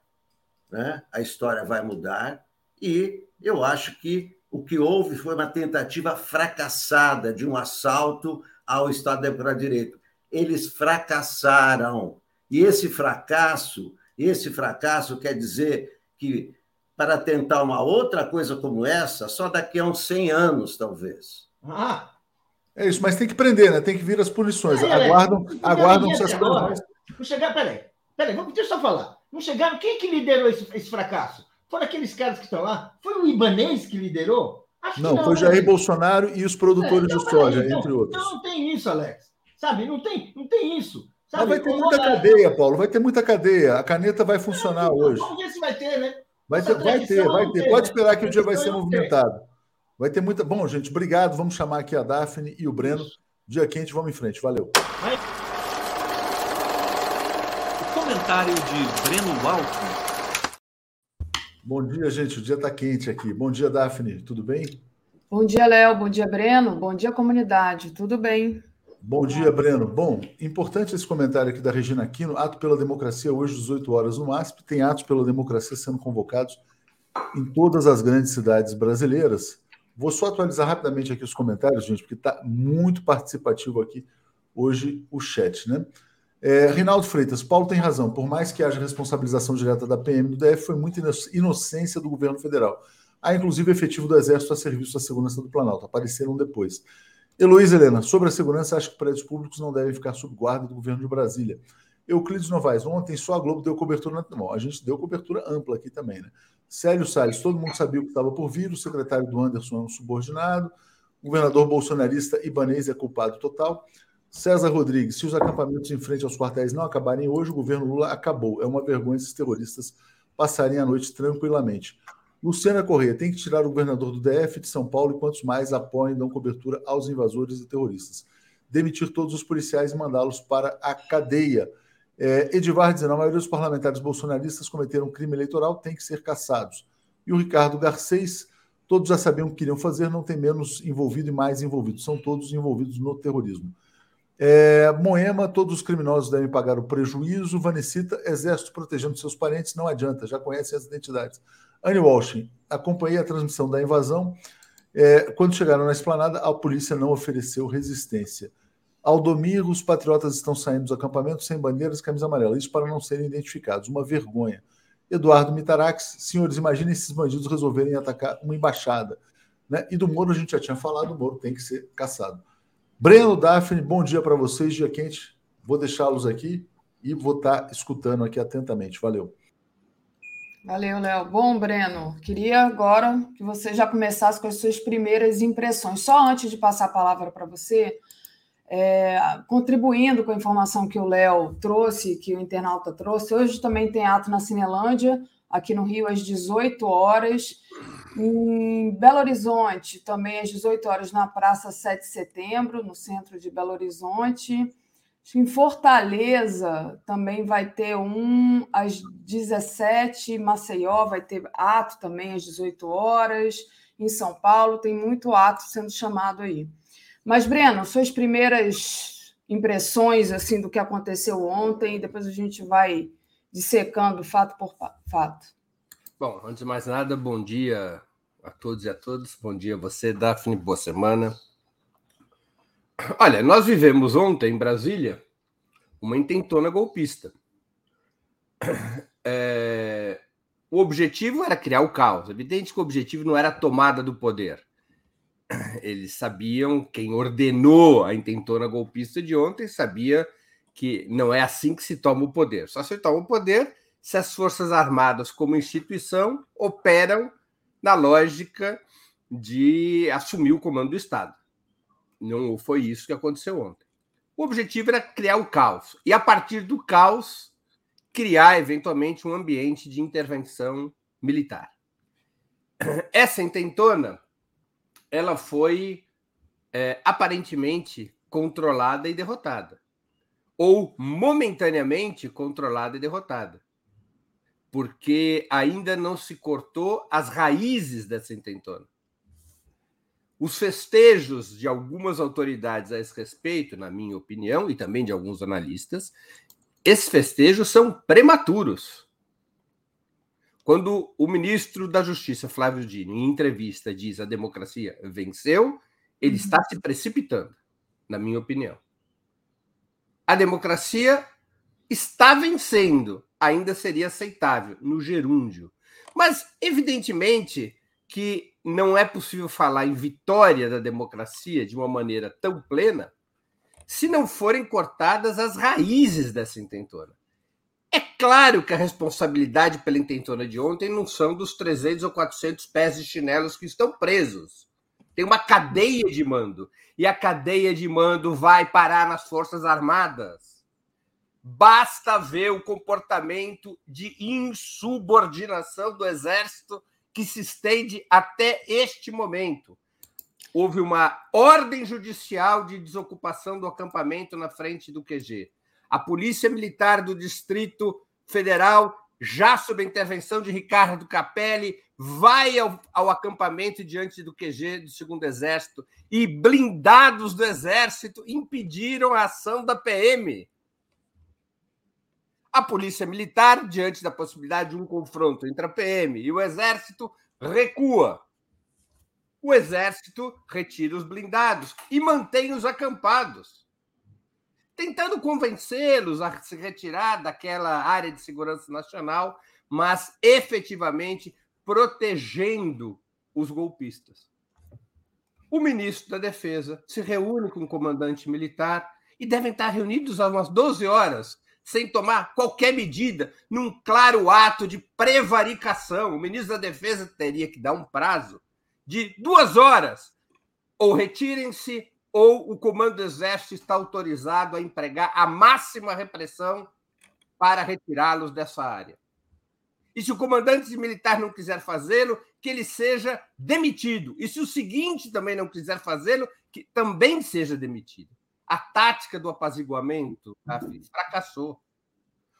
né? a história vai mudar, e eu acho que o que houve foi uma tentativa fracassada de um assalto ao Estado Democrático de Direito. Eles fracassaram. E esse fracasso, esse fracasso quer dizer que para tentar uma outra coisa como essa, só daqui a uns 100 anos, talvez. Ah, é isso, mas tem que prender, né? Tem que vir as punições. É, aguardam, é, aguardam essas punições. Vou chegar, peraí. Peraí, deixa eu só falar. Não chegaram. Quem que liderou esse, esse fracasso? Foram aqueles caras que estão lá? Foi o Ibanês que liderou? Acho não, que não, foi Jair né? Bolsonaro e os produtores é, então, de soja, então, entre outros. Então não tem isso, Alex. Sabe? Não tem, não tem isso. Sabe? Mas vai ter muita cadeia, Paulo. Vai ter muita cadeia. A caneta vai funcionar não, hoje. Vamos ver se vai ter, né? Vai ter, vai ter, vai ter. Pode esperar que o dia vai ser movimentado. Vai ter muita. Bom, gente, obrigado. Vamos chamar aqui a Daphne e o Breno. Dia quente, vamos em frente. Valeu. Vai. Comentário de Breno Altman. Bom dia, gente. O dia está quente aqui. Bom dia, Daphne. Tudo bem? Bom dia, Léo. Bom dia, Breno. Bom dia, comunidade. Tudo bem? Bom dia, Breno. Bom, importante esse comentário aqui da Regina Aquino. Ato pela democracia hoje, 18 horas no MASP. Tem atos pela democracia sendo convocados em todas as grandes cidades brasileiras. Vou só atualizar rapidamente aqui os comentários, gente, porque está muito participativo aqui hoje o chat, né? É, Rinaldo Freitas, Paulo tem razão. Por mais que haja responsabilização direta da PM do DF, foi muita inocência do governo federal. Há, inclusive, efetivo do Exército a serviço da segurança do Planalto. Apareceram depois. Heloísa Helena, sobre a segurança, acho que prédios públicos não devem ficar sob guarda do governo de Brasília. Euclides Novaes, ontem só a Globo deu cobertura. Na... Bom, a gente deu cobertura ampla aqui também, né? Célio Salles, todo mundo sabia o que estava por vir, o secretário do Anderson é um subordinado, o governador bolsonarista Ibanez é culpado total. César Rodrigues, se os acampamentos em frente aos quartéis não acabarem hoje, o governo Lula acabou. É uma vergonha esses terroristas passarem a noite tranquilamente. Luciana Corrêa tem que tirar o governador do DF de São Paulo e quantos mais apoiem e dão cobertura aos invasores e terroristas. Demitir todos os policiais e mandá-los para a cadeia. É, Edivar dizendo: a maioria dos parlamentares bolsonaristas cometeram crime eleitoral, tem que ser caçados. E o Ricardo Garcês, todos já sabiam o que queriam fazer, não tem menos envolvido e mais envolvido. São todos envolvidos no terrorismo. É, Moema, todos os criminosos devem pagar o prejuízo. Vanesita, exército protegendo seus parentes, não adianta, já conhecem as identidades. Anne Walsh, acompanhei a transmissão da invasão. É, quando chegaram na esplanada, a polícia não ofereceu resistência. Ao domingo, os patriotas estão saindo dos acampamentos sem bandeiras e camisa amarela, isso para não serem identificados. Uma vergonha. Eduardo Mitarax, senhores, imaginem esses bandidos resolverem atacar uma embaixada. Né? E do Moro a gente já tinha falado, o Moro tem que ser caçado. Breno, Daphne, bom dia para vocês, dia quente. Vou deixá-los aqui e vou estar escutando aqui atentamente. Valeu. Valeu, Léo. Bom, Breno, queria agora que você já começasse com as suas primeiras impressões. Só antes de passar a palavra para você, é, contribuindo com a informação que o Léo trouxe, que o internauta trouxe, hoje também tem ato na Cinelândia, aqui no Rio, às 18 horas. Em Belo Horizonte, também às 18 horas, na Praça 7 de Setembro, no centro de Belo Horizonte. Em Fortaleza também vai ter um às 17, Maceió vai ter ato também às 18 horas, em São Paulo tem muito ato sendo chamado aí. Mas, Breno, suas primeiras impressões assim do que aconteceu ontem, depois a gente vai dissecando fato por fato. Bom, antes de mais nada, bom dia a todos e a todas. Bom dia a você, Daphne. Boa semana. Olha, nós vivemos ontem em Brasília uma intentona golpista. É... O objetivo era criar o caos. Evidente que o objetivo não era a tomada do poder. Eles sabiam, quem ordenou a intentona golpista de ontem sabia que não é assim que se toma o poder. Só se toma o poder se as Forças Armadas, como instituição, operam na lógica de assumir o comando do Estado. Não foi isso que aconteceu ontem. O objetivo era criar o caos e, a partir do caos, criar eventualmente um ambiente de intervenção militar. Essa intentona, ela foi é, aparentemente controlada e derrotada, ou momentaneamente controlada e derrotada porque ainda não se cortou as raízes dessa intentona. Os festejos de algumas autoridades a esse respeito, na minha opinião, e também de alguns analistas, esses festejos são prematuros. Quando o ministro da Justiça, Flávio Dino, em entrevista, diz a democracia venceu, ele está se precipitando, na minha opinião. A democracia está vencendo, ainda seria aceitável no gerúndio. Mas, evidentemente, que não é possível falar em vitória da democracia de uma maneira tão plena se não forem cortadas as raízes dessa intentona. É claro que a responsabilidade pela intentona de ontem não são dos 300 ou 400 pés de chinelos que estão presos. Tem uma cadeia de mando. E a cadeia de mando vai parar nas Forças Armadas Basta ver o comportamento de insubordinação do Exército que se estende até este momento. Houve uma ordem judicial de desocupação do acampamento na frente do QG. A Polícia Militar do Distrito Federal, já sob a intervenção de Ricardo Capelli, vai ao, ao acampamento diante do QG do Segundo Exército e blindados do Exército impediram a ação da PM a Polícia Militar, diante da possibilidade de um confronto entre a PM e o Exército, recua. O Exército retira os blindados e mantém os acampados, tentando convencê-los a se retirar daquela área de segurança nacional, mas efetivamente protegendo os golpistas. O ministro da Defesa se reúne com o comandante militar e devem estar reunidos há umas 12 horas sem tomar qualquer medida, num claro ato de prevaricação. O ministro da Defesa teria que dar um prazo de duas horas. Ou retirem-se, ou o comando do Exército está autorizado a empregar a máxima repressão para retirá-los dessa área. E se o comandante militar não quiser fazê-lo, que ele seja demitido. E se o seguinte também não quiser fazê-lo, que também seja demitido. A tática do apaziguamento fracassou.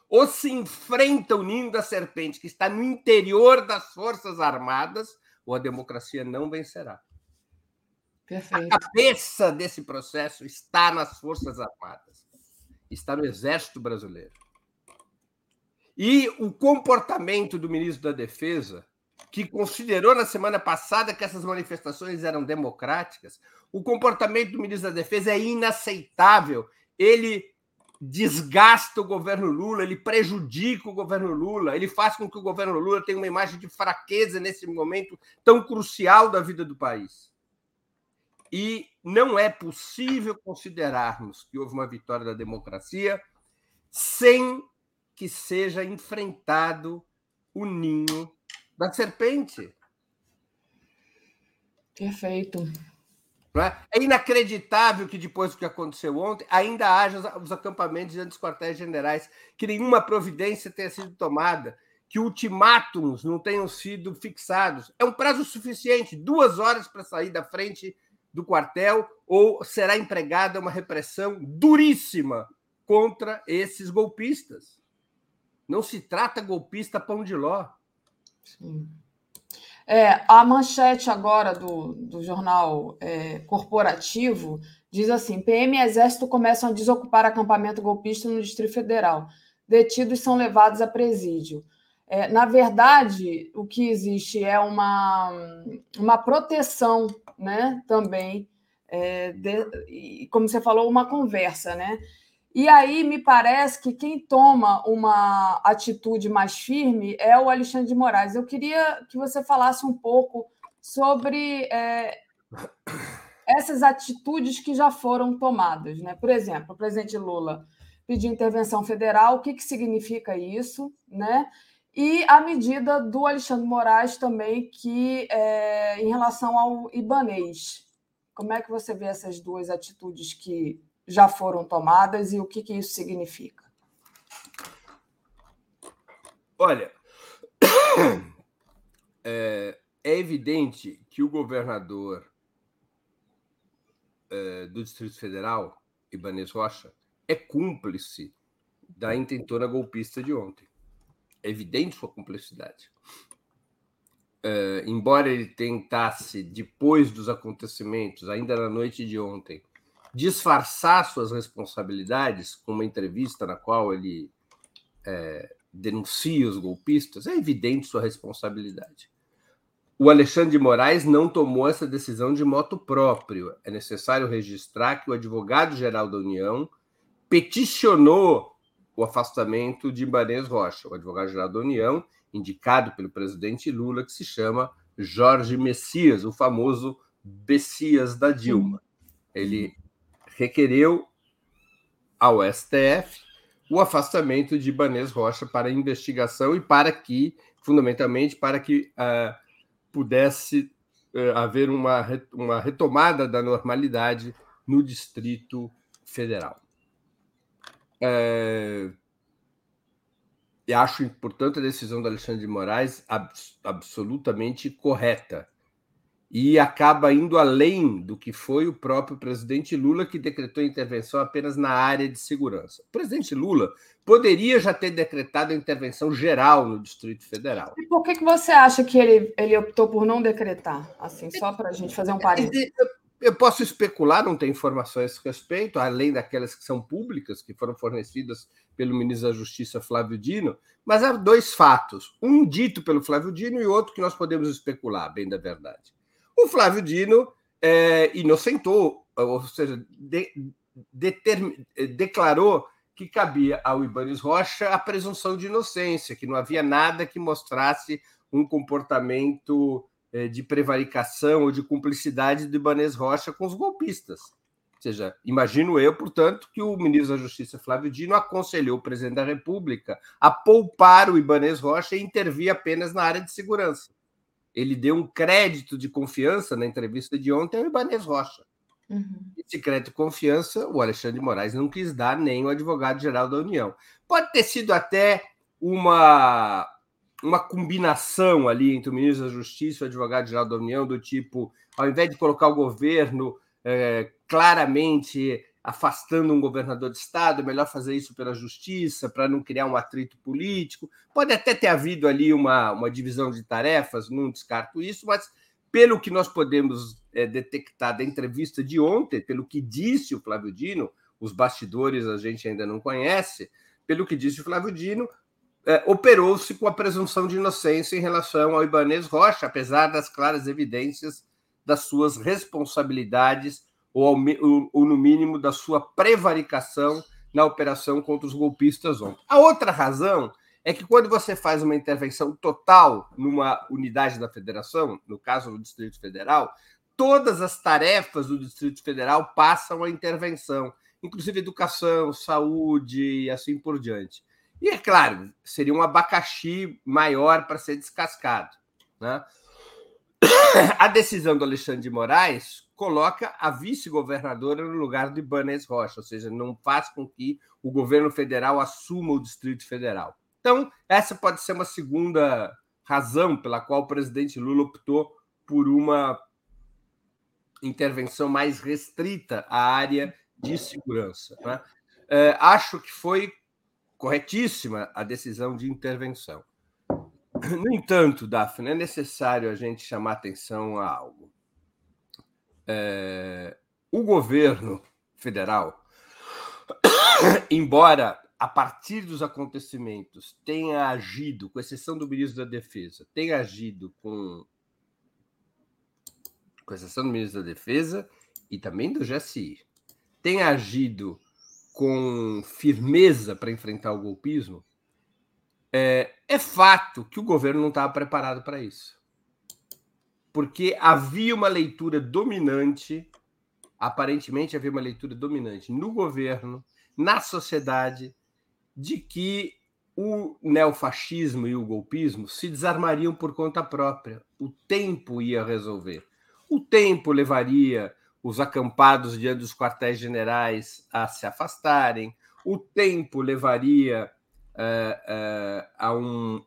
Ou se enfrenta o ninho da serpente, que está no interior das Forças Armadas, ou a democracia não vencerá. Perfeito. A cabeça desse processo está nas Forças Armadas, está no Exército Brasileiro. E o comportamento do ministro da Defesa, que considerou na semana passada que essas manifestações eram democráticas, o comportamento do ministro da Defesa é inaceitável. Ele desgasta o governo Lula, ele prejudica o governo Lula, ele faz com que o governo Lula tenha uma imagem de fraqueza nesse momento tão crucial da vida do país. E não é possível considerarmos que houve uma vitória da democracia sem que seja enfrentado o ninho da serpente. Perfeito. É? é? inacreditável que depois do que aconteceu ontem ainda haja os acampamentos diante dos quartéis generais, que nenhuma providência tenha sido tomada, que ultimátums não tenham sido fixados. É um prazo suficiente, duas horas para sair da frente do quartel, ou será empregada uma repressão duríssima contra esses golpistas. Não se trata golpista pão de ló. Sim. É, a manchete agora do, do jornal é, corporativo diz assim: PM e Exército começam a desocupar acampamento golpista no Distrito Federal. Detidos são levados a presídio. É, na verdade, o que existe é uma, uma proteção né, também, é, de, como você falou, uma conversa, né? E aí me parece que quem toma uma atitude mais firme é o Alexandre de Moraes. Eu queria que você falasse um pouco sobre é, essas atitudes que já foram tomadas. Né? Por exemplo, o presidente Lula pediu intervenção federal, o que, que significa isso? Né? E a medida do Alexandre Moraes também, que é, em relação ao Ibanês. Como é que você vê essas duas atitudes que já foram tomadas e o que, que isso significa? Olha, [coughs] é, é evidente que o governador é, do Distrito Federal, Ibanez Rocha, é cúmplice da intentona golpista de ontem. É evidente sua cumplicidade. É, embora ele tentasse, depois dos acontecimentos, ainda na noite de ontem, disfarçar suas responsabilidades com uma entrevista na qual ele é, denuncia os golpistas, é evidente sua responsabilidade. O Alexandre de Moraes não tomou essa decisão de moto próprio. É necessário registrar que o advogado-geral da União peticionou o afastamento de Ibanez Rocha, o advogado-geral da União, indicado pelo presidente Lula, que se chama Jorge Messias, o famoso Bessias da Dilma. Ele requereu ao STF o afastamento de Ibanez Rocha para investigação e para que, fundamentalmente, para que uh, pudesse uh, haver uma, uma retomada da normalidade no Distrito Federal. Uh, e acho, portanto, a decisão do Alexandre de Moraes abs absolutamente correta e acaba indo além do que foi o próprio presidente Lula, que decretou intervenção apenas na área de segurança. O presidente Lula poderia já ter decretado a intervenção geral no Distrito Federal. E por que, que você acha que ele, ele optou por não decretar? Assim, só para a gente fazer um parênteses. Eu posso especular, não tenho informações a respeito, além daquelas que são públicas, que foram fornecidas pelo ministro da Justiça Flávio Dino, mas há dois fatos: um dito pelo Flávio Dino e outro que nós podemos especular, bem da verdade. O Flávio Dino é, inocentou, ou seja, de, declarou que cabia ao Ibanez Rocha a presunção de inocência, que não havia nada que mostrasse um comportamento é, de prevaricação ou de cumplicidade do Ibanez Rocha com os golpistas. Ou seja, imagino eu, portanto, que o ministro da Justiça, Flávio Dino, aconselhou o presidente da República a poupar o Ibanez Rocha e intervir apenas na área de segurança ele deu um crédito de confiança na entrevista de ontem ao Ibanez Rocha. Uhum. Esse crédito de confiança o Alexandre de Moraes não quis dar nem o advogado-geral da União. Pode ter sido até uma uma combinação ali entre o ministro da Justiça e o advogado-geral da União, do tipo, ao invés de colocar o governo é, claramente afastando um governador de Estado, é melhor fazer isso pela Justiça, para não criar um atrito político. Pode até ter havido ali uma, uma divisão de tarefas, não descarto isso, mas pelo que nós podemos é, detectar da entrevista de ontem, pelo que disse o Flávio Dino, os bastidores a gente ainda não conhece, pelo que disse o Flávio Dino, é, operou-se com a presunção de inocência em relação ao Ibanês Rocha, apesar das claras evidências das suas responsabilidades ou, ou, ou no mínimo da sua prevaricação na operação contra os golpistas ontem. A outra razão é que quando você faz uma intervenção total numa unidade da federação, no caso do Distrito Federal, todas as tarefas do Distrito Federal passam à intervenção, inclusive educação, saúde e assim por diante. E é claro, seria um abacaxi maior para ser descascado. Né? [coughs] A decisão do Alexandre de Moraes coloca a vice-governadora no lugar de Ibanez Rocha, ou seja, não faz com que o governo federal assuma o Distrito Federal. Então, essa pode ser uma segunda razão pela qual o presidente Lula optou por uma intervenção mais restrita à área de segurança. Né? É, acho que foi corretíssima a decisão de intervenção. No entanto, Daphne, é necessário a gente chamar atenção a algo. É, o governo federal, [coughs] embora a partir dos acontecimentos tenha agido, com exceção do ministro da Defesa, tenha agido com, com exceção do ministro da Defesa e também do GSI, tenha agido com firmeza para enfrentar o golpismo, é, é fato que o governo não estava preparado para isso. Porque havia uma leitura dominante, aparentemente havia uma leitura dominante no governo, na sociedade, de que o neofascismo e o golpismo se desarmariam por conta própria. O tempo ia resolver. O tempo levaria os acampados diante dos quartéis generais a se afastarem, o tempo levaria uh, uh, a, um,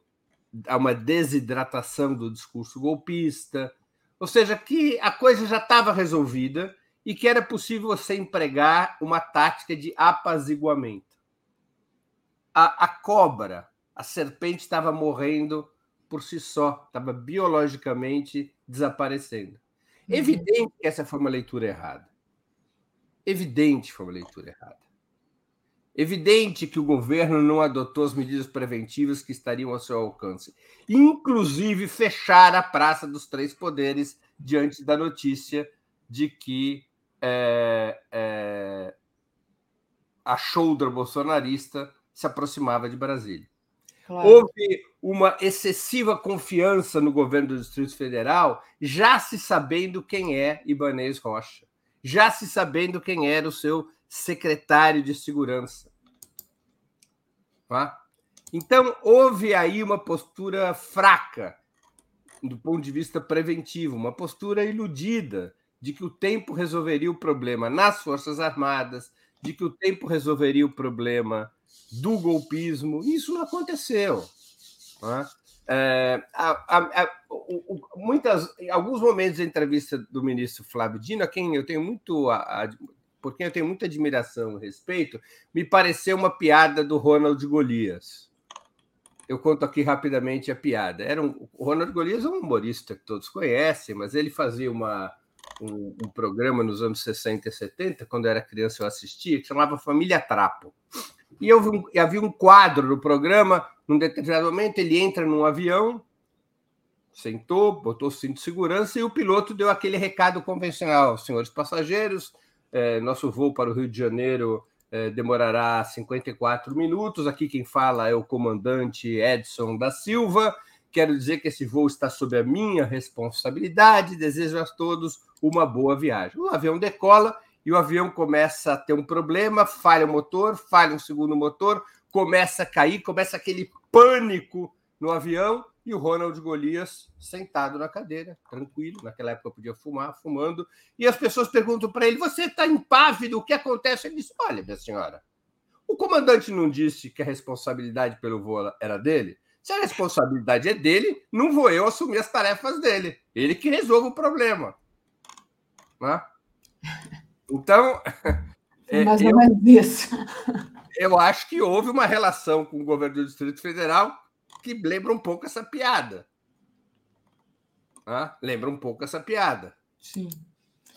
a uma desidratação do discurso golpista, ou seja, que a coisa já estava resolvida e que era possível você empregar uma tática de apaziguamento. A, a cobra, a serpente estava morrendo por si só, estava biologicamente desaparecendo. Uhum. Evidente que essa foi uma leitura errada. Evidente que foi uma leitura errada. Evidente que o governo não adotou as medidas preventivas que estariam ao seu alcance, inclusive fechar a Praça dos Três Poderes diante da notícia de que é, é, a shoulder bolsonarista se aproximava de Brasília. Claro. Houve uma excessiva confiança no governo do Distrito Federal, já se sabendo quem é Ibanez Rocha, já se sabendo quem era o seu secretário de segurança. Tá? Então, houve aí uma postura fraca do ponto de vista preventivo, uma postura iludida de que o tempo resolveria o problema nas Forças Armadas, de que o tempo resolveria o problema do golpismo. Isso não aconteceu. Né? É, a, a, a, o, o, muitas, em alguns momentos da entrevista do ministro Flávio Dino, a quem eu tenho muito, por quem eu tenho muita admiração e respeito, me pareceu uma piada do Ronald Golias. Eu conto aqui rapidamente a piada. Era um, o Ronald Golias é um humorista que todos conhecem, mas ele fazia uma, um, um, programa nos anos 60 e 70, quando eu era criança eu assistia, que chamava Família Trapo. E eu vi havia um quadro no programa, num determinado momento, ele entra num avião, sentou, botou o cinto de segurança e o piloto deu aquele recado convencional: senhores passageiros, é, nosso voo para o Rio de Janeiro é, demorará 54 minutos. Aqui quem fala é o comandante Edson da Silva. Quero dizer que esse voo está sob a minha responsabilidade. Desejo a todos uma boa viagem. O avião decola e o avião começa a ter um problema, falha o motor, falha um segundo motor, começa a cair, começa aquele pânico no avião e o Ronald Golias sentado na cadeira, tranquilo, naquela época podia fumar, fumando, e as pessoas perguntam para ele: "Você está impávido? O que acontece?" Ele diz: "Olha, minha senhora, o comandante não disse que a responsabilidade pelo voo era dele? Se a responsabilidade é dele, não vou eu assumir as tarefas dele. Ele que resolva o problema. Né? Então. [laughs] É, mais ou menos isso. Eu acho que houve uma relação com o governo do Distrito Federal que lembra um pouco essa piada. Né? Lembra um pouco essa piada. Sim.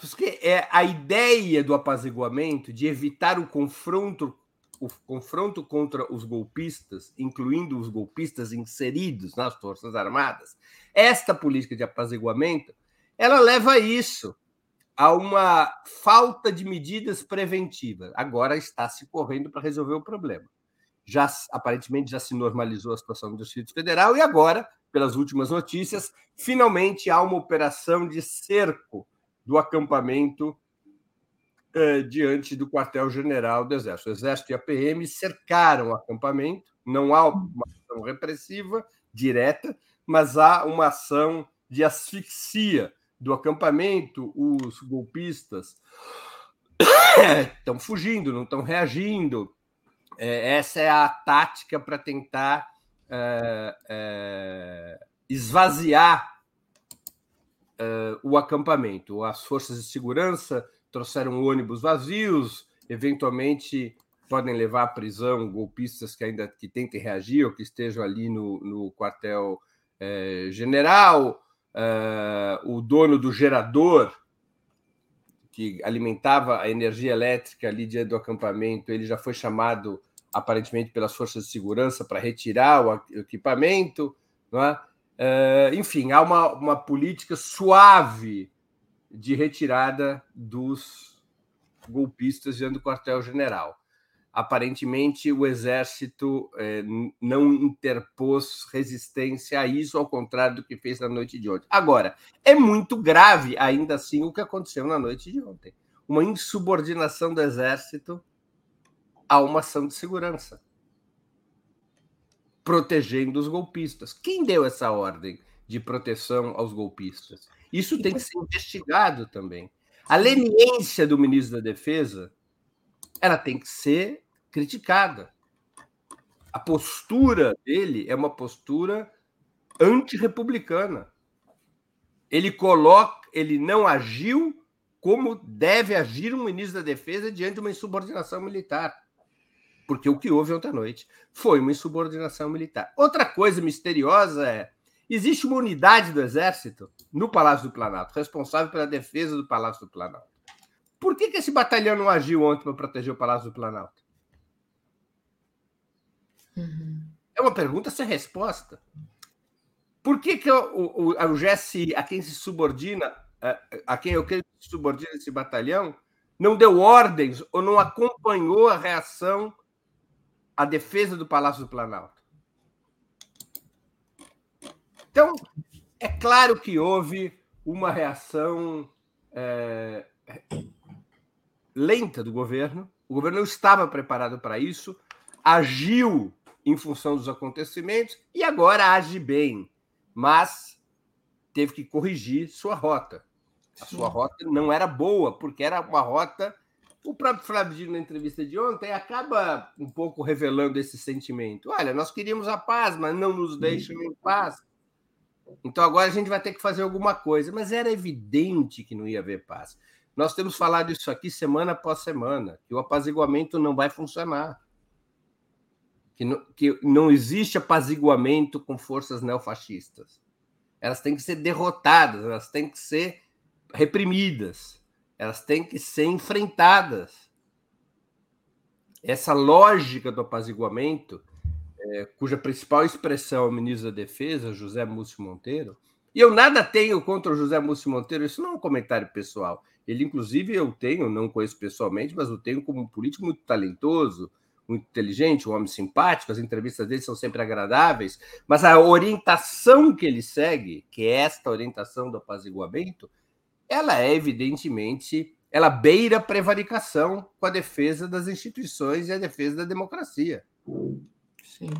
Porque é a ideia do apaziguamento, de evitar o confronto o confronto contra os golpistas, incluindo os golpistas inseridos nas Forças Armadas, esta política de apaziguamento, ela leva a isso, a uma falta de medidas preventivas. Agora está se correndo para resolver o problema. Já aparentemente já se normalizou a situação do Distrito Federal e agora, pelas últimas notícias, finalmente há uma operação de cerco do acampamento eh, diante do quartel-general do Exército. O Exército e a PM cercaram o acampamento, não há uma ação repressiva direta, mas há uma ação de asfixia do acampamento. Os golpistas [coughs] estão fugindo, não estão reagindo. É, essa é a tática para tentar é, é, esvaziar o acampamento. As forças de segurança trouxeram ônibus vazios, eventualmente podem levar à prisão golpistas que ainda que tentem reagir ou que estejam ali no, no quartel é, general. É, o dono do gerador que alimentava a energia elétrica ali diante do acampamento, ele já foi chamado aparentemente pelas forças de segurança para retirar o equipamento, não é? É, enfim, há uma, uma política suave de retirada dos golpistas diante do quartel-general. Aparentemente, o exército eh, não interpôs resistência a isso, ao contrário do que fez na noite de ontem. Agora, é muito grave, ainda assim, o que aconteceu na noite de ontem uma insubordinação do exército a uma ação de segurança, protegendo os golpistas. Quem deu essa ordem de proteção aos golpistas? Isso tem que ser investigado também. A leniência do ministro da Defesa, ela tem que ser criticada. A postura dele é uma postura antirrepublicana. Ele coloca, ele não agiu como deve agir um ministro da Defesa diante de uma insubordinação militar. Porque o que houve ontem à noite foi uma insubordinação militar. Outra coisa misteriosa é Existe uma unidade do Exército no Palácio do Planalto, responsável pela defesa do Palácio do Planalto. Por que, que esse batalhão não agiu ontem para proteger o Palácio do Planalto? Uhum. É uma pergunta sem resposta. Por que, que o, o, o GSI, a quem se subordina, a quem eu creio que subordina esse batalhão, não deu ordens ou não acompanhou a reação à defesa do Palácio do Planalto? Então, é claro que houve uma reação é, lenta do governo. O governo não estava preparado para isso, agiu em função dos acontecimentos e agora age bem, mas teve que corrigir sua rota. A sua rota não era boa, porque era uma rota. O próprio Flávio Dino, na entrevista de ontem, acaba um pouco revelando esse sentimento. Olha, nós queríamos a paz, mas não nos deixam em paz. Então agora a gente vai ter que fazer alguma coisa, mas era evidente que não ia haver paz. Nós temos falado isso aqui semana após semana, que o apaziguamento não vai funcionar. Que não, que não existe apaziguamento com forças neofascistas. Elas têm que ser derrotadas, elas têm que ser reprimidas, elas têm que ser enfrentadas. Essa lógica do apaziguamento é, cuja principal expressão é o ministro da Defesa, José Múcio Monteiro, e eu nada tenho contra o José Múcio Monteiro, isso não é um comentário pessoal. Ele, inclusive, eu tenho, não conheço pessoalmente, mas eu tenho como um político muito talentoso, muito inteligente, um homem simpático, as entrevistas dele são sempre agradáveis, mas a orientação que ele segue, que é esta orientação do apaziguamento, ela é evidentemente, ela beira prevaricação com a defesa das instituições e a defesa da democracia. Sim.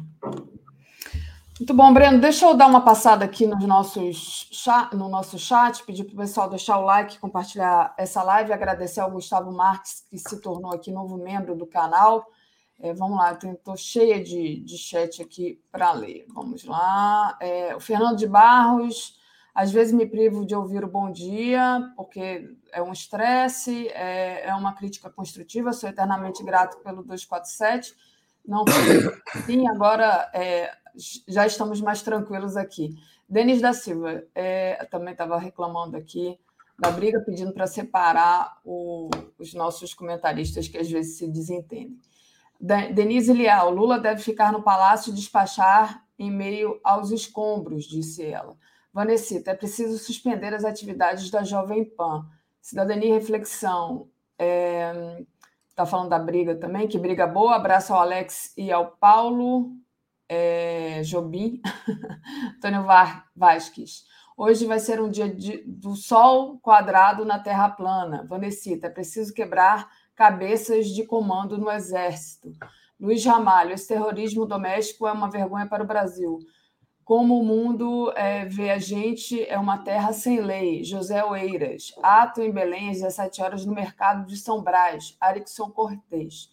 Muito bom, Breno. Deixa eu dar uma passada aqui nos nossos no nosso chat, pedir para o pessoal deixar o like, compartilhar essa live, agradecer ao Gustavo Marques, que se tornou aqui novo membro do canal. É, vamos lá, estou cheia de, de chat aqui para ler. Vamos lá. É, o Fernando de Barros, às vezes me privo de ouvir o bom dia, porque é um estresse, é, é uma crítica construtiva, sou eternamente grato pelo 247. Não sim, agora é, já estamos mais tranquilos aqui. Denis da Silva é, também estava reclamando aqui da briga, pedindo para separar o, os nossos comentaristas que às vezes se desentendem. Denise Leal, Lula deve ficar no palácio e despachar em meio aos escombros, disse ela. Vanessita, é preciso suspender as atividades da Jovem Pan. Cidadania e Reflexão, está é, tá falando da briga também, que briga boa. Abraço ao Alex e ao Paulo é, Jobim, [laughs] Antônio Vasques. Hoje vai ser um dia de, do sol quadrado na terra plana. Vanessita, é preciso quebrar cabeças de comando no Exército. Luiz Ramalho, esse terrorismo doméstico é uma vergonha para o Brasil. Como o mundo é, vê a gente, é uma terra sem lei. José Oeiras. Ato em Belém às 17 horas no mercado de São Brás. Arixon Cortez.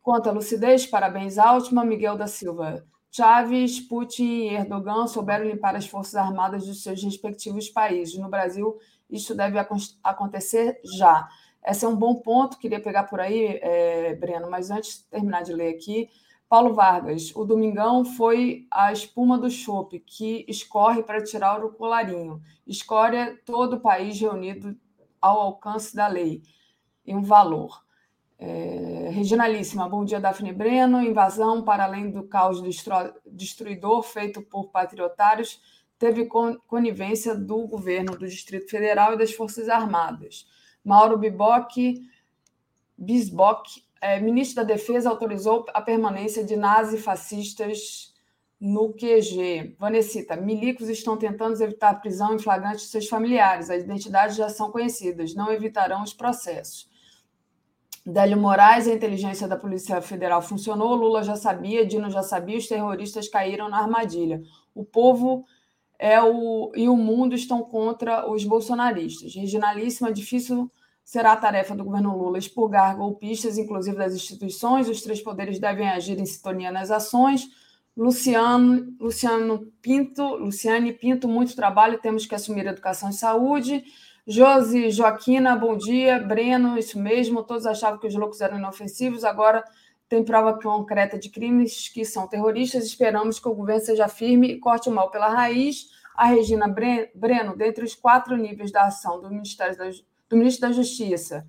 Quanto à lucidez, parabéns, Altman. Miguel da Silva. Chaves, Putin e Erdogan souberam limpar as forças armadas dos seus respectivos países. No Brasil, isso deve acontecer já. Esse é um bom ponto, queria pegar por aí, é, Breno, mas antes de terminar de ler aqui, Paulo Vargas, o Domingão foi a espuma do chope que escorre para tirar o colarinho. Escória todo o país reunido ao alcance da lei, em um valor. É, Regionalíssima, bom dia, Daphne Breno. Invasão para além do caos destruidor feito por patriotários teve conivência do governo do Distrito Federal e das Forças Armadas. Mauro Biboc, Bisboc, é, ministro da Defesa, autorizou a permanência de nazifascistas no QG. Vanessita, milicos estão tentando evitar a prisão em flagrante de seus familiares. As identidades já são conhecidas, não evitarão os processos. Délio Moraes, a inteligência da Polícia Federal funcionou, Lula já sabia, Dino já sabia, os terroristas caíram na armadilha. O povo é o, e o mundo estão contra os bolsonaristas. Regionalíssima, difícil será a tarefa do governo Lula expurgar golpistas, inclusive das instituições. Os três poderes devem agir em sintonia nas ações. Luciano, Luciano Pinto, Luciane Pinto, muito trabalho, temos que assumir educação e saúde. Josi Joaquina, bom dia. Breno, isso mesmo. Todos achavam que os loucos eram inofensivos, agora tem prova concreta de crimes que são terroristas. Esperamos que o governo seja firme e corte o mal pela raiz. A Regina Breno, dentre os quatro níveis da ação do, Ministério da, do Ministro da Justiça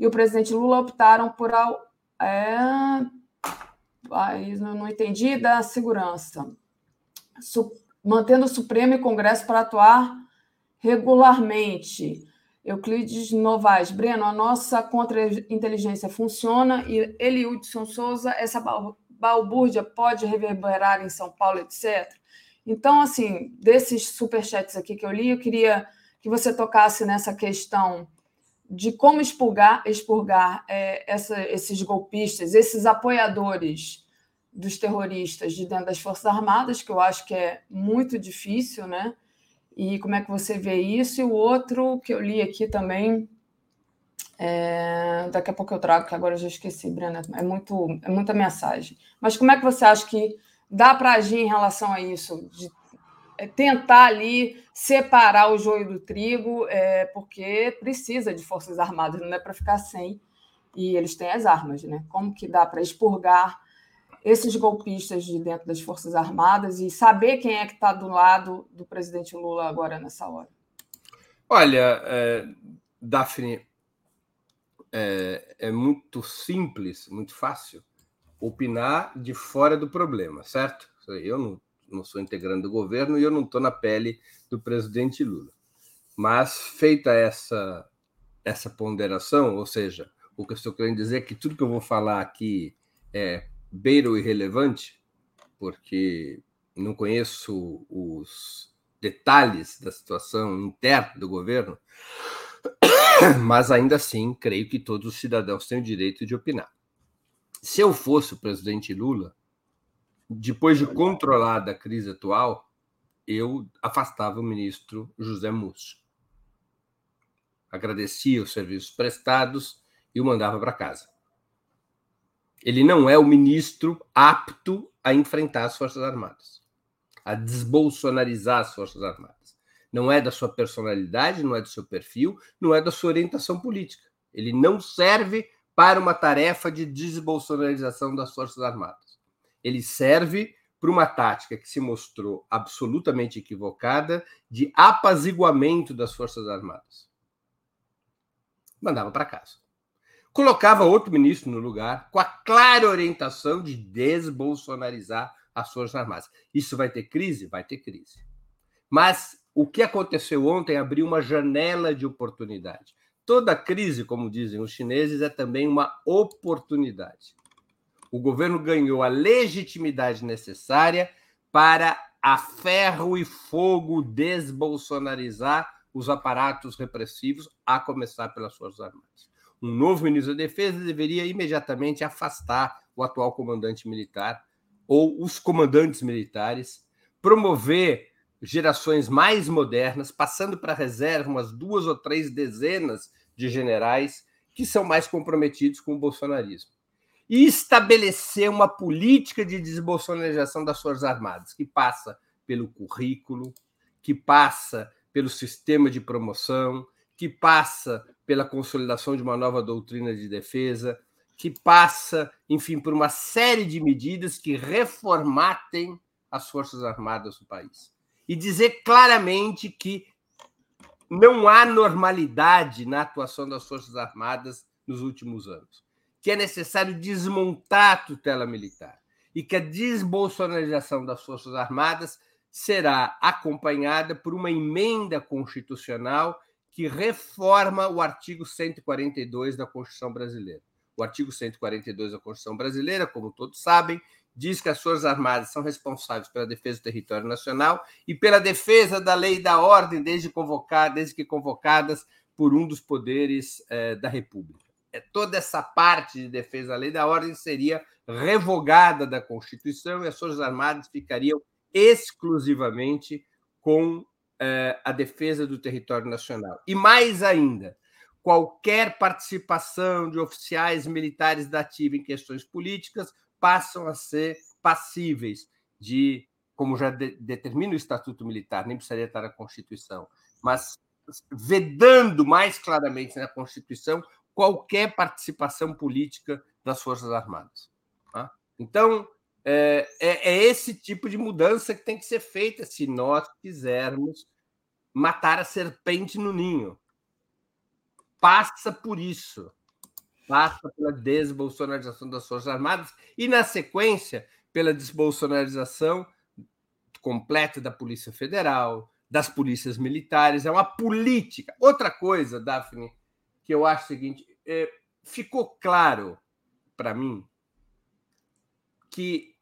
e o presidente Lula optaram por. É, não, não entendi da segurança. Su, mantendo o Supremo e Congresso para atuar regularmente. Euclides Novaes, Breno, a nossa contra-inteligência funciona e Eliudson Souza, essa balbúrdia pode reverberar em São Paulo, etc. Então, assim, desses superchats aqui que eu li, eu queria que você tocasse nessa questão de como expurgar, expurgar é, essa, esses golpistas, esses apoiadores dos terroristas de dentro das Forças Armadas, que eu acho que é muito difícil, né? E como é que você vê isso. E o outro que eu li aqui também, é... daqui a pouco eu trago, que agora eu já esqueci, Brena, é, muito, é muita mensagem. Mas como é que você acha que dá para agir em relação a isso? De é, tentar ali separar o joio do trigo, é, porque precisa de forças armadas, não é para ficar sem. E eles têm as armas, né? Como que dá para expurgar esses golpistas de dentro das Forças Armadas e saber quem é que está do lado do presidente Lula agora nessa hora? Olha, é, Daphne, é, é muito simples, muito fácil opinar de fora do problema, certo? Eu não, não sou integrante do governo e eu não estou na pele do presidente Lula. Mas feita essa essa ponderação, ou seja, o que eu estou querendo dizer é que tudo que eu vou falar aqui é beira o irrelevante, porque não conheço os detalhes da situação interna do governo, [coughs] mas ainda assim creio que todos os cidadãos têm o direito de opinar. Se eu fosse o presidente Lula, depois de controlar a crise atual, eu afastava o ministro José Múcio. Agradecia os serviços prestados e o mandava para casa. Ele não é o ministro apto a enfrentar as Forças Armadas, a desbolsonarizar as Forças Armadas. Não é da sua personalidade, não é do seu perfil, não é da sua orientação política. Ele não serve para uma tarefa de desbolsonarização das Forças Armadas. Ele serve para uma tática que se mostrou absolutamente equivocada de apaziguamento das Forças Armadas. Mandava para casa colocava outro ministro no lugar, com a clara orientação de desbolsonarizar as Forças Armadas. Isso vai ter crise? Vai ter crise. Mas o que aconteceu ontem abriu uma janela de oportunidade. Toda crise, como dizem os chineses, é também uma oportunidade. O governo ganhou a legitimidade necessária para a ferro e fogo desbolsonarizar os aparatos repressivos, a começar pelas Forças Armadas um novo ministro da Defesa deveria imediatamente afastar o atual comandante militar ou os comandantes militares, promover gerações mais modernas, passando para a reserva umas duas ou três dezenas de generais que são mais comprometidos com o bolsonarismo. E estabelecer uma política de desbolsonarização das Forças Armadas, que passa pelo currículo, que passa pelo sistema de promoção, que passa pela consolidação de uma nova doutrina de defesa, que passa, enfim, por uma série de medidas que reformatem as Forças Armadas do país. E dizer claramente que não há normalidade na atuação das Forças Armadas nos últimos anos, que é necessário desmontar a tutela militar e que a desbolsonarização das Forças Armadas será acompanhada por uma emenda constitucional que reforma o artigo 142 da Constituição Brasileira. O artigo 142 da Constituição Brasileira, como todos sabem, diz que as Forças Armadas são responsáveis pela defesa do território nacional e pela defesa da lei e da ordem, desde, convocar, desde que convocadas por um dos poderes eh, da República. É, toda essa parte de defesa da lei e da ordem seria revogada da Constituição e as Forças Armadas ficariam exclusivamente com uh, a defesa do território nacional. E mais ainda, qualquer participação de oficiais militares da ativa em questões políticas passam a ser passíveis de, como já de, determina o Estatuto Militar, nem precisaria estar na Constituição, mas vedando mais claramente na Constituição qualquer participação política das Forças Armadas. Tá? Então, é, é, é, esse tipo de mudança que tem que ser feita se nós quisermos matar a serpente no ninho. Passa por isso. Passa pela desbolsonarização das Forças Armadas e, na sequência, pela desbolsonarização completa da Polícia Federal, das polícias militares. É uma política. Outra coisa, Daphne, que eu acho o seguinte: é, ficou claro para mim que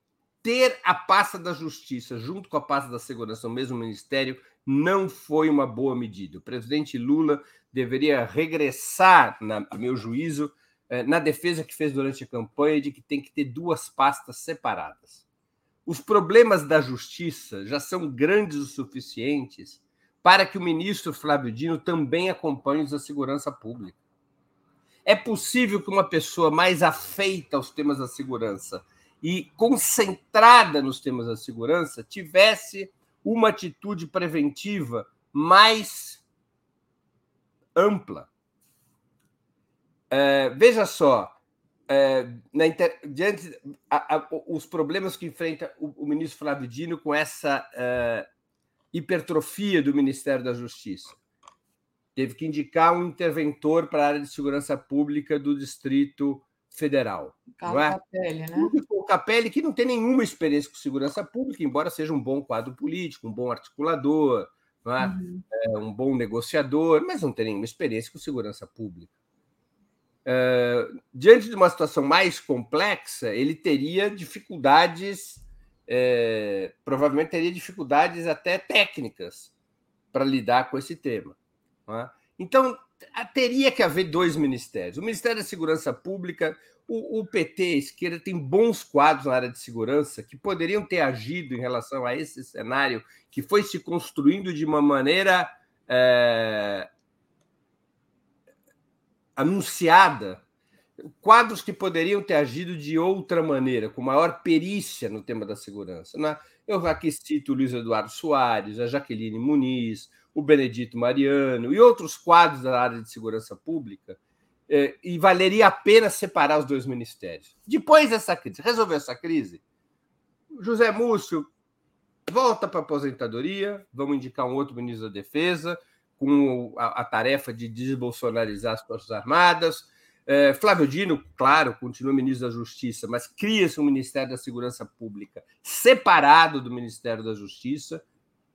ter a pasta da Justiça junto com a pasta da Segurança no mesmo ministério não foi uma boa medida. O presidente Lula deveria regressar, na, meu juízo, eh, na defesa que fez durante a campanha de que tem que ter duas pastas separadas. Os problemas da justiça já são grandes o suficientes para que o ministro Flávio Dino também acompanhe os da segurança pública. É possível que uma pessoa mais afeita aos temas da segurança e concentrada nos temas da segurança tivesse uma atitude preventiva mais ampla. É, veja só, é, inter... diante a, a, os problemas que enfrenta o, o, ministro Flávio Dino com essa é, hipertrofia do Ministério da Justiça. Teve que indicar um interventor para a área de segurança pública do Distrito Federal. Carlos não é? Capelli, né? Capelli, que não tem nenhuma experiência com segurança pública, embora seja um bom quadro político, um bom articulador, é? Uhum. é um bom negociador, mas não tem nenhuma experiência com segurança pública. É, diante de uma situação mais complexa, ele teria dificuldades, é, provavelmente teria dificuldades até técnicas para lidar com esse tema. É? Então, teria que haver dois ministérios. O Ministério da Segurança Pública, o, o, PT, a esquerda, tem bons quadros na área de segurança que poderiam ter agido em relação a esse cenário que foi se construindo de uma maneira é, anunciada quadros que poderiam ter agido de outra maneira, com maior perícia no tema da segurança. Né? Eu aqui cito o Luiz Eduardo Soares, a Jaqueline Muniz, o Benedito Mariano e outros quadros da área de segurança pública, eh, e valeria a pena separar os dois ministérios. Depois dessa crise, resolver essa crise, José Múcio volta para a aposentadoria, vamos indicar um outro ministro da Defesa, com a, a tarefa de desbolsonarizar as Forças Armadas, é, Flávio Dino, claro, continua ministro da Justiça, mas cria-se um Ministério da Segurança Pública separado do Ministério da Justiça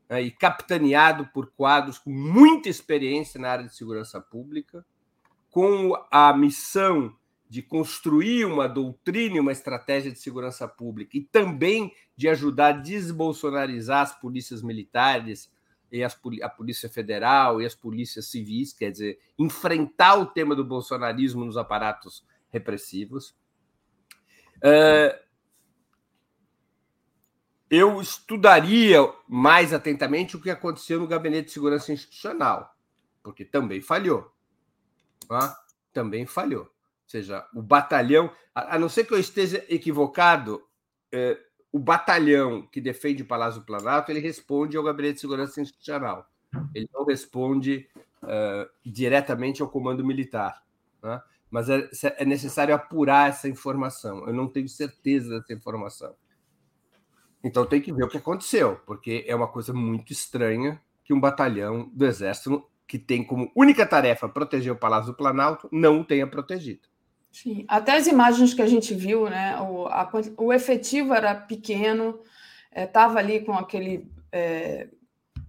né, e capitaneado por quadros com muita experiência na área de segurança pública, com a missão de construir uma doutrina e uma estratégia de segurança pública e também de ajudar a desbolsonarizar as polícias militares, e as, a Polícia Federal e as polícias civis, quer dizer, enfrentar o tema do bolsonarismo nos aparatos repressivos. Uh, eu estudaria mais atentamente o que aconteceu no Gabinete de Segurança Institucional, porque também falhou. Também falhou. Ou seja, o batalhão, a, não ser que eu esteja equivocado, eh, o batalhão que defende o Palácio do Planalto ele responde ao Gabinete de Segurança Institucional. Ele não responde uh, diretamente ao comando militar. Né? Mas é, é, necessário apurar essa informação. Eu não tenho certeza dessa informação. Então tem que ver o que aconteceu, porque é uma coisa muito estranha que um batalhão do Exército, que tem como única tarefa proteger o Palácio do Planalto, não o tenha protegido. Sim, até as imagens que a gente viu, né? O, a, o efetivo era pequeno, estava é, ali com aquele é,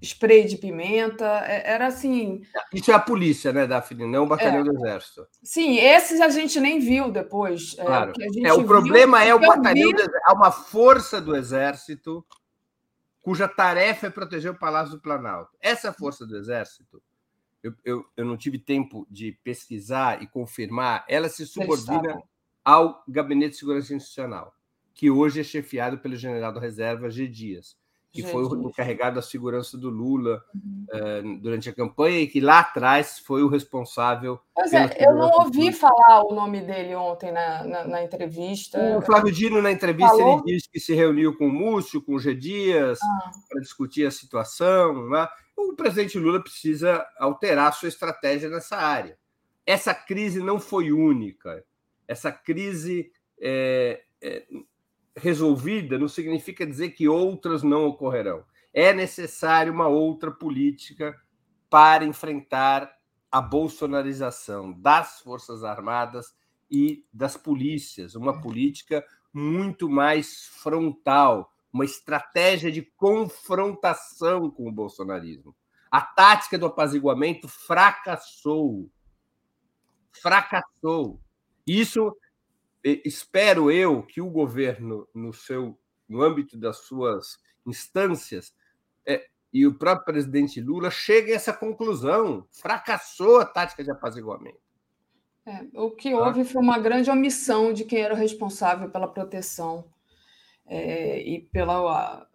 spray de pimenta, é, era assim. Isso é a polícia, né, Daphne? Não o batalhão é, do exército. Sim, esses a gente nem viu depois. É, claro. É, o problema é o batalhão vi... do exército, é uma força do exército cuja tarefa é proteger o Palácio do Planalto. Essa força do exército eu, eu, eu não tive tempo de pesquisar e confirmar, ela se subordina ao Gabinete de Segurança Institucional, que hoje é chefiado pelo general da reserva G. Dias, que G. foi o encarregado da segurança do Lula uhum. uh, durante a campanha e que lá atrás foi o responsável. Pois é, eu não ouvi falar o nome dele ontem na, na, na entrevista. O Flávio Dino, na entrevista, Falou? ele disse que se reuniu com o Múcio, com o G. Dias, ah. para discutir a situação. Né? O presidente Lula precisa alterar sua estratégia nessa área. Essa crise não foi única. Essa crise é, é, resolvida não significa dizer que outras não ocorrerão. É necessário uma outra política para enfrentar a bolsonarização das Forças Armadas e das polícias, uma política muito mais frontal, uma estratégia de confrontação com o bolsonarismo. A tática do apaziguamento fracassou. Fracassou. Isso espero eu que o governo, no seu no âmbito das suas instâncias, é, e o próprio presidente Lula chegue a essa conclusão. Fracassou a tática de apaziguamento. É, o que houve foi uma grande omissão de quem era o responsável pela proteção é, e pela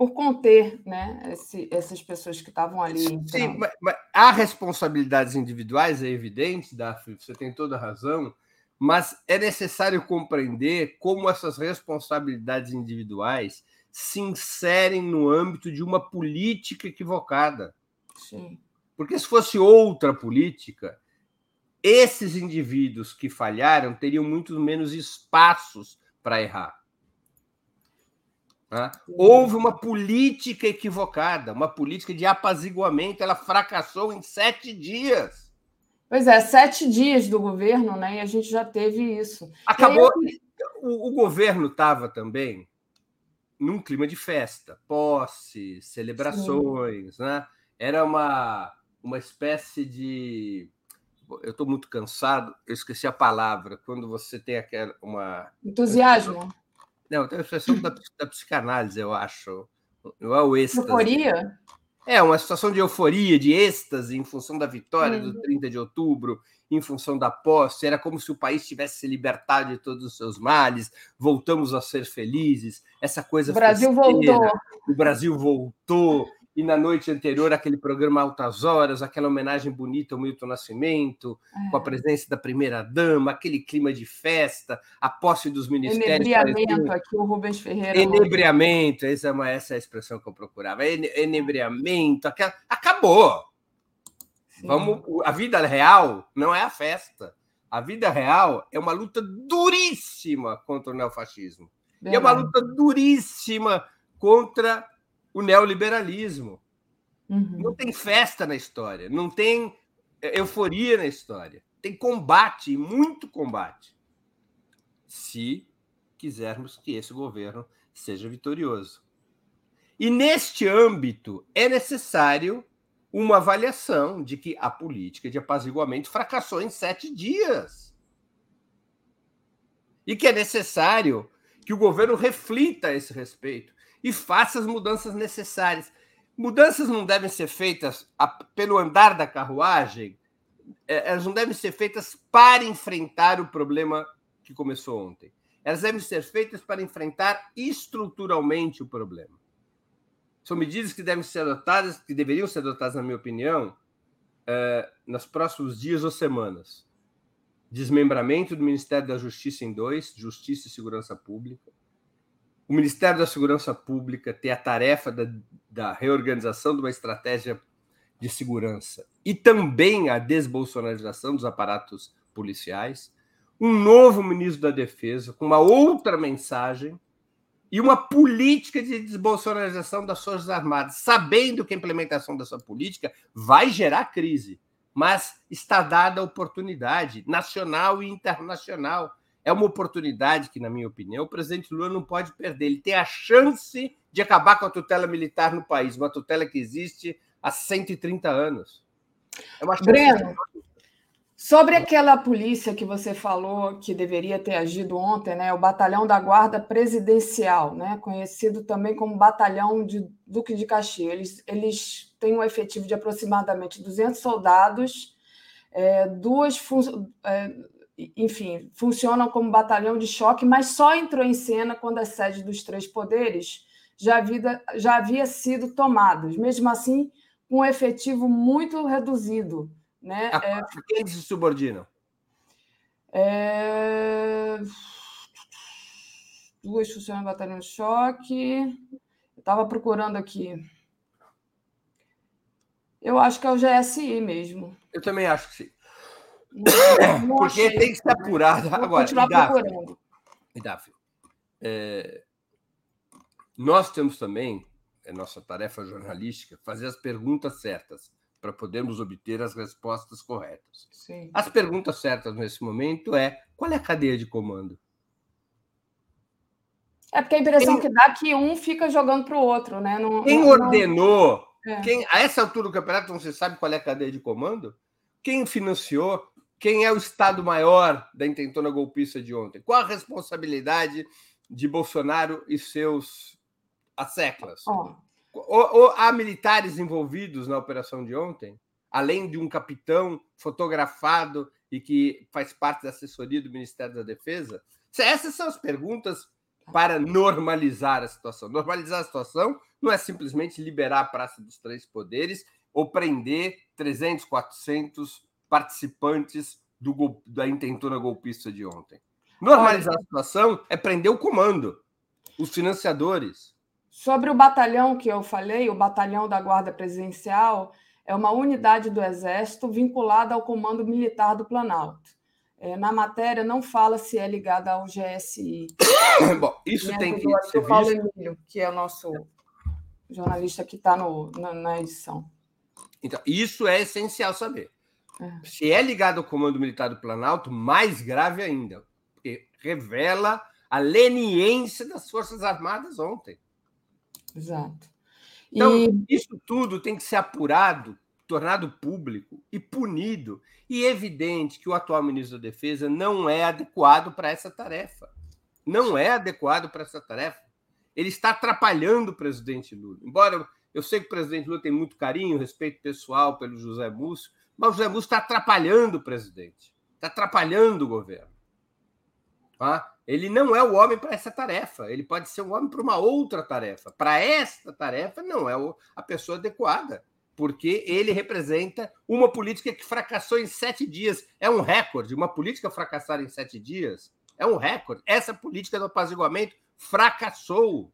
por conter né, esse, essas pessoas que estavam ali. Sim, mas, mas, há responsabilidades individuais, é evidente, Daphne, você tem toda a razão, mas é necessário compreender como essas responsabilidades individuais se inserem no âmbito de uma política equivocada. Sim. Porque se fosse outra política, esses indivíduos que falharam teriam muito menos espaços para errar. Né? Houve uma política equivocada, uma política de apaziguamento, ela fracassou em sete dias. Pois é, sete dias do governo, né? E a gente já teve isso. Acabou. Aí... O, o, governo estava também num clima de festa, posse, celebrações, Sim. né? Era uma, uma espécie de. Eu estou muito cansado, eu esqueci a palavra. Quando você tem aquela uma entusiasmo. Não, tem a expressão da, da psicanálise, eu acho. Não é o êxtase. Euforia? É, uma situação de euforia, de êxtase em função da vitória uhum. do 30 de outubro, em função da posse. Era como se o país tivesse se libertado de todos os seus males, voltamos a ser felizes. Essa coisa. O Brasil festeira, voltou. O Brasil voltou. E na noite anterior aquele programa Altas Horas, aquela homenagem bonita ao Milton Nascimento, é. com a presença da primeira-dama, aquele clima de festa, a posse dos ministérios. Enebriamento, aqui o Rubens Ferreira. Enebriamento, essa é, uma, essa é a expressão que eu procurava. Enebriamento, aquela... acabou. Vamos, a vida real não é a festa. A vida real é uma luta duríssima contra o neofascismo. E é uma luta duríssima contra o neoliberalismo. Uhum. Não tem festa na história, não tem euforia na história. Tem combate, muito combate. Se quisermos que esse governo seja vitorioso. E neste âmbito é necessário uma avaliação de que a política de apaziguamento fracassou em sete dias. E que é necessário que o governo reflita a esse respeito e faça as mudanças necessárias. Mudanças não devem ser feitas pelo andar da carruagem, é, elas não devem ser feitas para enfrentar o problema que começou ontem. Elas devem ser feitas para enfrentar estruturalmente o problema. São medidas que devem ser adotadas, que deveriam ser adotadas, na minha opinião, é, nos próximos dias ou semanas. Desmembramento do Ministério da Justiça em dois, Justiça e Segurança Pública. O Ministério da Segurança Pública ter a tarefa da, da reorganização de uma estratégia de segurança e também a desbolsonarização dos aparatos policiais. Um novo ministro da Defesa com uma outra mensagem e uma política de desbolsonarização das Forças Armadas, sabendo que a implementação dessa política vai gerar crise, mas está dada a oportunidade nacional e internacional. É uma oportunidade que, na minha opinião, o presidente Lula não pode perder. Ele tem a chance de acabar com a tutela militar no país, uma tutela que existe há 130 anos. É uma chance Breno, Sobre aquela polícia que você falou que deveria ter agido ontem, né, o Batalhão da Guarda Presidencial, né, conhecido também como Batalhão de Duque de Caxias. Eles, eles têm um efetivo de aproximadamente 200 soldados, é, duas, fun é, enfim, funcionam como batalhão de choque, mas só entrou em cena quando a sede dos três poderes já havia, já havia sido tomada. Mesmo assim, com um efetivo muito reduzido né? A é, quem se subordinam? É... Duas funcionárias de batalhão de choque. Eu estava procurando aqui. Eu acho que é o GSI mesmo. Eu também acho que sim. Não, não Porque achei. tem que ser apurado. Vou Agora. Idáfio, é, nós temos também, é nossa tarefa jornalística, fazer as perguntas certas para podermos obter as respostas corretas. Sim. As perguntas certas nesse momento é qual é a cadeia de comando? É porque a impressão quem, que dá é que um fica jogando para o outro, né? Não, quem não, ordenou? Não... É. Quem, a essa altura do campeonato não se sabe qual é a cadeia de comando? Quem financiou? Quem é o Estado maior da intentona golpista de ontem? Qual a responsabilidade de Bolsonaro e seus asseclas? Oh, ou, ou, há militares envolvidos na operação de ontem, além de um capitão fotografado e que faz parte da assessoria do Ministério da Defesa? Essas são as perguntas para normalizar a situação. Normalizar a situação não é simplesmente liberar a Praça dos Três Poderes ou prender 300, 400 participantes do, da intentona golpista de ontem. Normalizar a situação é prender o comando, os financiadores, Sobre o batalhão que eu falei, o batalhão da Guarda Presidencial é uma unidade do Exército vinculada ao Comando Militar do Planalto. É, na matéria não fala se é ligada ao GSI. [coughs] Bom, isso tem que ser visto. Paulo Emílio, que é o nosso jornalista que está na, na, edição. Então, isso é essencial saber. É. Se é ligado ao Comando Militar do Planalto, mais grave ainda, porque revela a leniência das Forças Armadas ontem. Exato. Então, e... isso tudo tem que ser apurado, tornado público e punido. E é evidente que o atual ministro da Defesa não é adequado para essa tarefa. Não é adequado para essa tarefa. Ele está atrapalhando o presidente Lula. Embora eu sei que o presidente Lula tem muito carinho, respeito pessoal pelo José Múcio, mas o José Múcio está atrapalhando o presidente, está atrapalhando o governo. Tá? Ele não é o homem para essa tarefa. Ele pode ser um homem para uma outra tarefa. Para esta tarefa, não é a pessoa adequada, porque ele representa uma política que fracassou em sete dias. É um recorde. Uma política fracassar em sete dias é um recorde. Essa política do apaziguamento fracassou.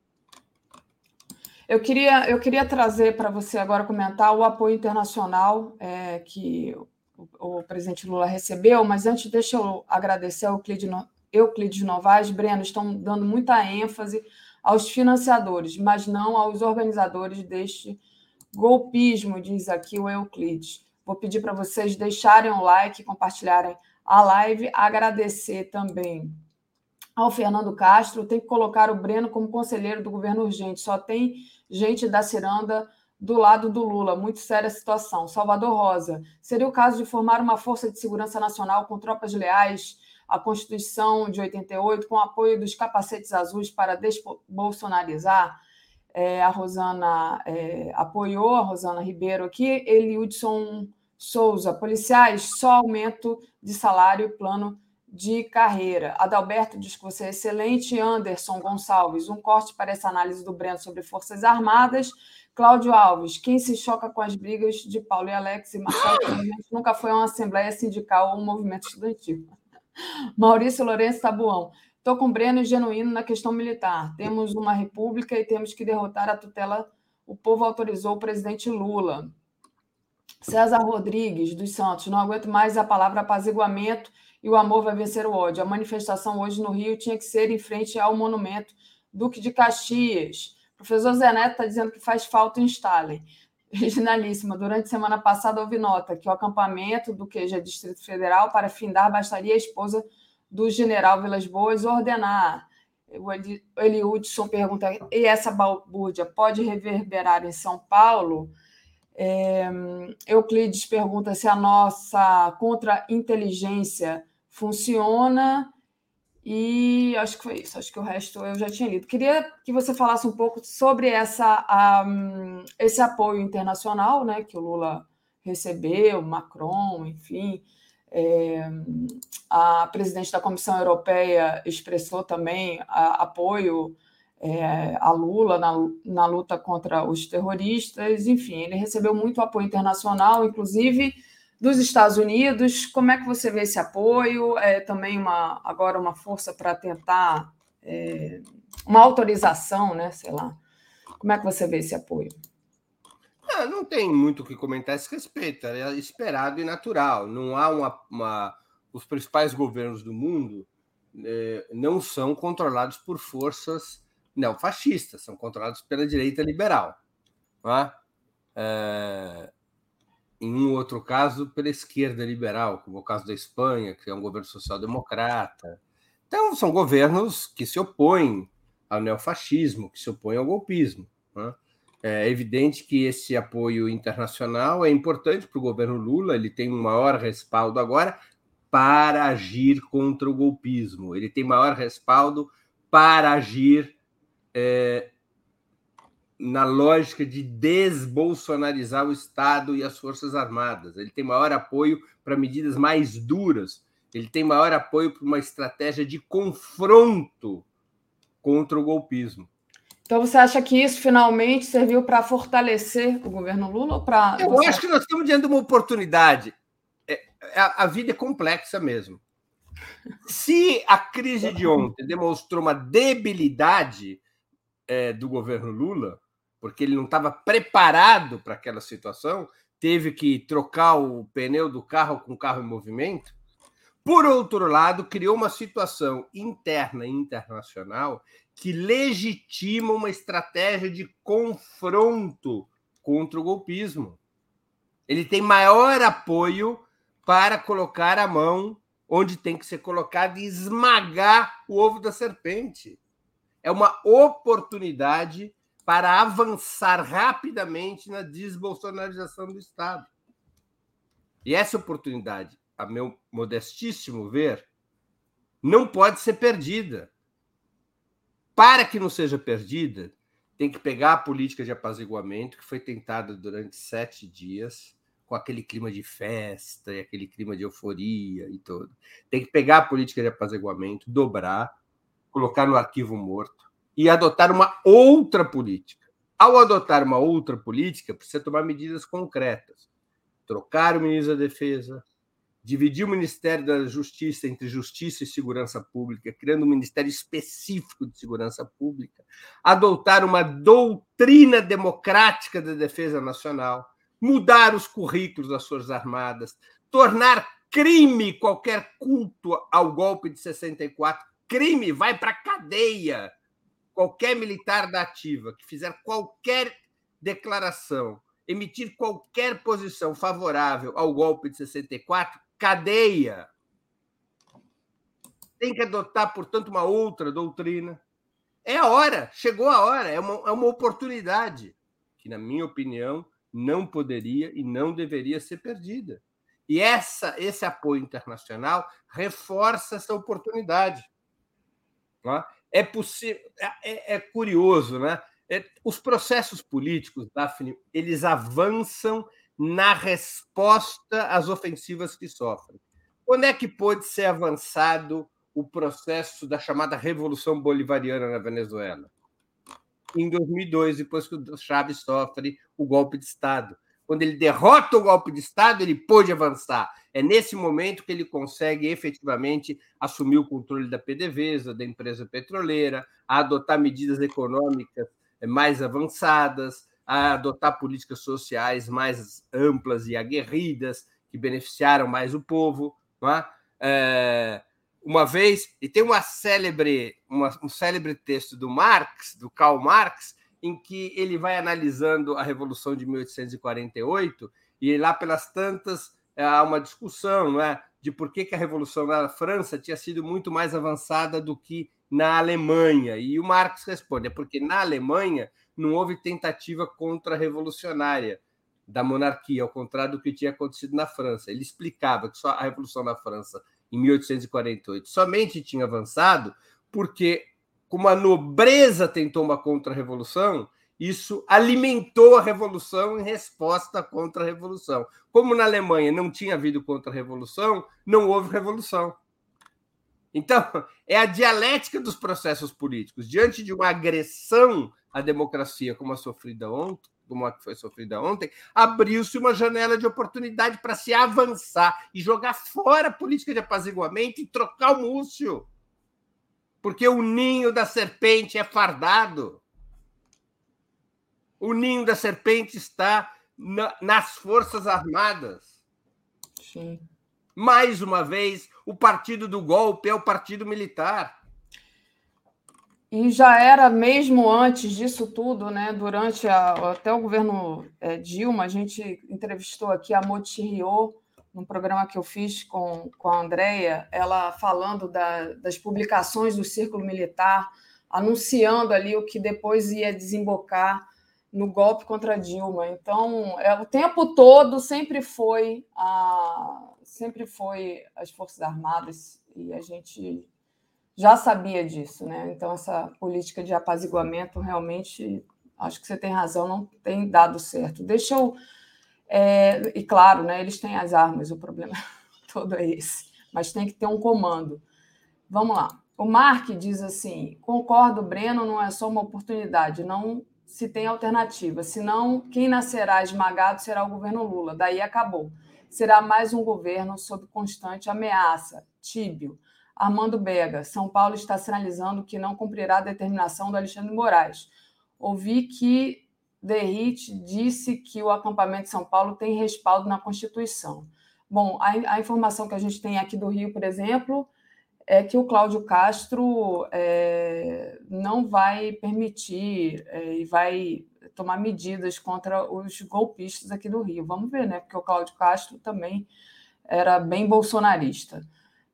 Eu queria, eu queria trazer para você agora comentar o apoio internacional é, que o, o, presidente Lula recebeu, mas antes deixa eu agradecer ao Euclides, Euclides Novaes. Breno, estão dando muita ênfase aos financiadores, mas não aos organizadores deste golpismo, diz aqui o Euclides. Vou pedir para vocês deixarem o like, compartilharem a live, agradecer também ao Fernando Castro. Tem que colocar o Breno como conselheiro do governo urgente, só tem gente da ciranda do lado do Lula. Muito séria a situação. Salvador Rosa. Seria o caso de formar uma força de segurança nacional com tropas leais à Constituição de 88, com apoio dos capacetes azuis para desbolsonarizar? É, a Rosana é, apoiou, a Rosana Ribeiro aqui. Eliudson Souza. Policiais, só aumento de salário plano de carreira. Adalberto diz que você é excelente. Anderson Gonçalves, um corte para essa análise do Breno sobre Forças Armadas. Cláudio Alves, quem se choca com as brigas de Paulo e Alex e Marcelo nunca foi uma assembleia sindical ou um movimento estudantil. [laughs] Maurício Lourenço Tabuão, estou com Breno genuíno na questão militar. Temos uma república e temos que derrotar a tutela. O povo autorizou o presidente Lula. César Rodrigues dos Santos, não aguento mais a palavra apaziguamento e o amor vai vencer o ódio. A manifestação hoje no Rio tinha que ser em frente ao monumento Duque de Caxias. O professor Zé Neto está dizendo que faz falta em Stalin. [laughs] Originalíssima. Durante semana passada houve nota que o acampamento do QG Distrito Federal para findar bastaria a esposa do general Vilas Boas ordenar. O Eli Hudson pergunta: e essa balbúrdia pode reverberar em São Paulo? É, Euclides pergunta se a nossa contra-inteligência funciona. E acho que foi isso, acho que o resto eu já tinha lido. Queria que você falasse um pouco sobre essa, um, esse apoio internacional né, que o Lula recebeu, Macron, enfim. É, a presidente da Comissão Europeia expressou também a, apoio é, a Lula na, na luta contra os terroristas. Enfim, ele recebeu muito apoio internacional, inclusive dos Estados Unidos. Como é que você vê esse apoio? É também uma agora uma força para tentar é, uma autorização, né? Sei lá. Como é que você vê esse apoio? Não, ah, não tem muito o que comentar a esse respeito. É esperado e natural. Não há uma, uma... os principais governos do mundo é, não são controlados por forças neofascistas, são controlados pela direita liberal. É? É, em um outro caso, pela esquerda liberal, como o caso da Espanha, que é um governo social-democrata. Então, são governos que se opõem ao neofascismo, que se opõem ao golpismo. É? é evidente que esse apoio internacional é importante para o governo Lula, ele tem um maior respaldo agora para agir contra o golpismo, ele tem maior respaldo para agir é, na lógica de desbolsonarizar o Estado e as Forças Armadas. Ele tem maior apoio para medidas mais duras, ele tem maior apoio para uma estratégia de confronto contra o golpismo. Então, você acha que isso finalmente serviu para fortalecer o governo Lula? Ou para Eu você... acho que nós estamos diante de uma oportunidade. É, a, a vida é complexa mesmo. Se a crise de ontem demonstrou uma debilidade é, do governo Lula, porque ele não estava preparado para aquela situação, teve que trocar o pneu do carro com o carro em movimento. Por outro lado, criou uma situação interna e internacional que legitima uma estratégia de confronto contra o golpismo. Ele tem maior apoio para colocar a mão onde tem que ser colocado e esmagar o ovo da serpente. É uma oportunidade para avançar rapidamente na desbolsonarização do Estado. E essa oportunidade, a meu modestíssimo ver, não pode ser perdida. Para que não seja perdida, tem que pegar a política de apaziguamento que foi tentada durante sete dias, com aquele clima de festa e aquele clima de euforia e todo. Tem que pegar a política de apaziguamento, dobrar colocar no arquivo morto e adotar uma outra política. Ao adotar uma outra política, precisa tomar medidas concretas. Trocar o ministro da Defesa, dividir o Ministério da Justiça entre Justiça e Segurança Pública, criando um ministério específico de segurança pública, adotar uma doutrina democrática da defesa nacional, mudar os currículos das Forças Armadas, tornar crime qualquer culto ao golpe de 64, crime, vai para cadeia. Qualquer militar da ativa que fizer qualquer declaração, emitir qualquer posição favorável ao golpe de 64, cadeia. Tem que adotar, portanto, uma outra doutrina. É a hora, chegou a hora, é uma, é uma oportunidade que, na minha opinião, não poderia e não deveria ser perdida. E essa, esse apoio internacional reforça essa oportunidade. É? é possível, é, é, é, curioso, né? É, os processos políticos, Daphne, eles avançam na resposta às ofensivas que sofrem. Quando é que pode ser avançado o processo da chamada Revolução Bolivariana na Venezuela? Em 2002, depois que o Chávez sofre o golpe de Estado. Quando ele derrota o golpe de Estado, ele pôde avançar. É nesse momento que ele consegue efetivamente assumir o controle da PDVSA, da empresa petroleira, a adotar medidas econômicas mais avançadas, a adotar políticas sociais mais amplas e aguerridas, que beneficiaram mais o povo. É? É, uma vez, e tem uma célebre, uma, um célebre texto do Marx, do Karl Marx, em que ele vai analisando a Revolução de 1848 e lá pelas tantas é, há uma discussão não é, de por que, que a Revolução na França tinha sido muito mais avançada do que na Alemanha. E o Marx responde: é porque na Alemanha não houve tentativa contra-revolucionária da monarquia, ao contrário do que tinha acontecido na França. Ele explicava que só a Revolução na França, em 1848, somente tinha avançado porque como a nobreza tentou uma contra-revolução, isso alimentou a revolução em resposta à contra-revolução. Como na Alemanha não tinha havido contra-revolução, não houve revolução. Então, [laughs] é a dialética dos processos políticos. Diante de uma agressão à democracia como a sofrida ontem, como a que foi sofrida ontem, abriu-se uma janela de oportunidade para se avançar e jogar fora a política de apaziguamento e trocar o múcio porque o ninho da serpente é fardado. O ninho da serpente está na, nas Forças Armadas. Sim. Mais uma vez, o partido do golpe é o partido militar. E já era mesmo antes disso tudo, né? Durante a, até o governo é, Dilma, a gente entrevistou aqui a Moti Rio, num programa que eu fiz com, com a Andrea, ela falando da, das publicações do Círculo Militar, anunciando ali o que depois ia desembocar no golpe contra Dilma. Então, é, o tempo todo sempre foi a, sempre foi as Forças Armadas e a gente já sabia disso, né? Então, essa política de apaziguamento realmente, acho que você tem razão, não tem dado certo. Deixa eu é, e claro, né, eles têm as armas, o problema [laughs] todo é esse, mas tem que ter um comando. Vamos lá. O Mark diz assim: concordo, Breno, não é só uma oportunidade, não se tem alternativa. Senão, quem nascerá esmagado será o governo Lula. Daí acabou. Será mais um governo sob constante ameaça. Tíbio. Armando Bega. São Paulo está sinalizando que não cumprirá a determinação do Alexandre Moraes. Ouvi que Derrite disse que o acampamento de São Paulo tem respaldo na Constituição. Bom, a, a, informação que a gente tem aqui do Rio, por exemplo, é que o Cláudio Castro é, não vai permitir é, e vai tomar medidas contra os golpistas aqui do Rio. Vamos ver, né? Porque o Cláudio Castro também era bem bolsonarista.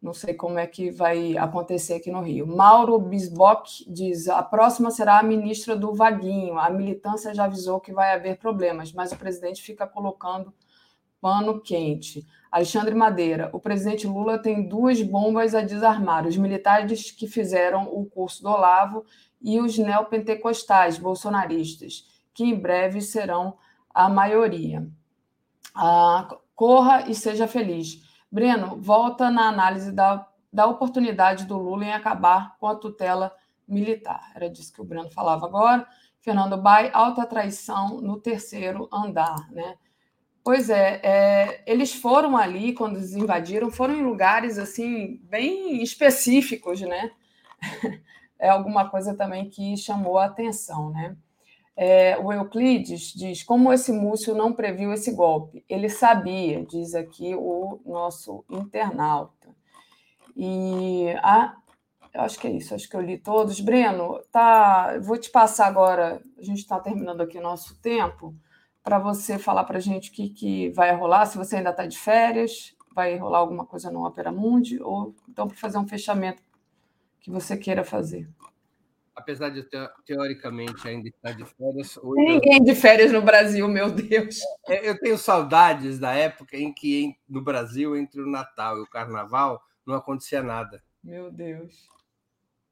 Não sei como é que vai acontecer aqui no Rio. Mauro Bisbock diz: a próxima será a ministra do Vaguinho. A militância já avisou que vai haver problemas, mas o presidente fica colocando pano quente. Alexandre Madeira: o presidente Lula tem duas bombas a desarmar: os militares que fizeram o curso do Olavo e os neopentecostais bolsonaristas, que em breve serão a maioria. Ah, corra e seja feliz. Breno, volta na análise da da oportunidade do Lula em acabar com a tutela militar. Era disso que o Breno falava agora. Fernando Bai, alta traição no terceiro andar, né? Pois é, é, eles foram ali quando eles invadiram, foram em lugares assim bem específicos, né? [laughs] É alguma coisa também que chamou a atenção, né? É, o Euclides diz como esse Múcio não previu esse golpe. Ele sabia, diz aqui o nosso internauta. E a, eu acho que é isso, acho que eu li todos. Breno, tá, vou te passar agora, a gente está terminando aqui o nosso tempo, para você falar para a gente o que, que vai rolar, se você ainda está de férias, vai rolar alguma coisa no Opera Mundi, ou então para fazer um fechamento que você queira fazer. Apesar de teoricamente ainda estar de férias. Tem ninguém eu... de férias no Brasil, meu Deus. É, eu tenho saudades da época em que no Brasil, entre o Natal e o Carnaval, não acontecia nada. Meu Deus.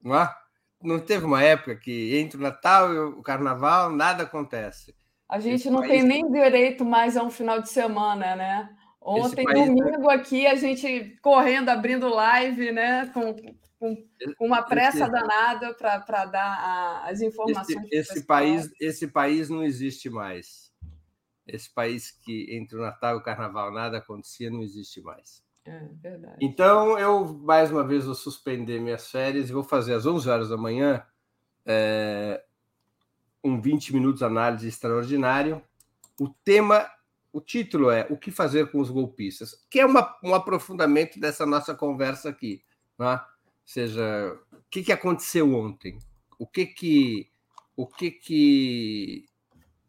Não, é? não teve uma época que entre o Natal e o Carnaval nada acontece. A gente Esse não país... tem nem direito mais a um final de semana, né? Ontem, país... domingo, aqui, a gente correndo, abrindo live, né? Com, com, com uma pressa esse... danada para dar a, as informações. Esse, esse país, esse país não existe mais. Esse país que entre o Natal e o Carnaval nada acontecia, não existe mais. É, verdade. Então, eu, mais uma vez, vou suspender minhas férias e vou fazer às 11 horas da manhã é, um 20 minutos análise extraordinário. O tema, o título é O que fazer com os golpistas, que é uma, um aprofundamento dessa nossa conversa aqui. Né? Seja, o que, que aconteceu ontem? O que que. O que que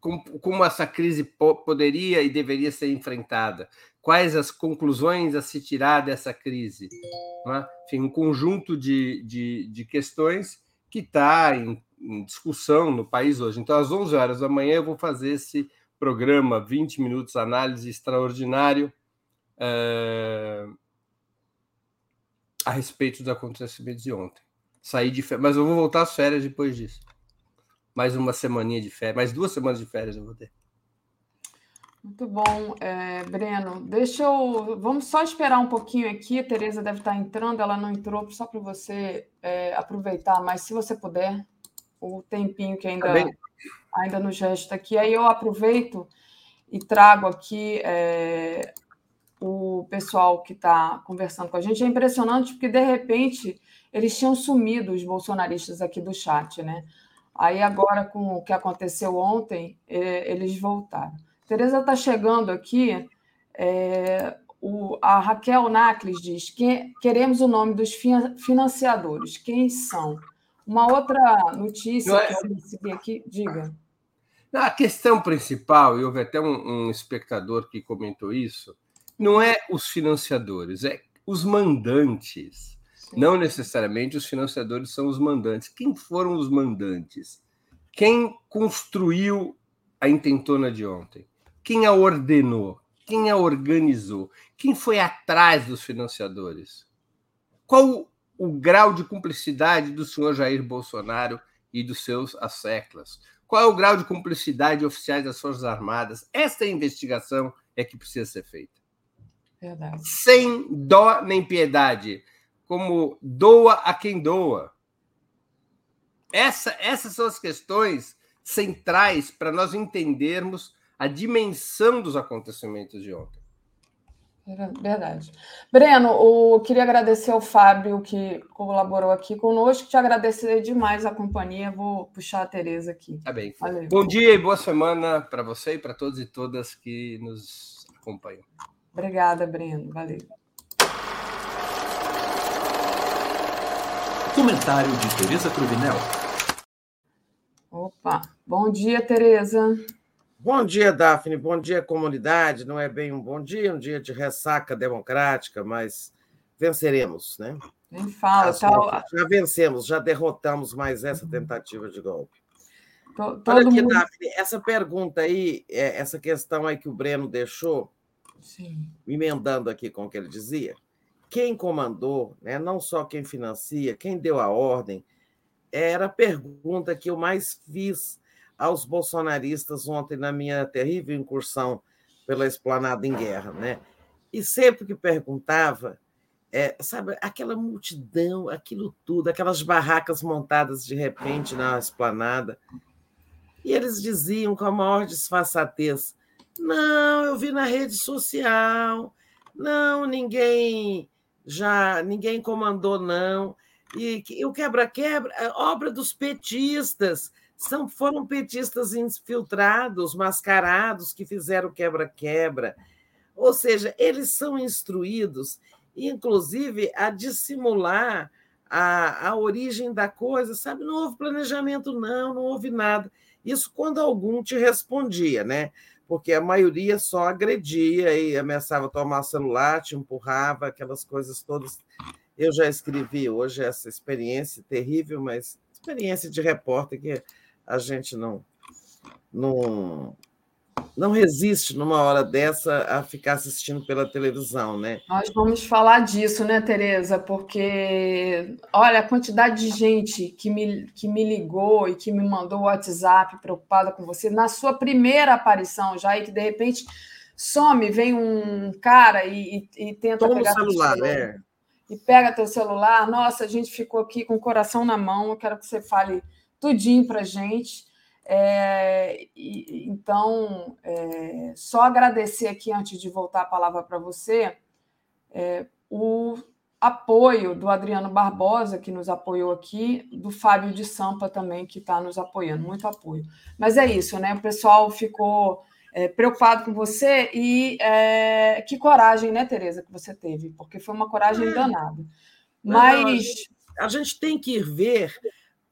como, como essa crise poderia e deveria ser enfrentada? quais as conclusões a se tirar dessa crise. É? Enfim, um conjunto de, de, de questões que está em, em, discussão no país hoje. Então, às 11 horas da manhã, eu vou fazer esse programa 20 minutos análise extraordinário é, a respeito dos acontecimentos de ontem. Saí de férias, mas eu vou voltar às férias depois disso. Mais uma semaninha de férias, mais duas semanas de férias eu vou ter. Muito bom, é, Breno. Deixa eu. Vamos só esperar um pouquinho aqui. A Tereza deve estar entrando, ela não entrou, só para você é, aproveitar, mas se você puder, o tempinho que ainda, tá ainda nos resta aqui. Aí eu aproveito e trago aqui é, o pessoal que está conversando com a gente. É impressionante porque, de repente, eles tinham sumido, os bolsonaristas aqui do chat, né? Aí agora, com o que aconteceu ontem, é, eles voltaram. Tereza está chegando aqui. É, o, a Raquel Nacles diz que queremos o nome dos financiadores. Quem são? Uma outra notícia é... que eu recebi aqui, diga. A questão principal, e houve até um, um espectador que comentou isso, não é os financiadores, é os mandantes. Sim. Não necessariamente os financiadores são os mandantes. Quem foram os mandantes? Quem construiu a intentona de ontem? Quem a ordenou? Quem a organizou? Quem foi atrás dos financiadores? Qual o grau de cumplicidade do senhor Jair Bolsonaro e dos seus asseclas? Qual é o grau de cumplicidade de oficiais das Forças Armadas? Essa investigação é que precisa ser feita. Verdade. Sem dó nem piedade, como doa a quem doa. Essa, essas são as questões centrais para nós entendermos a dimensão dos acontecimentos de ontem. Verdade. Breno, eu queria agradecer ao Fábio que colaborou aqui conosco, te agradecer demais a companhia. Vou puxar a Tereza aqui. Tá bem. Valeu. Bom dia e boa semana para você e para todos e todas que nos acompanham. Obrigada, Breno. Valeu. Comentário de Tereza Cruvinel. Opa, bom dia, Tereza. Bom dia, Daphne. Bom dia, comunidade. Não é bem um bom dia, um dia de ressaca democrática, mas venceremos, né? Nem fala, tá... Já vencemos, já derrotamos mais essa tentativa de golpe. Todo Olha aqui, mundo... Daphne, essa pergunta aí, é, essa questão aí que o Breno deixou, Sim. emendando aqui com o que ele dizia, quem comandou, né, não só quem financia, quem deu a ordem, era a pergunta que eu mais fiz aos bolsonaristas ontem na minha terrível incursão pela esplanada em guerra, né? E sempre que perguntava, é, sabe, aquela multidão, aquilo tudo, aquelas barracas montadas de repente na esplanada. E eles diziam com a maior disfarçatez: não, eu vi na rede social, não, ninguém já, ninguém comandou, não. E, e o quebra-quebra, é obra dos petistas, são, foram petistas infiltrados, mascarados, que fizeram quebra-quebra. Ou seja, eles são instruídos inclusive a dissimular a, a origem da coisa, sabe? Não houve planejamento, não, não houve nada. Isso quando algum te respondia, né? Porque a maioria só agredia e ameaçava tomar celular, te empurrava, aquelas coisas todas. Eu já escrevi hoje essa experiência terrível, mas experiência de repórter que a gente não, não não resiste numa hora dessa a ficar assistindo pela televisão, né? Nós vamos falar disso, né, Tereza? Porque olha a quantidade de gente que me, que me ligou e que me mandou o WhatsApp preocupada com você na sua primeira aparição, já e que de repente some, vem um cara e, e, e tenta Toma pegar o celular, né? E pega teu celular. Nossa, a gente ficou aqui com o coração na mão. Eu quero que você fale tudinho para gente. É, e, então, é, só agradecer aqui, antes de voltar a palavra para você, é, o apoio do Adriano Barbosa, que nos apoiou aqui, do Fábio de Sampa também, que está nos apoiando, muito apoio. Mas é isso, né? O pessoal ficou é, preocupado com você e é, que coragem, né, Tereza, que você teve, porque foi uma coragem é. danada. Mas. a gente tem que ir ver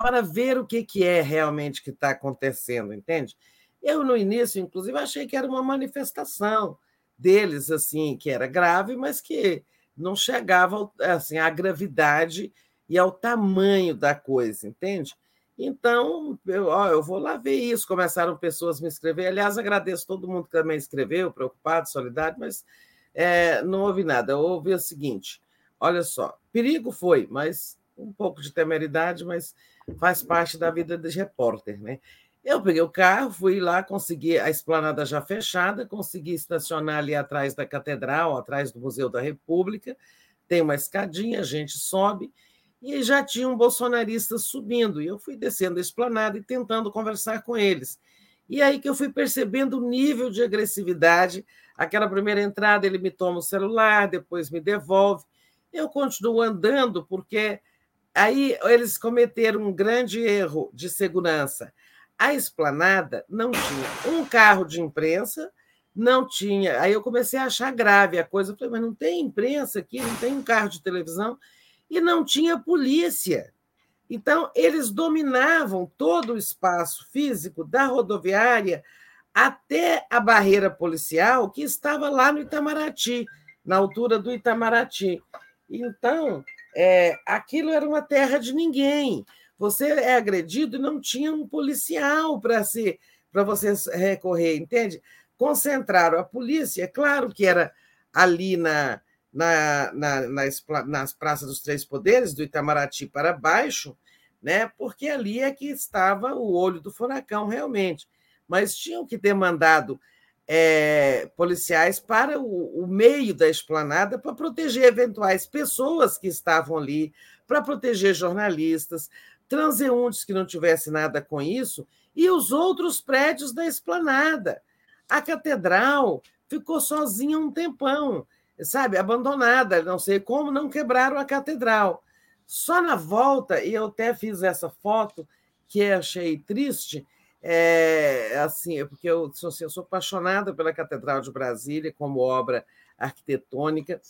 para ver o que, que é realmente que está acontecendo, entende? Eu, no início, inclusive, achei que era uma manifestação deles, assim, que era grave, mas que não chegava assim, à gravidade e ao tamanho da coisa, entende? Então, eu, ó, eu vou lá ver isso. Começaram pessoas a me escrever. Aliás, agradeço todo mundo que também escreveu, preocupado, solidário, mas é, não houve nada. Eu ouvi o seguinte: olha só, perigo foi, mas um pouco de temeridade, mas faz parte da vida de repórter, né? Eu peguei o carro, fui lá, consegui a esplanada já fechada, consegui estacionar ali atrás da catedral, atrás do Museu da República. Tem uma escadinha, a gente sobe e já tinha um bolsonarista subindo. E eu fui descendo a esplanada e tentando conversar com eles. E aí que eu fui percebendo o nível de agressividade. Aquela primeira entrada, ele me toma o celular, depois me devolve. Eu continuo andando porque Aí eles cometeram um grande erro de segurança. A esplanada não tinha um carro de imprensa, não tinha. Aí eu comecei a achar grave a coisa. Eu falei, mas não tem imprensa aqui, não tem um carro de televisão, e não tinha polícia. Então, eles dominavam todo o espaço físico da rodoviária até a barreira policial, que estava lá no Itamaraty, na altura do Itamaraty. Então, é, aquilo era uma terra de ninguém. Você é agredido e não tinha um policial para se para você recorrer, entende? Concentraram a polícia, é claro que era ali na, na, na, nas, nas praças dos Três Poderes, do Itamaraty para baixo, né? porque ali é que estava o olho do furacão, realmente. Mas tinham que ter mandado é, policiais para o, o, meio da esplanada para proteger eventuais pessoas que estavam ali, para proteger jornalistas, transeuntes que não tivessem nada com isso, e os outros prédios da esplanada. A catedral ficou sozinha um tempão, sabe, abandonada, não sei como, não quebraram a catedral. Só na volta, e eu até fiz essa foto que achei triste, é, assim, é porque eu assim, eu sou apaixonada pela Catedral de Brasília como obra arquitetônica,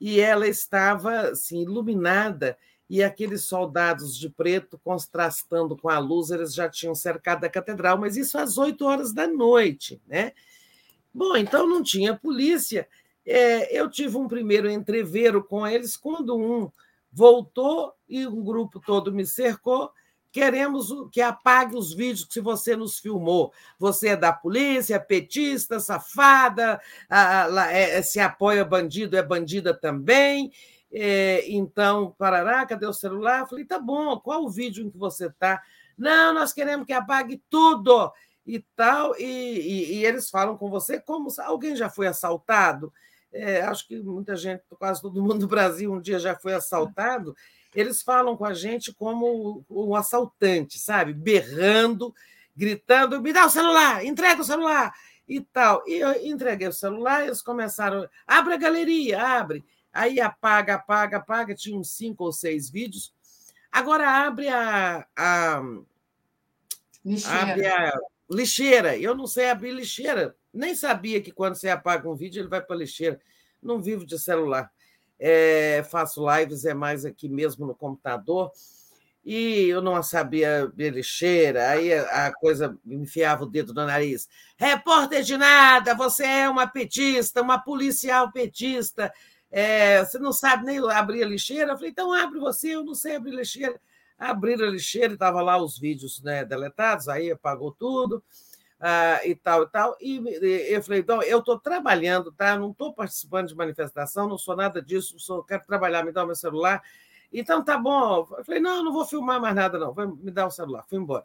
e ela estava assim, iluminada, e aqueles soldados de preto contrastando com a luz, eles já tinham cercado a catedral, mas isso às oito horas da noite. Né? Bom, então não tinha polícia. É, eu tive um primeiro entreveiro com eles quando um voltou e um grupo todo me cercou Queremos que apague os vídeos que você nos filmou. Você é da polícia, é petista, safada, é, se apoia bandido, é bandida também. É, então, parará, cadê o celular? falei, tá bom, qual o vídeo em que você está? Não, nós queremos que apague tudo e tal. E, e, e, eles falam com você como alguém já foi assaltado. é, acho que muita gente, quase todo mundo do Brasil, um dia já foi assaltado. Eles falam com a gente como um assaltante, sabe? Berrando, gritando: me dá o celular, entrega o celular e tal. E eu entreguei o celular, eles começaram: abre a galeria, abre. Aí apaga, apaga, apaga. Tinha uns cinco ou seis vídeos. Agora abre a, a lixeira. Abre a lixeira. Eu não sei abrir lixeira. Nem sabia que quando você apaga um vídeo, ele vai para a lixeira. Não vivo de celular. É, faço lives, é mais aqui mesmo no computador. E eu não sabia abrir lixeira. Aí a coisa enfiava o dedo no nariz. Repórter de nada, você é uma petista, uma policial petista. É, você não sabe nem abrir a lixeira? Eu falei, então abre você, eu não sei abrir lixeira. Abriram a lixeira, estava lá os vídeos né, deletados, aí apagou tudo. Uh, e tal e tal. E, e eu falei, então, eu estou trabalhando, tá? Não estou participando de manifestação, não sou nada disso, sou, quero trabalhar, me dá o meu celular. Então, tá bom. Eu falei, não, não vou filmar mais nada, não. Vai me dar o celular. Fui embora.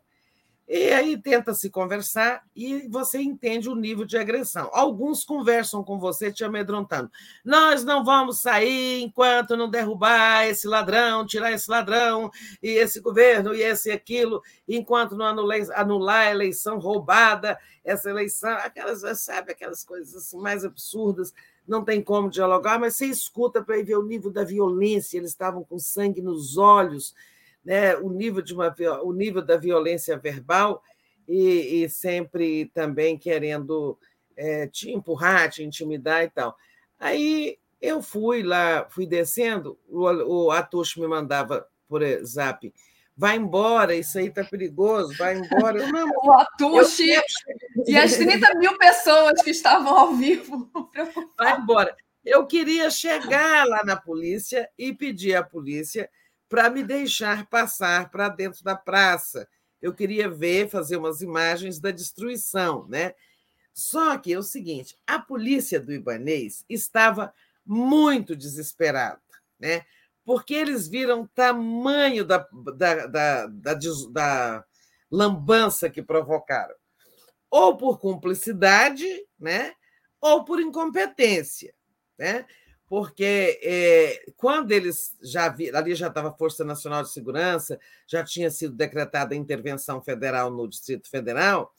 E aí tenta se conversar e você entende o nível de agressão. Alguns conversam com você te amedrontando. Nós não vamos sair enquanto não derrubar esse ladrão, tirar esse ladrão, e esse governo, e esse e aquilo, enquanto não anular a eleição roubada, essa eleição, aquelas, sabe, aquelas coisas assim, mais absurdas, não tem como dialogar, mas você escuta para ver o nível da violência, eles estavam com sangue nos olhos né, o, nível de uma, o nível da violência verbal e, e sempre também querendo é, te empurrar, te intimidar e tal. Aí eu fui lá, fui descendo, o, o Atush me mandava por zap, vai embora, isso aí tá perigoso, vai embora. Eu, não, [laughs] o Atush eu... e as 30 mil pessoas que estavam ao vivo. [laughs] Vai embora. Eu queria chegar lá na polícia e pedir à polícia para me deixar passar para dentro da praça. Eu queria ver, fazer umas imagens da destruição, né? Só que é o seguinte: a polícia do Ibanês estava muito desesperada, né? Porque eles viram o tamanho da, da, da, da, da lambança que provocaram. Ou por cumplicidade, né? Ou por incompetência, né? Porque é, quando eles já vi, ali já estava a Força Nacional de Segurança, já tinha sido decretada a intervenção federal no Distrito Federal,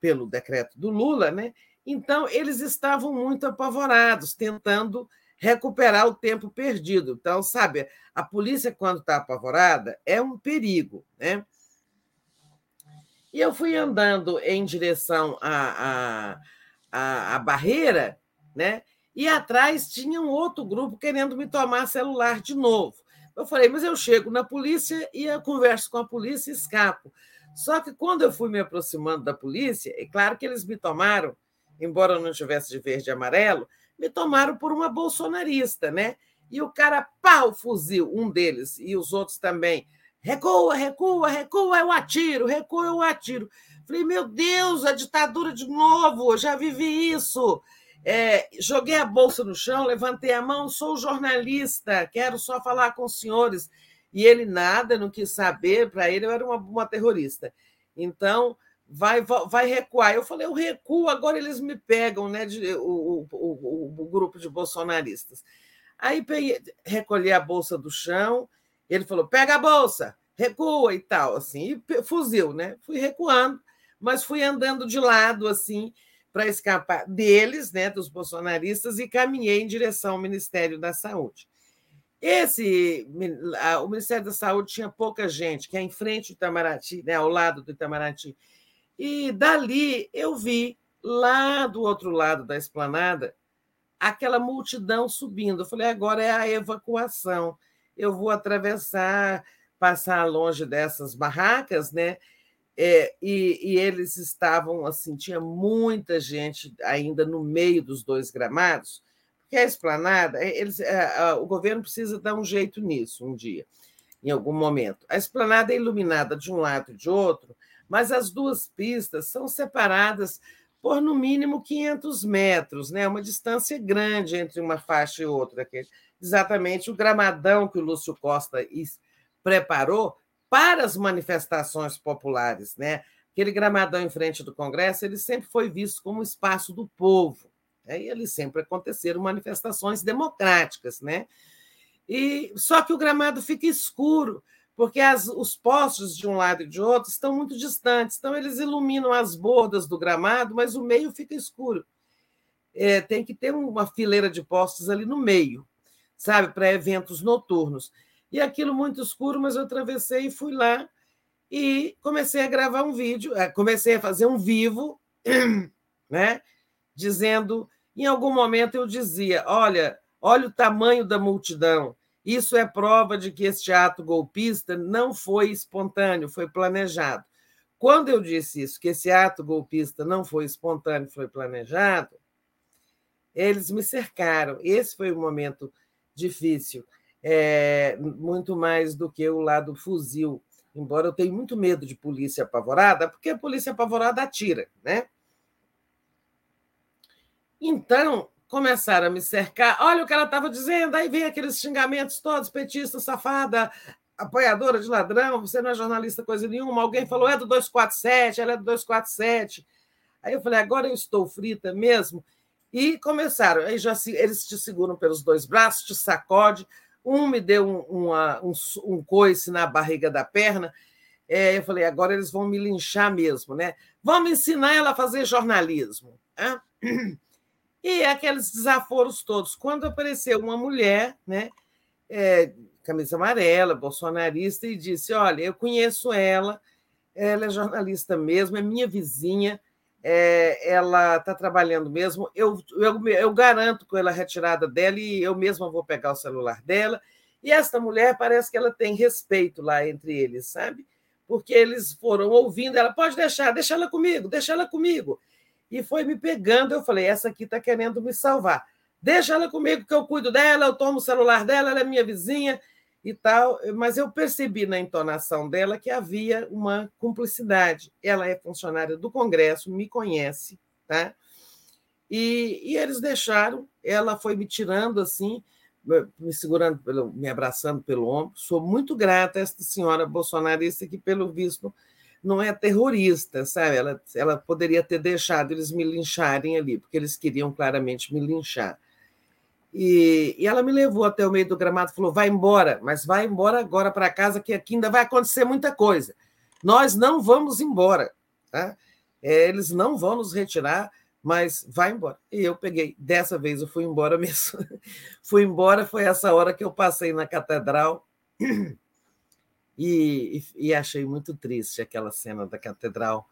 pelo decreto do Lula, né? Então, eles estavam muito apavorados, tentando recuperar o tempo perdido. Então, sabe, a polícia, quando está apavorada, é um perigo, né? E eu fui andando em direção à, à, à, à barreira, né? E atrás tinha um outro grupo querendo me tomar celular de novo. Eu falei, mas eu chego na polícia e eu converso com a polícia e escapo. Só que quando eu fui me aproximando da polícia, é claro que eles me tomaram, embora eu não tivesse de verde e amarelo, me tomaram por uma bolsonarista, né? E o cara, o fuzil, um deles, e os outros também. Recua, recua, recua, eu atiro, recua, eu atiro. Falei, meu Deus, a ditadura de novo, já vivi isso. É, joguei a bolsa no chão, levantei a mão, sou jornalista, quero só falar com os senhores. E ele nada, não quis saber, para ele eu era uma, uma terrorista. Então, vai, vai recuar. Eu falei, eu recuo, agora eles me pegam, né? De, o, o, o, grupo de bolsonaristas. Aí peguei, recolhi a bolsa do chão, ele falou: pega a bolsa, recua e tal, assim, e fuzil, né? Fui recuando, mas fui andando de lado, assim, para escapar deles, né, dos bolsonaristas, e caminhei em direção ao Ministério da Saúde. Esse, o Ministério da Saúde tinha pouca gente, que é em frente ao Itamaraty, né, ao lado do Itamaraty. E dali eu vi, lá do outro lado da esplanada, aquela multidão subindo. Eu falei, agora é a evacuação. Eu vou atravessar, passar longe dessas barracas, né? É, e, e, eles estavam assim, tinha muita gente ainda no meio dos dois gramados, porque a esplanada, é, eles, é, o governo precisa dar um jeito nisso um dia, em algum momento. A esplanada é iluminada de um lado e de outro, mas as duas pistas são separadas por no mínimo 500 metros, né? uma distância grande entre uma faixa e outra. Que é exatamente o gramadão que o Lúcio Costa preparou para as manifestações populares, né? Aquele gramadão em frente do Congresso, ele sempre foi visto como espaço do povo, Aí ali sempre aconteceram manifestações democráticas, né? E só que o gramado fica escuro, porque as, os postes de um lado e de outro estão muito distantes, então eles iluminam as bordas do gramado, mas o meio fica escuro. É, tem que ter uma fileira de postes ali no meio, sabe, para eventos noturnos. E aquilo muito escuro, mas eu atravessei e fui lá e comecei a gravar um vídeo, é, comecei a fazer um vivo, [clears throat] né? Dizendo, em algum momento eu dizia: olha, olha o tamanho da multidão. Isso é prova de que este ato golpista não foi espontâneo, foi planejado. Quando eu disse isso, que esse ato golpista não foi espontâneo, foi planejado, eles me cercaram. Esse foi um momento difícil, é, muito mais do que o lado fuzil embora eu tenha muito medo de polícia apavorada, porque a polícia apavorada atira, né? Então, começaram a me cercar. Olha o que ela estava dizendo, aí vem aqueles xingamentos todos, petista, safada, apoiadora de ladrão, você não é jornalista coisa nenhuma. Alguém falou, é do 247, ela é do 247. Aí eu falei, agora eu estou frita mesmo. E começaram, aí já se, eles te seguram pelos dois braços, te sacode, um me deu um, uma, um, um coice na barriga da perna. É, eu falei, agora eles vão me linchar mesmo, né? Vamos ensinar ela a fazer jornalismo. Né? [clears throat] E aqueles desaforos todos. Quando apareceu uma mulher, né? É, camisa amarela, bolsonarista, e disse: Olha, eu conheço ela, ela é jornalista mesmo, é minha vizinha, é, ela está trabalhando mesmo. Eu, eu, eu garanto com ela a retirada dela e eu mesma vou pegar o celular dela. E esta mulher parece que ela tem respeito lá entre eles, sabe? Porque eles foram ouvindo, ela pode deixar, deixa ela comigo, deixa ela comigo. E foi me pegando, eu falei, essa aqui está querendo me salvar. Deixa ela comigo que eu cuido dela, eu tomo o celular dela, ela é minha vizinha, e tal, mas eu percebi na entonação dela que havia uma cumplicidade. Ela é funcionária do Congresso, me conhece, tá? E, e eles deixaram, ela foi me tirando assim, me segurando, pelo, me abraçando pelo ombro. Sou muito grata a esta senhora bolsonarista que, pelo visto, não é terrorista, sabe? Ela, ela poderia ter deixado eles me lincharem ali, porque eles queriam claramente me linchar. E, e, ela me levou até o meio do gramado e falou: vai embora, mas vai embora agora para casa, que aqui ainda vai acontecer muita coisa. Nós não vamos embora. Tá? É, eles não vão nos retirar, mas vai embora. E eu peguei. Dessa vez eu fui embora [laughs] mesmo. fui embora, foi essa hora que eu passei na catedral. E, e, achei muito triste aquela cena da catedral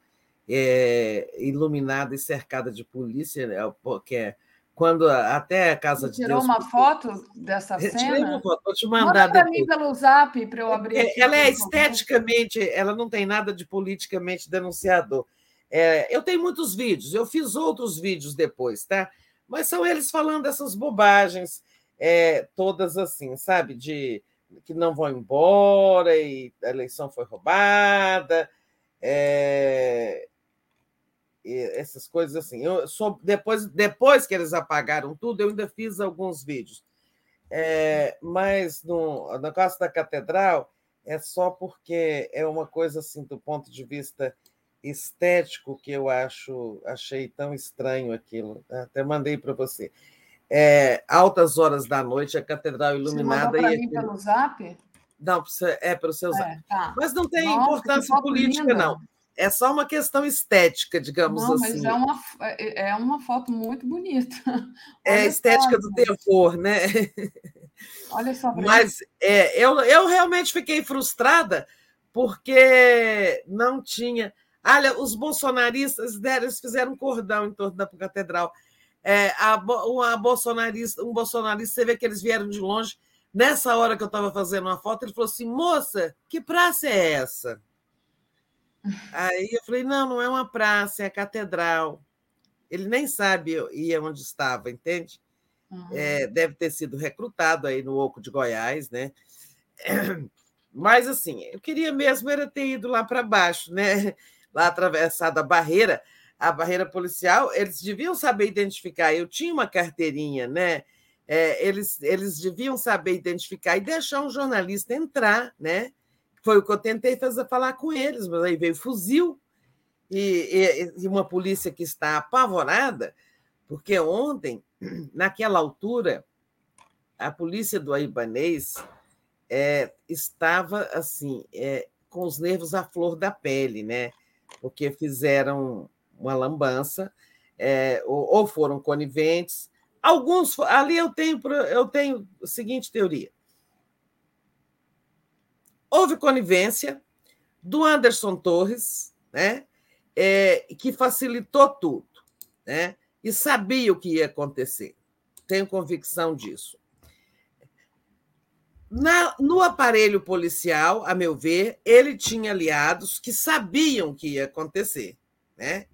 é, iluminada e cercada de polícia, né, porque é quando até a casa Você de tirou Deus. uma foto dessa Eu cena? tirei uma foto, vou te mandar Manda para mim pelo zap para eu abrir. É, ela é esteticamente, ela não tem nada de politicamente denunciador. É, eu tenho muitos vídeos, eu fiz outros vídeos depois, tá? Mas são eles falando essas bobagens, é, todas assim, sabe? De que não vão embora e a eleição foi roubada. é, essas coisas assim. Eu sou, depois, depois que eles apagaram tudo, eu ainda fiz alguns vídeos. É, mas no, no caso da catedral, é só porque é uma coisa assim, do ponto de vista estético, que eu acho achei tão estranho aquilo. Até mandei para você. É, altas horas da noite, a catedral Você iluminada. mandou para e mim aquilo- pelo zap? Não, é para o seu zap. É, tá. Mas não tem Nossa, importância política, linda. não. É só uma questão estética, digamos Não, assim. mas é uma, é é uma foto muito bonita. [laughs] É a estética só, do terror, né? Olha só Mas é, eu, eu realmente fiquei frustrada porque não tinha. Olha, os bolsonaristas deram, fizeram um cordão em torno da catedral. É, a, uma bolsonarista, um bolsonarista, você vê que eles vieram de longe. Nessa hora que eu estava fazendo uma foto, ele falou assim: moça, que praça é essa? Aí eu falei: não, não é uma praça, é a catedral. Ele nem sabe ia onde estava, entende? Uhum. É, deve ter sido recrutado aí no Oco de Goiás, né? [clears throat] Mas assim, eu queria mesmo era ter ido lá para baixo, né? [laughs] Lá atravessado a barreira, a barreira policial, eles deviam saber identificar. Eu tinha uma carteirinha, né? É, eles, eles deviam saber identificar e deixar um jornalista entrar, né? Foi o que eu tentei fazer falar com eles, mas aí veio fuzil e, e- e uma polícia que está apavorada Porque ontem, [clears throat] naquela altura, a polícia do Aibanês é, estava assim, é, com os nervos à flor da pele, né? Porque fizeram uma lambança, é, ou, ou, foram coniventes. Alguns ali eu tenho eu tenho a seguinte teoria: houve conivência do Anderson Torres, né? É, que facilitou tudo, né? E sabia o que ia acontecer. Tenho convicção disso. Na, no aparelho policial, a meu ver, ele tinha aliados que sabiam que ia acontecer. Né?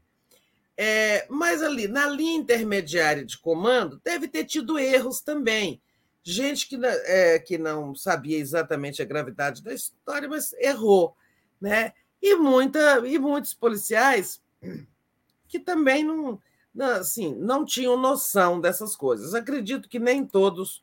É, mas ali, na linha intermediária de comando, deve ter tido erros também. Gente que, é, que não sabia exatamente a gravidade da história, mas errou. Né? E, muita, e muitos policiais que também não, assim, não tinham noção dessas coisas. Acredito que nem todos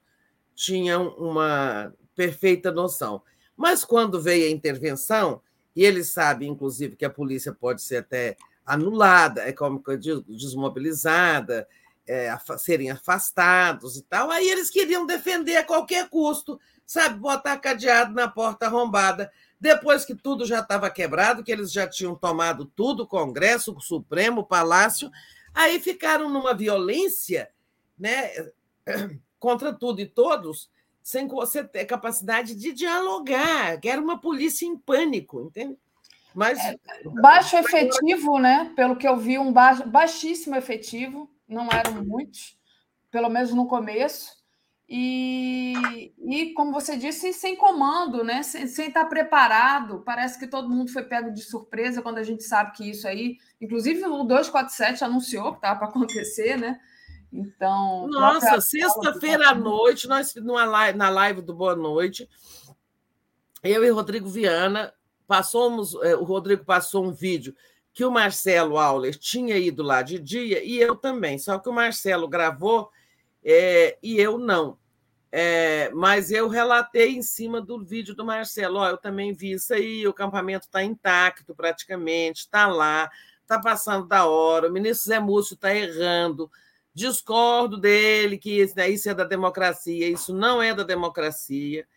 tinham uma perfeita noção. Mas quando veio a intervenção, e ele sabe, inclusive, que a polícia pode ser até anulada, é como desmobilizada, é, serem afastados e tal, aí eles queriam defender a qualquer custo, sabe, botar cadeado na porta arrombada. Depois que tudo já estava quebrado, que eles já tinham tomado tudo, o Congresso, o Supremo, o Palácio, aí ficaram numa violência né, [clears throat] contra tudo e todos, sem você ter capacidade de dialogar, que era uma polícia em pânico, entende? Mas é, baixo efetivo, né? Pelo que eu vi, um baixo, baixíssimo efetivo, não eram muitos, pelo menos no começo. E, e como você disse, sem comando, né? Sem, sem estar preparado. Parece que todo mundo foi pego de surpresa quando a gente sabe que isso aí, inclusive o 247 anunciou que estava para acontecer, né? Então. Nossa, sexta-feira à noite, nós numa na live do Boa Noite, eu e Rodrigo Viana passamos, é, o Rodrigo passou um vídeo que o Marcelo Auler tinha ido lá de dia e eu também, só que o Marcelo gravou é, e eu não. É, mas eu relatei em cima do vídeo do Marcelo. Ó, eu também vi isso aí, o acampamento está intacto praticamente, está lá, está passando da hora, o ministro Zé Múcio está errando, discordo dele, que isso, né, isso é da democracia, isso não é da democracia.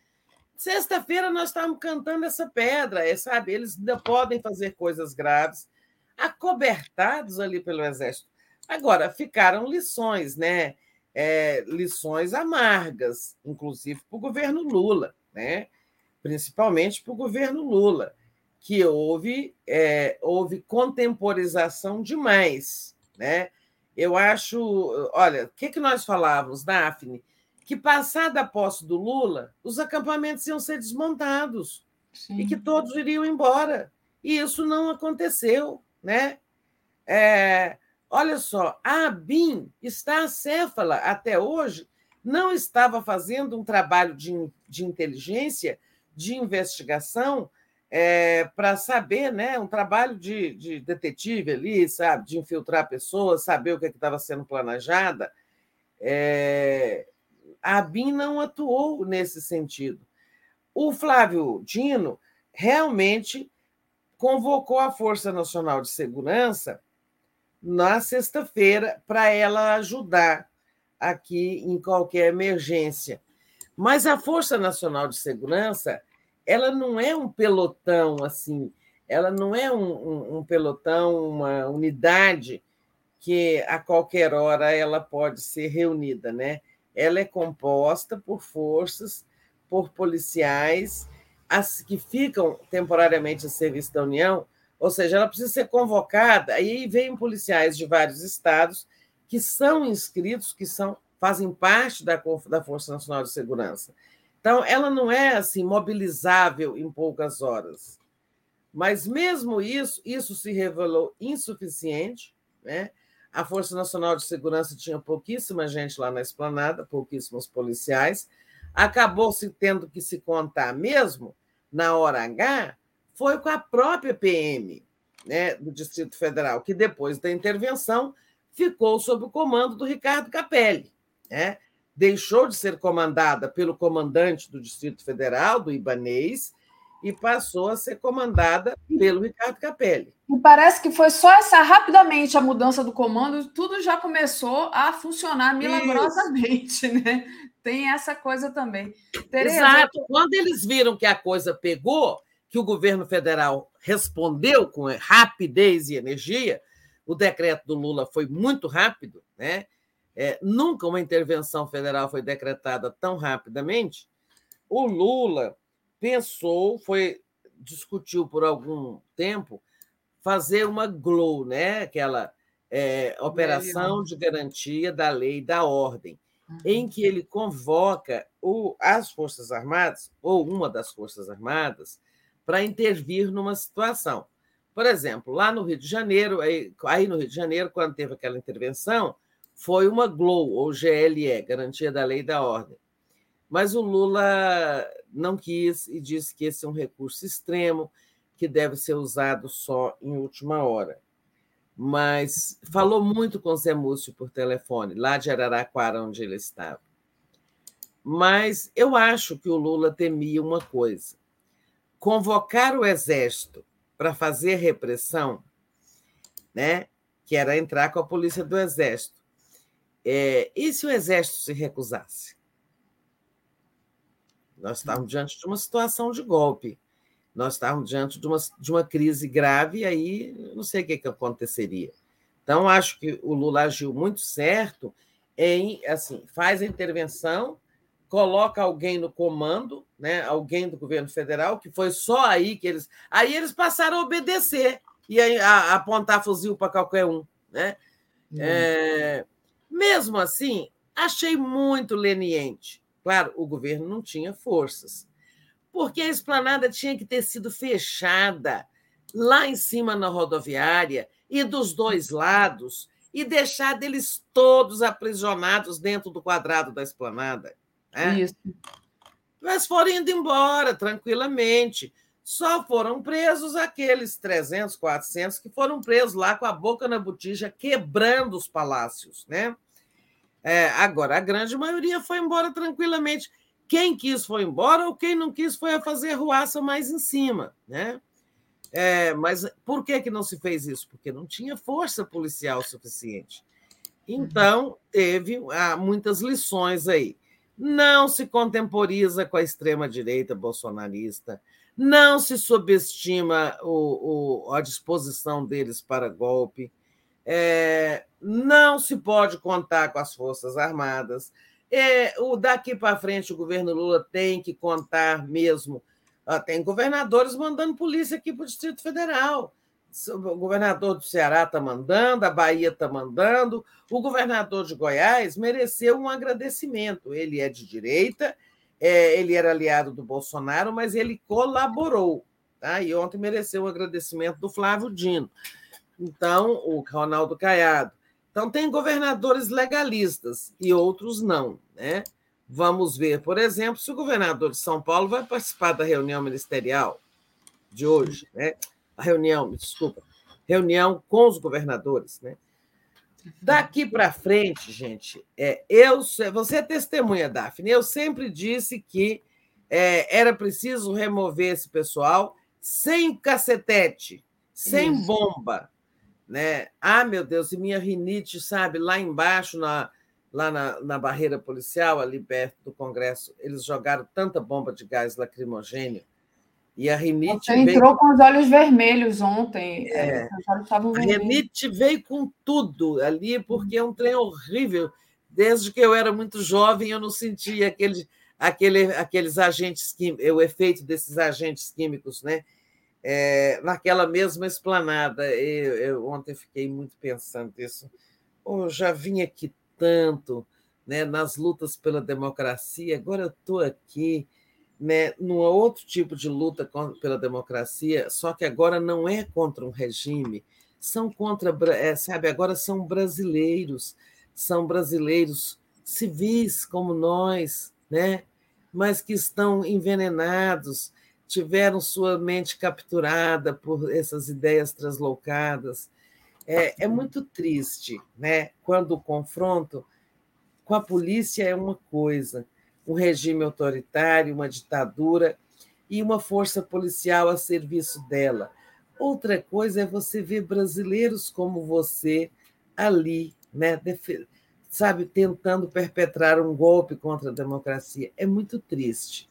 Sexta-feira nós estávamos cantando essa pedra, é, sabe? Eles ainda podem fazer coisas graves, acobertados ali pelo Exército. Agora, ficaram lições, né? É, lições amargas, inclusive para o governo Lula, né? principalmente para o governo Lula, que houve, é, houve contemporização demais. Né? Eu acho. Olha, o que, que nós falávamos, Daphne? Que passada a posse do Lula, os acampamentos iam ser desmontados Sim. e que todos iriam embora. E isso não aconteceu. Né? É, olha só, a ABIN está acéfala até hoje, não estava fazendo um trabalho de, de inteligência, de investigação, é, para saber, né, um trabalho de, de, detetive ali, sabe, de infiltrar pessoas, saber o que é estava sendo planejada. É, a BIM não atuou nesse sentido. O Flávio Dino realmente convocou a Força Nacional de Segurança na sexta-feira para ela ajudar aqui em qualquer emergência. Mas a Força Nacional de Segurança ela não é um pelotão assim, ela não é um, um, um pelotão, uma unidade que a qualquer hora ela pode ser reunida, né? Ela é composta por forças, por policiais as que ficam temporariamente a serviço da União, ou seja, ela precisa ser convocada. Aí vem policiais de vários estados que são inscritos, que são fazem parte da, da Força Nacional de Segurança. Então, ela não é assim mobilizável em poucas horas. Mas mesmo isso, isso se revelou insuficiente, né? A Força Nacional de Segurança tinha pouquíssima gente lá na esplanada, pouquíssimos policiais. Acabou se tendo que se contar mesmo na hora H foi com a própria PM, né, do Distrito Federal, que depois da intervenção ficou sob o comando do Ricardo Capelli, né? deixou de ser comandada pelo comandante do Distrito Federal, do Ibanês, e passou a ser comandada pelo Ricardo Capelli. E parece que foi só essa rapidamente a mudança do comando, tudo já começou a funcionar milagrosamente, Isso. né? Tem essa coisa também. Tereza... Exato. Quando eles viram que a coisa pegou, que o governo federal respondeu com rapidez e energia, o decreto do Lula foi muito rápido, né? É, nunca uma intervenção federal foi decretada tão rapidamente. O Lula pensou, foi discutiu por algum tempo fazer uma GLOW, né? aquela é, operação de garantia da lei e da ordem. Em que ele convoca o, as Forças Armadas, ou uma das Forças Armadas, para intervir numa situação. Por exemplo, lá no Rio de Janeiro, aí, aí no Rio de Janeiro, quando teve aquela intervenção, foi uma GLOW, ou GLE, Garantia da Lei e da Ordem. Mas o Lula não quis e disse que esse é um recurso extremo, que deve ser usado só em última hora. Mas falou muito com Zé Múcio por telefone, lá de Araraquara, onde ele estava. Mas eu acho que o Lula temia uma coisa: convocar o exército para fazer repressão, né? que era entrar com a polícia do exército. É, e se o exército se recusasse? Nós estávamos diante de uma situação de golpe. Nós estávamos diante de uma, de uma crise grave, e aí não sei o que, que aconteceria. Então, acho que o Lula agiu muito certo em assim, faz a intervenção, coloca alguém no comando, né, alguém do governo federal, que foi só aí que eles. Aí eles passaram a obedecer e a, a apontar fuzil para qualquer um. Né? Hum. É, mesmo assim, achei muito leniente. Claro, o governo não tinha forças, porque a esplanada tinha que ter sido fechada lá em cima na rodoviária e dos dois lados e deixar deles todos aprisionados dentro do quadrado da esplanada. Né? Isso. Mas foram indo embora tranquilamente. Só foram presos aqueles 300, 400 que foram presos lá com a boca na botija, quebrando os palácios. Né? É, agora, a grande maioria foi embora tranquilamente. Quem quis foi embora, ou quem não quis foi a fazer ruaça mais em cima. Né? É, mas por que, que não se fez isso? Porque não tinha força policial suficiente. Então, teve ah, muitas lições aí. Não se contemporiza com a extrema-direita bolsonarista, não se subestima o, o, a disposição deles para golpe, é, não se pode contar com as Forças Armadas. É, o daqui para frente o governo Lula tem que contar mesmo. Tem governadores mandando polícia aqui para o Distrito Federal. O governador do Ceará está mandando, a Bahia está mandando. O governador de Goiás mereceu um agradecimento. Ele é de direita, é, ele era aliado do Bolsonaro, mas ele colaborou. Tá? E ontem mereceu um agradecimento do Flávio Dino. Então, o Ronaldo Caiado. Então, tem governadores legalistas e outros não. Né? Vamos ver, por exemplo, se o governador de São Paulo vai participar da reunião ministerial de hoje, né? A reunião, me desculpa, reunião com os governadores, né? Daqui para frente, gente, é, eu, você é testemunha, Daphne. Eu sempre disse que é, era preciso remover esse pessoal sem cacetete, sem bomba, né? Ah, meu Deus, e minha rinite, sabe, lá embaixo, na, lá na, na barreira policial, ali perto do Congresso, eles jogaram tanta bomba de gás lacrimogêneo. E a rinite. Você entrou veio... com os olhos vermelhos ontem. É, é a rinite veio com tudo ali, porque é um trem horrível. Desde que eu era muito jovem, eu não sentia aquele, aquele, aqueles agentes químicos, o efeito desses agentes químicos, né? É, naquela mesma esplanada. Eu, eu, ontem fiquei muito pensando nisso. Oh, já vim aqui tanto né, nas lutas pela democracia, agora eu estou aqui né, num outro tipo de luta pela democracia, só que agora não é contra um regime, são contra, é, sabe, agora são brasileiros, são brasileiros civis como nós, né, mas que estão envenenados, tiveram sua mente capturada por essas ideias translocadas. É, é muito triste, né? Quando o confronto com a polícia é uma coisa, um regime autoritário, uma ditadura, e uma força policial a serviço dela. Outra coisa é você ver brasileiros como você ali, né, sabe, tentando perpetrar um golpe contra a democracia. É muito triste.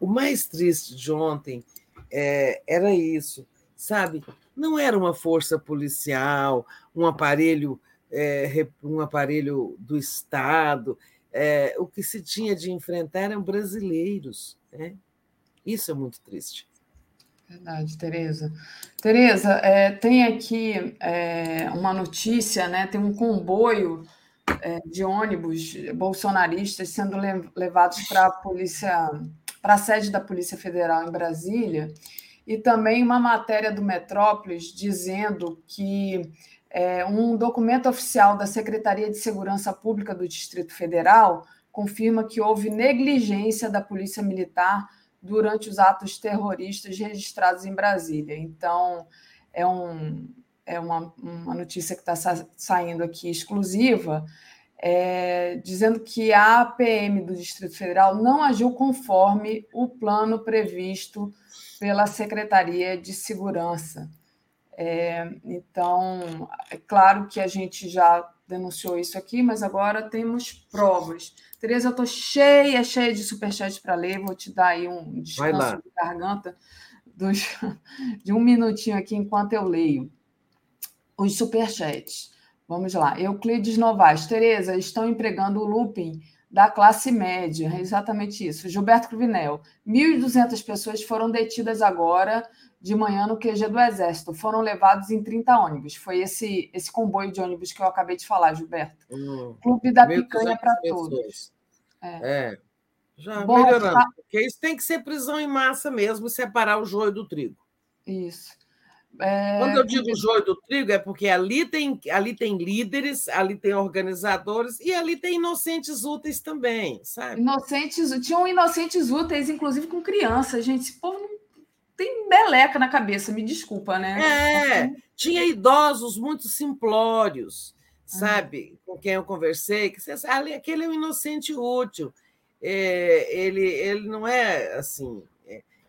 O mais triste de ontem é, era isso, sabe? Não era uma força policial, um aparelho, é, um aparelho do Estado. É, o que se tinha de enfrentar eram brasileiros. Né? Isso é muito triste. Verdade, Tereza. Tereza, é, tem aqui é, uma notícia, né? Tem um comboio é, de ônibus bolsonaristas sendo levados para a polícia, para a sede da Polícia Federal em Brasília, e também uma matéria do Metrópolis dizendo que é, um documento oficial da Secretaria de Segurança Pública do Distrito Federal confirma que houve negligência da Polícia Militar durante os atos terroristas registrados em Brasília. Então, é, um, é uma, uma notícia que está sa saindo aqui exclusiva, é, dizendo que a APM do Distrito Federal não agiu conforme o plano previsto pela Secretaria de Segurança. É, então, é claro que a gente já denunciou isso aqui, mas agora temos provas. Tereza, eu estou cheia, cheia de superchats para ler, vou te dar aí um descanso de garganta dos, [laughs] de um minutinho aqui enquanto eu leio os superchats. Vamos lá. Euclides Novaes. Tereza, estão empregando o looping da classe média. É exatamente isso. Gilberto Cruvinel. 1.200 pessoas foram detidas agora de manhã no QG do Exército. Foram levados em 30 ônibus. Foi esse, esse comboio de ônibus que eu acabei de falar, Gilberto. Hum, Clube da Picanha para todos. É. é. Já melhorando. Porque isso tem que ser prisão em massa mesmo, separar o joio do trigo. Isso. É... Quando eu digo joio do trigo, é porque ali tem, ali tem líderes, ali tem organizadores e ali tem inocentes úteis também, sabe? Inocentes, tinham inocentes úteis, inclusive com crianças, gente. Esse povo não tem meleca na cabeça, me desculpa, né? É, tinha idosos muito simplórios, sabe? Com quem eu conversei, que ali aquele é um inocente útil. É, ele, ele não é assim.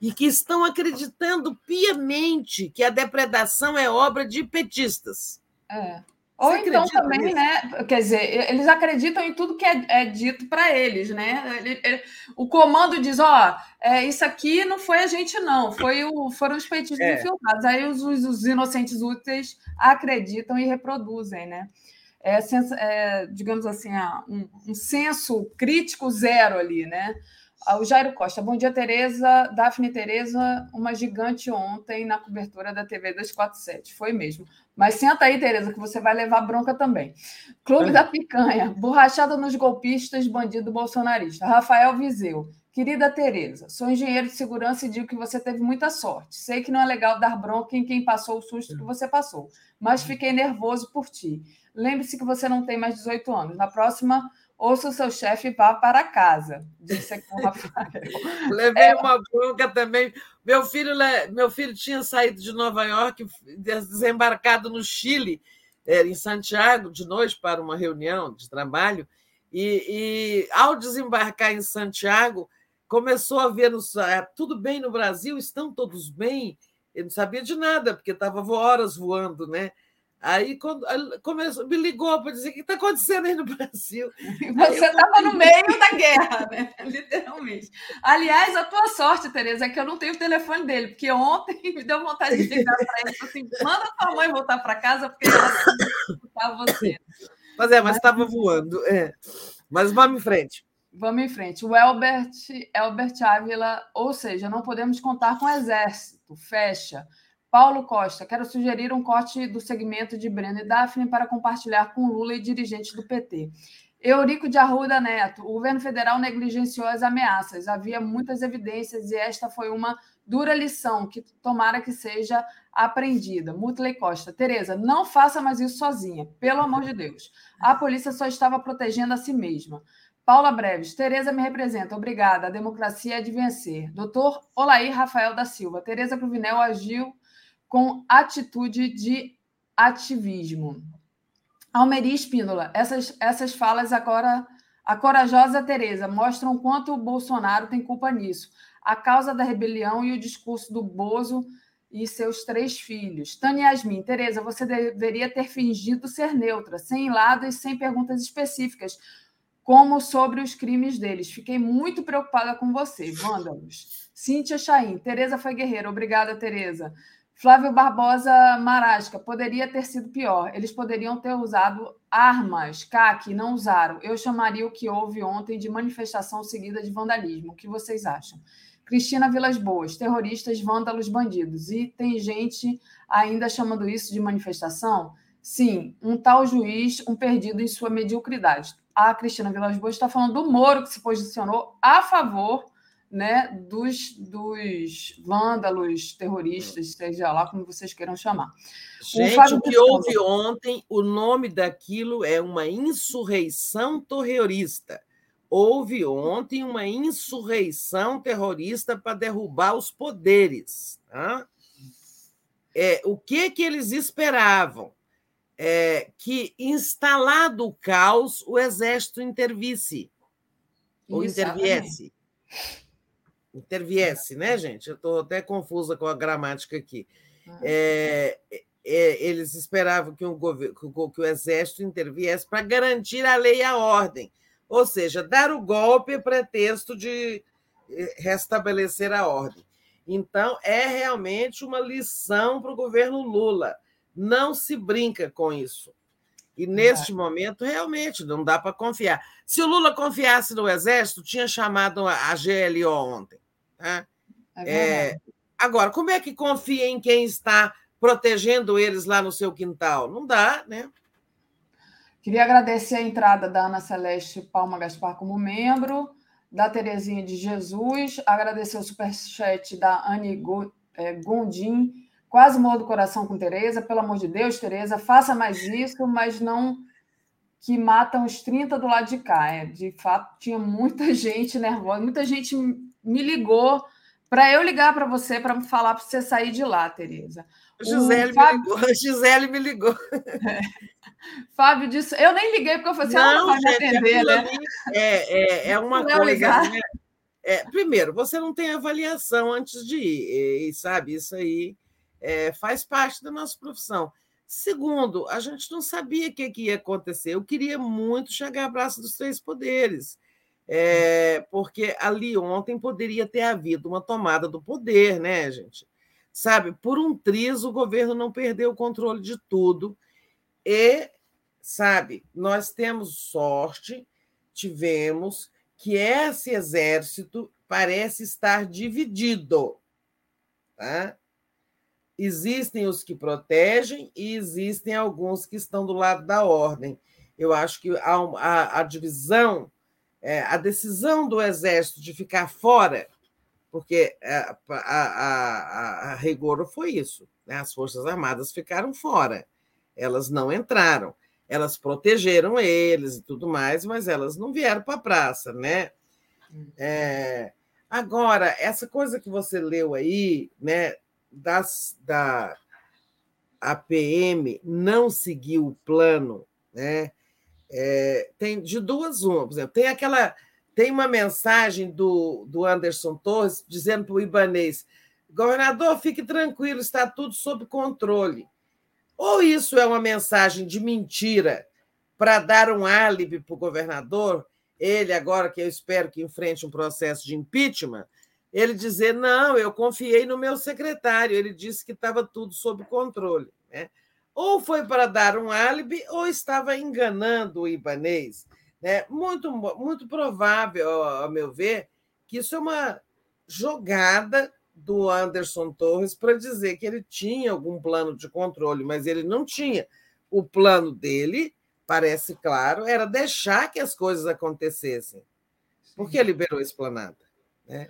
E que estão acreditando piamente que a depredação é obra de petistas. É. Ou então também, nisso? né? Quer dizer, eles acreditam em tudo que é, é dito para eles, né? Ele, ele, o comando diz: ó, é, isso aqui não foi a gente, não, foi o, foram os petistas é. infiltrados. Aí os, os, os, inocentes úteis acreditam e reproduzem, né? É, é digamos assim, um, um senso crítico zero ali, né? Ah, o Jairo Costa, bom dia, Tereza. Daphne Tereza, uma gigante ontem na cobertura da TV 247. Foi mesmo. Mas senta aí, Tereza, que você vai levar bronca também. Clube é. da Picanha, borrachada nos golpistas, bandido bolsonarista. Rafael Vizeu. Querida Tereza, sou engenheiro de segurança e digo que você teve muita sorte. Sei que não é legal dar bronca em quem passou o susto que você passou, mas fiquei nervoso por ti. Lembre-se que você não tem mais 18 anos. Na próxima ouça o seu chefe e vá para casa, disse aqui o Rafael. Levei é... uma bronca também. Meu filho, meu filho tinha saído de Nova York, desembarcado no Chile, é, em Santiago, de noite, para uma reunião de trabalho, e, e ao desembarcar em Santiago, começou a ver no, é, tudo bem no Brasil, estão todos bem. Ele não sabia de nada, porque estava horas voando, né? Aí quando começou, me ligou para dizer o que está acontecendo aí no Brasil. [laughs] Você estava no meio da guerra, né? [laughs] Literalmente. Aliás, a tua sorte, Tereza, é que eu não tenho o telefone dele, porque ontem [laughs] me deu vontade de ligar para ele assim: manda tua mãe voltar para casa, porque ela escutar você. Mas é, mas estava voando. É. Mas vamos em frente. Vamos em frente. O Elbert, Elbert Ávila, ou seja, não podemos contar com o exército. Fecha. Paulo Costa, quero sugerir um corte do segmento de Breno e Daphne para compartilhar com Lula e dirigentes do PT. Eurico de Arruda Neto, o governo federal negligenciou as ameaças. Havia muitas evidências e esta foi uma dura lição que tomara que seja aprendida. Mutley Costa, Tereza, não faça mais isso sozinha, pelo amor de Deus. A polícia só estava protegendo a si mesma. Paula Breves, Tereza me representa, obrigada. A democracia é de vencer. Doutor Olair Rafael da Silva, Tereza Cruvinel agiu com atitude de ativismo. Almeri Espíndola, essas, essas falas agora A corajosa Tereza mostra o quanto o Bolsonaro tem culpa nisso. A causa da rebelião e o discurso do Bozo e seus três filhos. Tânia Yasmin, Tereza, você deveria ter fingido ser neutra, sem lado e sem perguntas específicas, como sobre os crimes deles. Fiquei muito preocupada com você, vândalos. Cíntia Chaim, Tereza foi guerreira. Obrigada, Tereza. Flávio Barbosa Marasca, poderia ter sido pior. Eles poderiam ter usado armas, CAC, não usaram. Eu chamaria o que houve ontem de manifestação seguida de vandalismo. O que vocês acham? Cristina Vilas Boas, terroristas, vândalos, bandidos. E tem gente ainda chamando isso de manifestação? Sim, um tal juiz, um perdido em sua mediocridade. A Cristina Vilas Boas está falando do Moro, que se posicionou a favor né, dos, dos vândalos, terroristas, seja lá como vocês queiram chamar. Gente, o, o que houve ontem, o nome daquilo é uma insurreição terrorista houve ontem uma insurreição terrorista para derrubar os poderes. Tá? É, o que, que eles esperavam? É, que, instalado o caos, o exército intervisse. Ou interviesse. Interviesse, né, gente? Eu estou até confusa com a gramática aqui. Ah. É, é, eles esperavam que o, governo, que o exército interviesse para garantir a lei e a ordem ou seja, dar o golpe é pretexto de eh, restabelecer a ordem. Então, é realmente uma lição para o governo Lula. Não se brinca com isso. E neste momento, realmente, não dá para confiar. Se o Lula confiasse no Exército, tinha chamado a GLO ontem. Tá? É é, agora, como é que confia em quem está protegendo eles lá no seu quintal? Não dá, né? Queria agradecer a entrada da Ana Celeste Palma Gaspar como membro, da Terezinha de Jesus, agradecer o superchat da Anne é, Gondim, quase morro do coração com Tereza, pelo amor de Deus, Tereza, faça mais isso, mas não que matam os 30 do lado de cá. É, de fato, tinha muita [laughs] gente nervosa, muita gente me ligou para eu ligar para você para me falar para você sair de lá, Tereza. Gisele, Fábio... me ligou. Gisele me ligou. É. [laughs] Fábio disse, eu nem liguei porque eu falei assim, não, vai gente, atender, né? É, é, é uma não coisa. Né? É, primeiro, você não tem avaliação antes de ir, e, sabe, isso aí é, faz parte da nossa profissão. Segundo, a gente não sabia o que, que ia acontecer. Eu queria muito chegar à Praça dos Três Poderes, é, porque ali ontem poderia ter havido uma tomada do poder, né, gente? Sabe, por um triz o governo não perdeu o controle de tudo e, sabe, nós temos sorte, tivemos, que esse exército parece estar dividido. Tá? Existem os que protegem e existem alguns que estão do lado da ordem. Eu acho que a, a, a divisão, é, a decisão do exército de ficar fora, porque é, a, a, a rigor foi isso, né? as Forças Armadas ficaram fora elas não entraram. Elas protegeram eles e tudo mais, mas elas não vieram para a praça, né? É, agora, essa coisa que você leu aí, né, das, da APM não seguiu o plano, né? É, tem de duas uma, por exemplo, tem aquela tem uma mensagem do, do Anderson Torres dizendo para o Ibanês: governador, fique tranquilo, está tudo sob controle. Ou isso é uma mensagem de mentira para dar um álibi para o governador, ele agora que eu espero que enfrente um processo de impeachment, ele dizer: não, eu confiei no meu secretário, ele disse que estava tudo sob controle. Né? Ou foi para dar um álibi, ou estava enganando o ibanês. Né? Muito, muito provável, a meu ver, que isso é uma jogada do Anderson Torres para dizer que ele tinha algum plano de controle, mas ele não tinha. O plano dele, parece claro, era deixar que as coisas acontecessem. Por que liberou a esplanada? Né?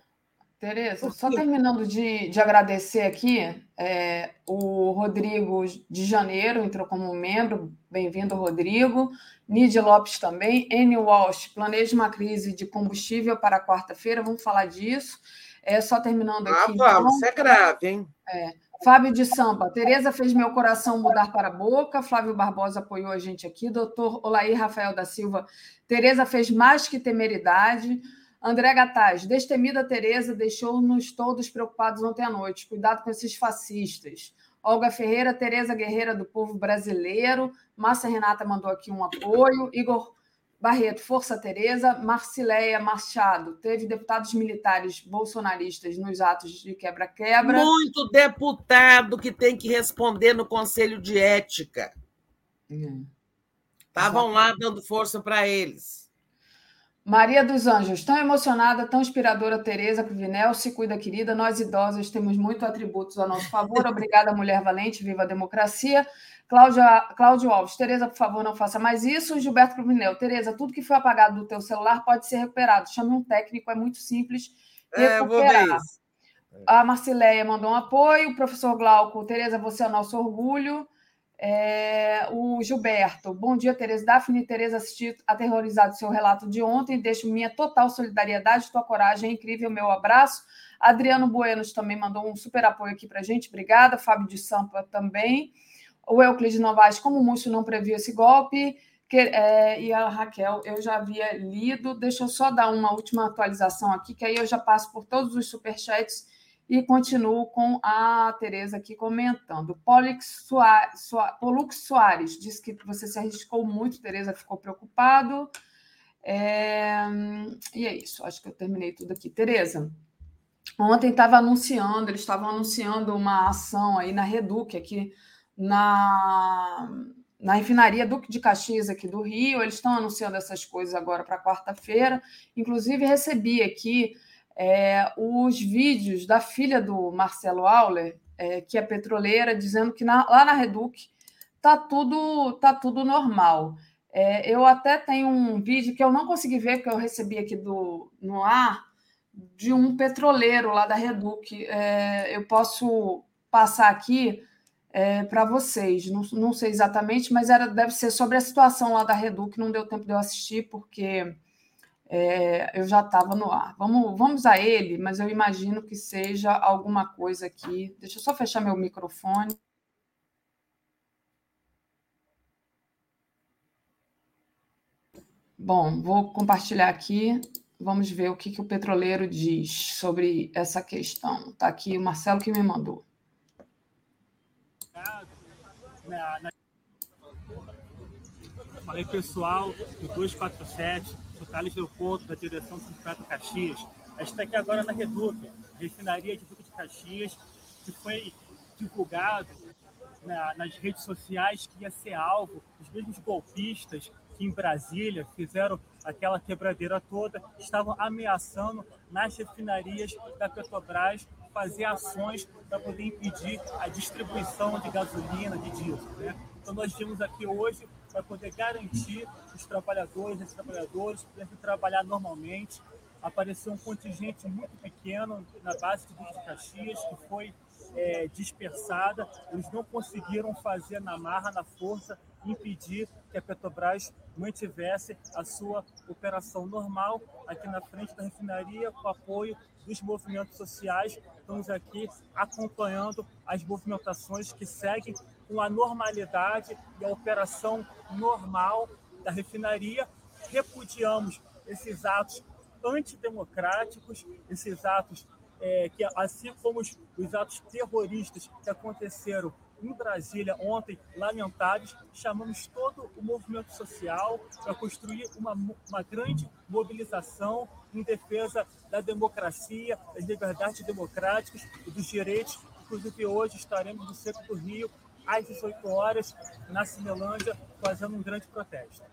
Tereza, só terminando de, de agradecer aqui, é, o Rodrigo de Janeiro entrou como membro, bem-vindo, Rodrigo. Nidia Lopes também. N. Walsh, planeja uma crise de combustível para quarta-feira, vamos falar disso. É só terminando ah, aqui. Ah, vamos, então, isso é grave, hein? É, Fábio de Sampa, Tereza fez meu coração mudar para a boca. Flávio Barbosa apoiou a gente aqui. Doutor Olaí Rafael da Silva, Tereza fez mais que temeridade. André Gataz, destemida Tereza deixou-nos todos preocupados ontem à noite. Cuidado com esses fascistas. Olga Ferreira, Tereza Guerreira do povo brasileiro. Márcia Renata mandou aqui um apoio. Igor Barreto, Força Tereza, Marcileia Machado, teve deputados militares bolsonaristas nos atos de quebra-quebra. Muito deputado que tem que responder no Conselho de Ética. Estavam hum. lá dando força para eles. Maria dos Anjos, tão emocionada, tão inspiradora, Tereza Cruvinel, se cuida, querida. Nós idosas temos muito atributos a nosso favor. Obrigada, mulher valente, viva a democracia. Cláudia, Cláudio Alves, Tereza, por favor, não faça mais isso. Gilberto Cruvinel, Tereza, tudo que foi apagado do teu celular pode ser recuperado. Chame um técnico, é muito simples recuperar. É, a Marcileia mandou um apoio. O professor Glauco, Tereza, você é o nosso orgulho. É, o Gilberto, bom dia, Tereza. Daphne Tereza, assisti aterrorizado seu relato de ontem. Deixo minha total solidariedade, tua coragem é incrível, meu abraço. Adriano Buenos também mandou um super apoio aqui para gente, obrigada. Fábio de Sampa também o Euclides Novaes, como o Múcio não previu esse golpe, que, é, e a Raquel, eu já havia lido, deixa eu só dar uma última atualização aqui, que aí eu já passo por todos os superchats e continuo com a Tereza aqui comentando. Polix Soares, Polux Soares diz que você se arriscou muito, Tereza ficou preocupado. É, e é isso, acho que eu terminei tudo aqui. Tereza, ontem estava anunciando, eles estavam anunciando uma ação aí na Reduc, aqui na, na refinaria Duque de Caxias aqui do Rio. Eles estão anunciando essas coisas agora para quarta-feira. Inclusive, recebi aqui é, os vídeos da filha do Marcelo Auler, é, que é petroleira, dizendo que na, lá na Reduc tá tudo, tá tudo normal. É, eu até tenho um vídeo que eu não consegui ver, que eu recebi aqui do, no ar, de um petroleiro lá da Reduc. É, eu posso passar aqui é, para vocês. Não, não, sei exatamente, mas era, deve ser sobre a situação lá da Redu, que não deu tempo de eu assistir, porque é, eu já estava no ar. Vamos, vamos a ele, mas eu imagino que seja alguma coisa aqui. Deixa eu só fechar meu microfone. Bom, vou compartilhar aqui. Vamos ver o que, que o petroleiro diz sobre essa questão. Está aqui o Marcelo que me mandou. Falei pessoal do 247, o Thales Del Ponto, da direção do Sindicato Caxias. A gente está aqui agora na Reduc, refinaria de Duque de Caxias, que foi divulgado na, nas redes sociais que ia ser alvo dos mesmos golpistas que em Brasília fizeram aquela quebradeira toda, estavam ameaçando nas refinarias da Petrobras fazer ações para poder impedir a distribuição de gasolina, de diesel. Né? Então, nós temos aqui hoje para poder garantir os trabalhadores e trabalhadores poderem trabalhar normalmente. Apareceu um contingente muito pequeno na base de Duque de Caxias, que foi é, dispersada. Eles não conseguiram fazer na marra, na força, impedir que a Petrobras mantivesse a sua operação normal aqui na frente da refinaria, com apoio dos movimentos sociais. Estamos aqui acompanhando as movimentações que seguem com a normalidade e a operação normal da refinaria. Repudiamos esses atos antidemocráticos, esses atos é, que, assim como os, os atos terroristas que aconteceram em Brasília ontem, lamentáveis, chamamos todo o movimento social para construir uma, uma grande mobilização em defesa da democracia, das liberdades democráticas e dos direitos. Inclusive, hoje estaremos no Centro do Rio, às 18 horas, na Cinelândia, fazendo um grande protesto.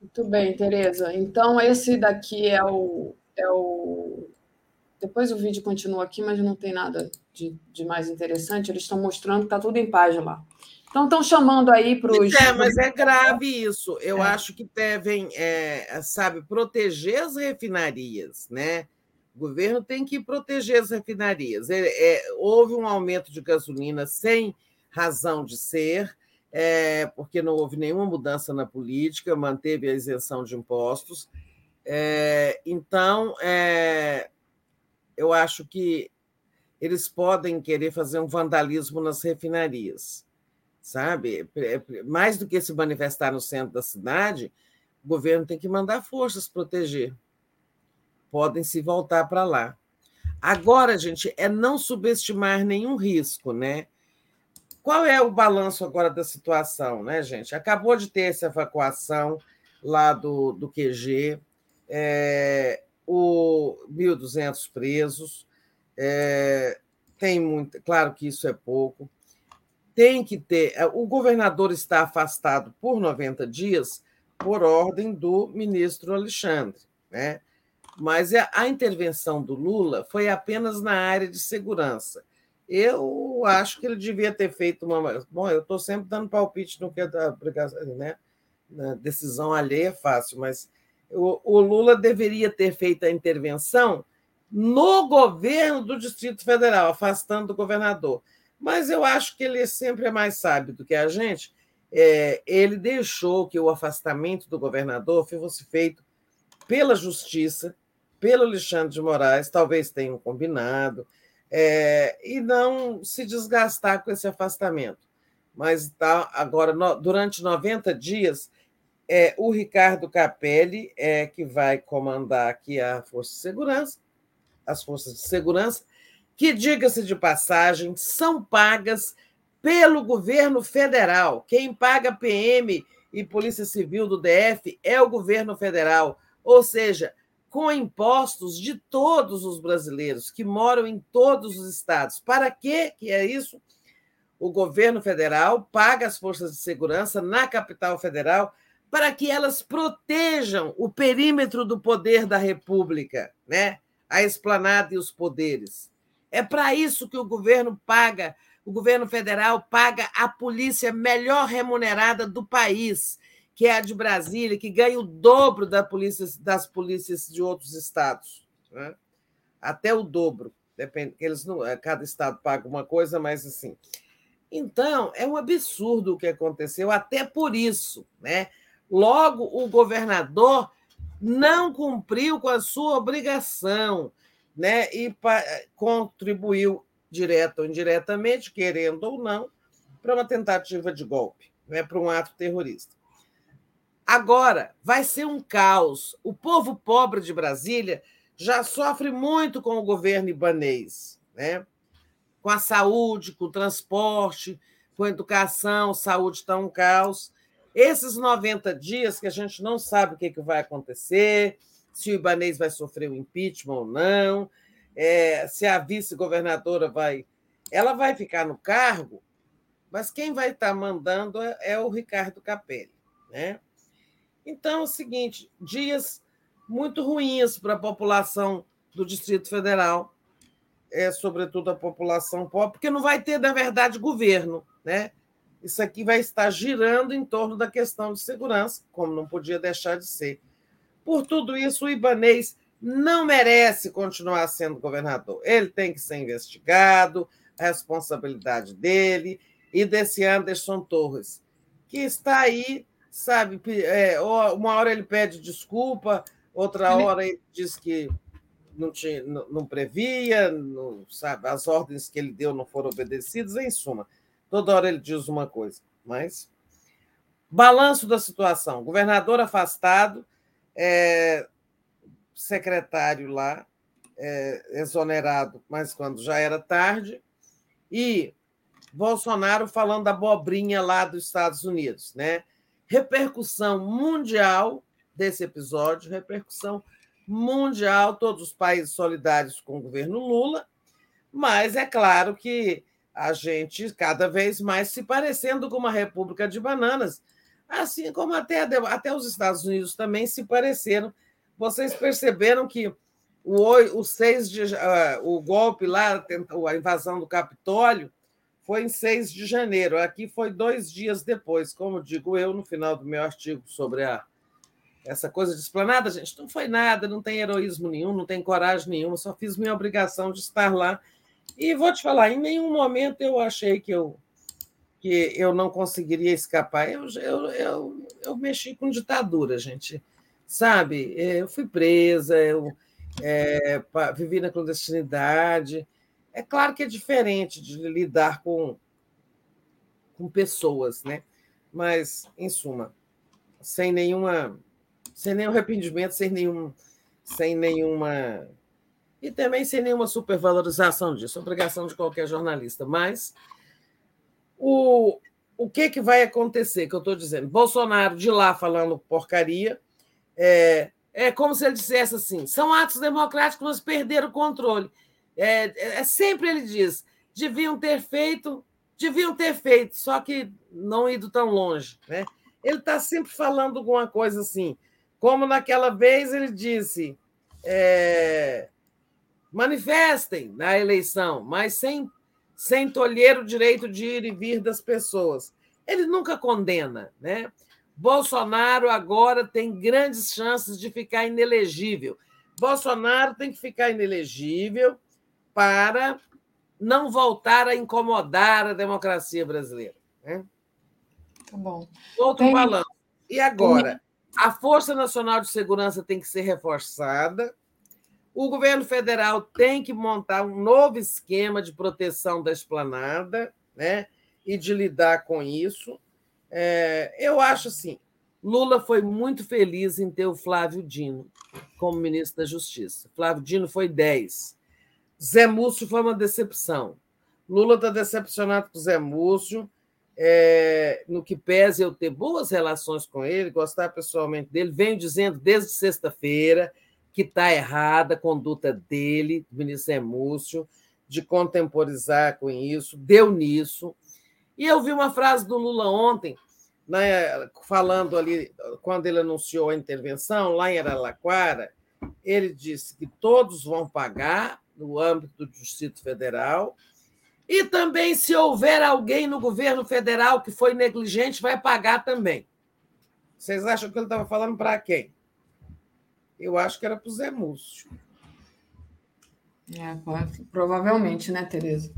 Muito bem, Tereza. Então, esse daqui é o, é o depois o vídeo continua aqui, mas não tem nada de, de mais interessante. Eles estão mostrando que está tudo em paz lá. Então, estão chamando aí para os. É, mas é grave isso. Eu é. acho que devem, é, sabe, proteger as refinarias, né? O governo tem que proteger as refinarias. É, é houve um aumento de gasolina sem razão de ser, é, porque não houve nenhuma mudança na política, manteve a isenção de impostos. É, então, eu acho que eles podem querer fazer um vandalismo nas refinarias, sabe? Mais do que se manifestar no centro da cidade, o governo tem que mandar forças proteger. Podem se voltar para lá. Agora, gente, é não subestimar nenhum risco, né? Qual é o balanço agora da situação, né, gente? Acabou de ter essa evacuação lá do, do QG, é, o 1.200 presos, é, tem muito, claro que isso é pouco, tem que ter. É, o governador está afastado por 90 dias por ordem do ministro Alexandre, né? Mas a intervenção do Lula foi apenas na área de segurança. Eu acho que ele devia ter feito uma. Bom, eu estou sempre dando palpite no que é da né? Na decisão alheia é fácil, mas o, o Lula deveria ter feito a intervenção no governo do Distrito Federal, afastando o governador. Mas eu acho que ele sempre é mais sábio do que a gente. É, ele deixou que o afastamento do governador fosse feito pela justiça, pelo Alexandre de Moraes, talvez tenham combinado, é, e não se desgastar com esse afastamento. Mas tá, agora, no, durante 90 dias, é, o Ricardo Capelli é que vai comandar aqui a Força de Segurança, as forças de segurança, que, diga-se de passagem, são pagas pelo governo federal. Quem paga PM e Polícia Civil do DF é o governo federal. Ou seja, com impostos de todos os brasileiros que moram em todos os estados. Para quê que é isso? O governo federal paga as forças de segurança na capital federal para que elas protejam o perímetro do poder da República, né? A esplanada e os poderes. É para isso que o governo paga, o governo federal paga a polícia melhor remunerada do país que é a de Brasília, que ganha o dobro da polícia, das polícias de outros estados. Né? Até o dobro. Depende, eles não, é, cada estado paga uma coisa, mas assim. Então, é um absurdo o que aconteceu, até por isso. Né? Logo, o governador não cumpriu com a sua obrigação né? e contribuiu, direto ou indiretamente, querendo ou não, para uma tentativa de golpe, né? para um ato terrorista. Agora, vai ser um caos. O povo pobre de Brasília já sofre muito com o governo ibanês, né? com a saúde, com o transporte, com a educação, saúde está um caos. Esses 90 dias que a gente não sabe o que, que vai acontecer, se o Ibanês vai sofrer o impeachment ou não, é, se a vice-governadora vai. Ela vai ficar no cargo, mas quem vai estar mandando é, é o Ricardo Capelli. Né? Então, é o seguinte: dias muito ruins para a população do Distrito Federal, é, sobretudo a população pobre, porque não vai ter, na verdade, governo. Né? Isso aqui vai estar girando em torno da questão de segurança, como não podia deixar de ser. Por tudo isso, o Ibanês não merece continuar sendo governador. Ele tem que ser investigado, a responsabilidade dele e desse Anderson Torres, que está aí sabe? É, uma hora ele pede desculpa, outra hora ele diz que não, tinha, não, não previa, não, sabe? As ordens que ele deu não foram obedecidas, em suma. Toda hora ele diz uma coisa, mas balanço da situação: governador afastado, é, secretário lá é, exonerado, mas quando já era tarde, e Bolsonaro falando da abobrinha lá dos Estados Unidos, né? Repercussão mundial desse episódio, repercussão mundial, todos os países solidários com o governo Lula, mas é claro que a gente cada vez mais se parecendo com uma república de bananas, assim como até, até os Estados Unidos também se pareceram. Vocês perceberam que o, o 6 de, uh, o golpe lá, a invasão do Capitólio, foi em 6 de janeiro. Aqui foi dois dias depois, como digo eu no final do meu artigo sobre a, essa coisa de esplanada, gente. Não foi nada, não tem heroísmo nenhum, não tem coragem nenhuma, só fiz minha obrigação de estar lá. E vou te falar, em nenhum momento eu achei que eu, que eu não conseguiria escapar. Eu, eu, eu, eu mexi com ditadura, gente. Sabe? Eu fui presa, eu, é, vivi na clandestinidade. É claro que é diferente de lidar com, com pessoas, né? Mas, em suma, sem nenhuma, sem nenhum arrependimento, sem nenhum, sem nenhuma e também sem nenhuma supervalorização disso, obrigação de qualquer jornalista. Mas o, o que, que vai acontecer? Que eu estou dizendo, Bolsonaro de lá falando porcaria, é, é como se ele dissesse assim: são atos democráticos, mas perderam o controle. É, é, é sempre ele diz: deviam ter feito, deviam ter feito, só que não ido tão longe. Né? Ele está sempre falando alguma coisa assim, como naquela vez ele disse. É, manifestem na eleição, mas sem, sem tolher o direito de ir e vir das pessoas. Ele nunca condena, né? Bolsonaro agora tem grandes chances de ficar inelegível. Bolsonaro tem que ficar inelegível para não voltar a incomodar a democracia brasileira. Né? Tá bom. Outro tem... balanço. E agora? A Força Nacional de Segurança tem que ser reforçada o governo federal tem que montar um novo esquema de proteção da esplanada né, e de lidar com isso. É, eu acho assim: Lula foi muito feliz em ter o Flávio Dino como ministro da Justiça. Flávio Dino foi 10. Zé Múcio foi uma decepção. Lula está decepcionado com Zé Múcio, é, no que pese eu ter boas relações com ele, gostar pessoalmente dele, venho dizendo desde sexta-feira que está errada a conduta dele, do ministro Zé Múcio, de contemporizar com isso, deu nisso. E eu vi uma frase do Lula ontem, né, falando ali, quando ele anunciou a intervenção, lá em Araraquara, ele disse que todos vão pagar no âmbito do Distrito Federal, e também, se houver alguém no governo federal que foi negligente, vai pagar também. Vocês acham que ele estava falando para quem? Eu acho que era para o Zé Múcio. É, provavelmente, né, Tereza?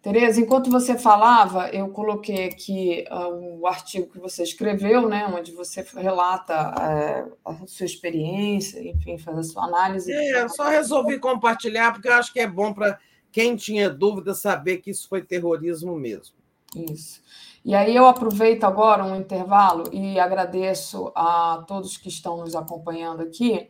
Tereza, enquanto você falava, eu coloquei aqui uh, o artigo que você escreveu, né, onde você relata uh, a sua experiência, enfim, faz a sua análise. É, eu só resolvi compartilhar porque eu acho que é bom para quem tinha dúvida saber que isso foi terrorismo mesmo. Isso. E aí eu aproveito agora um intervalo e agradeço a todos que estão nos acompanhando aqui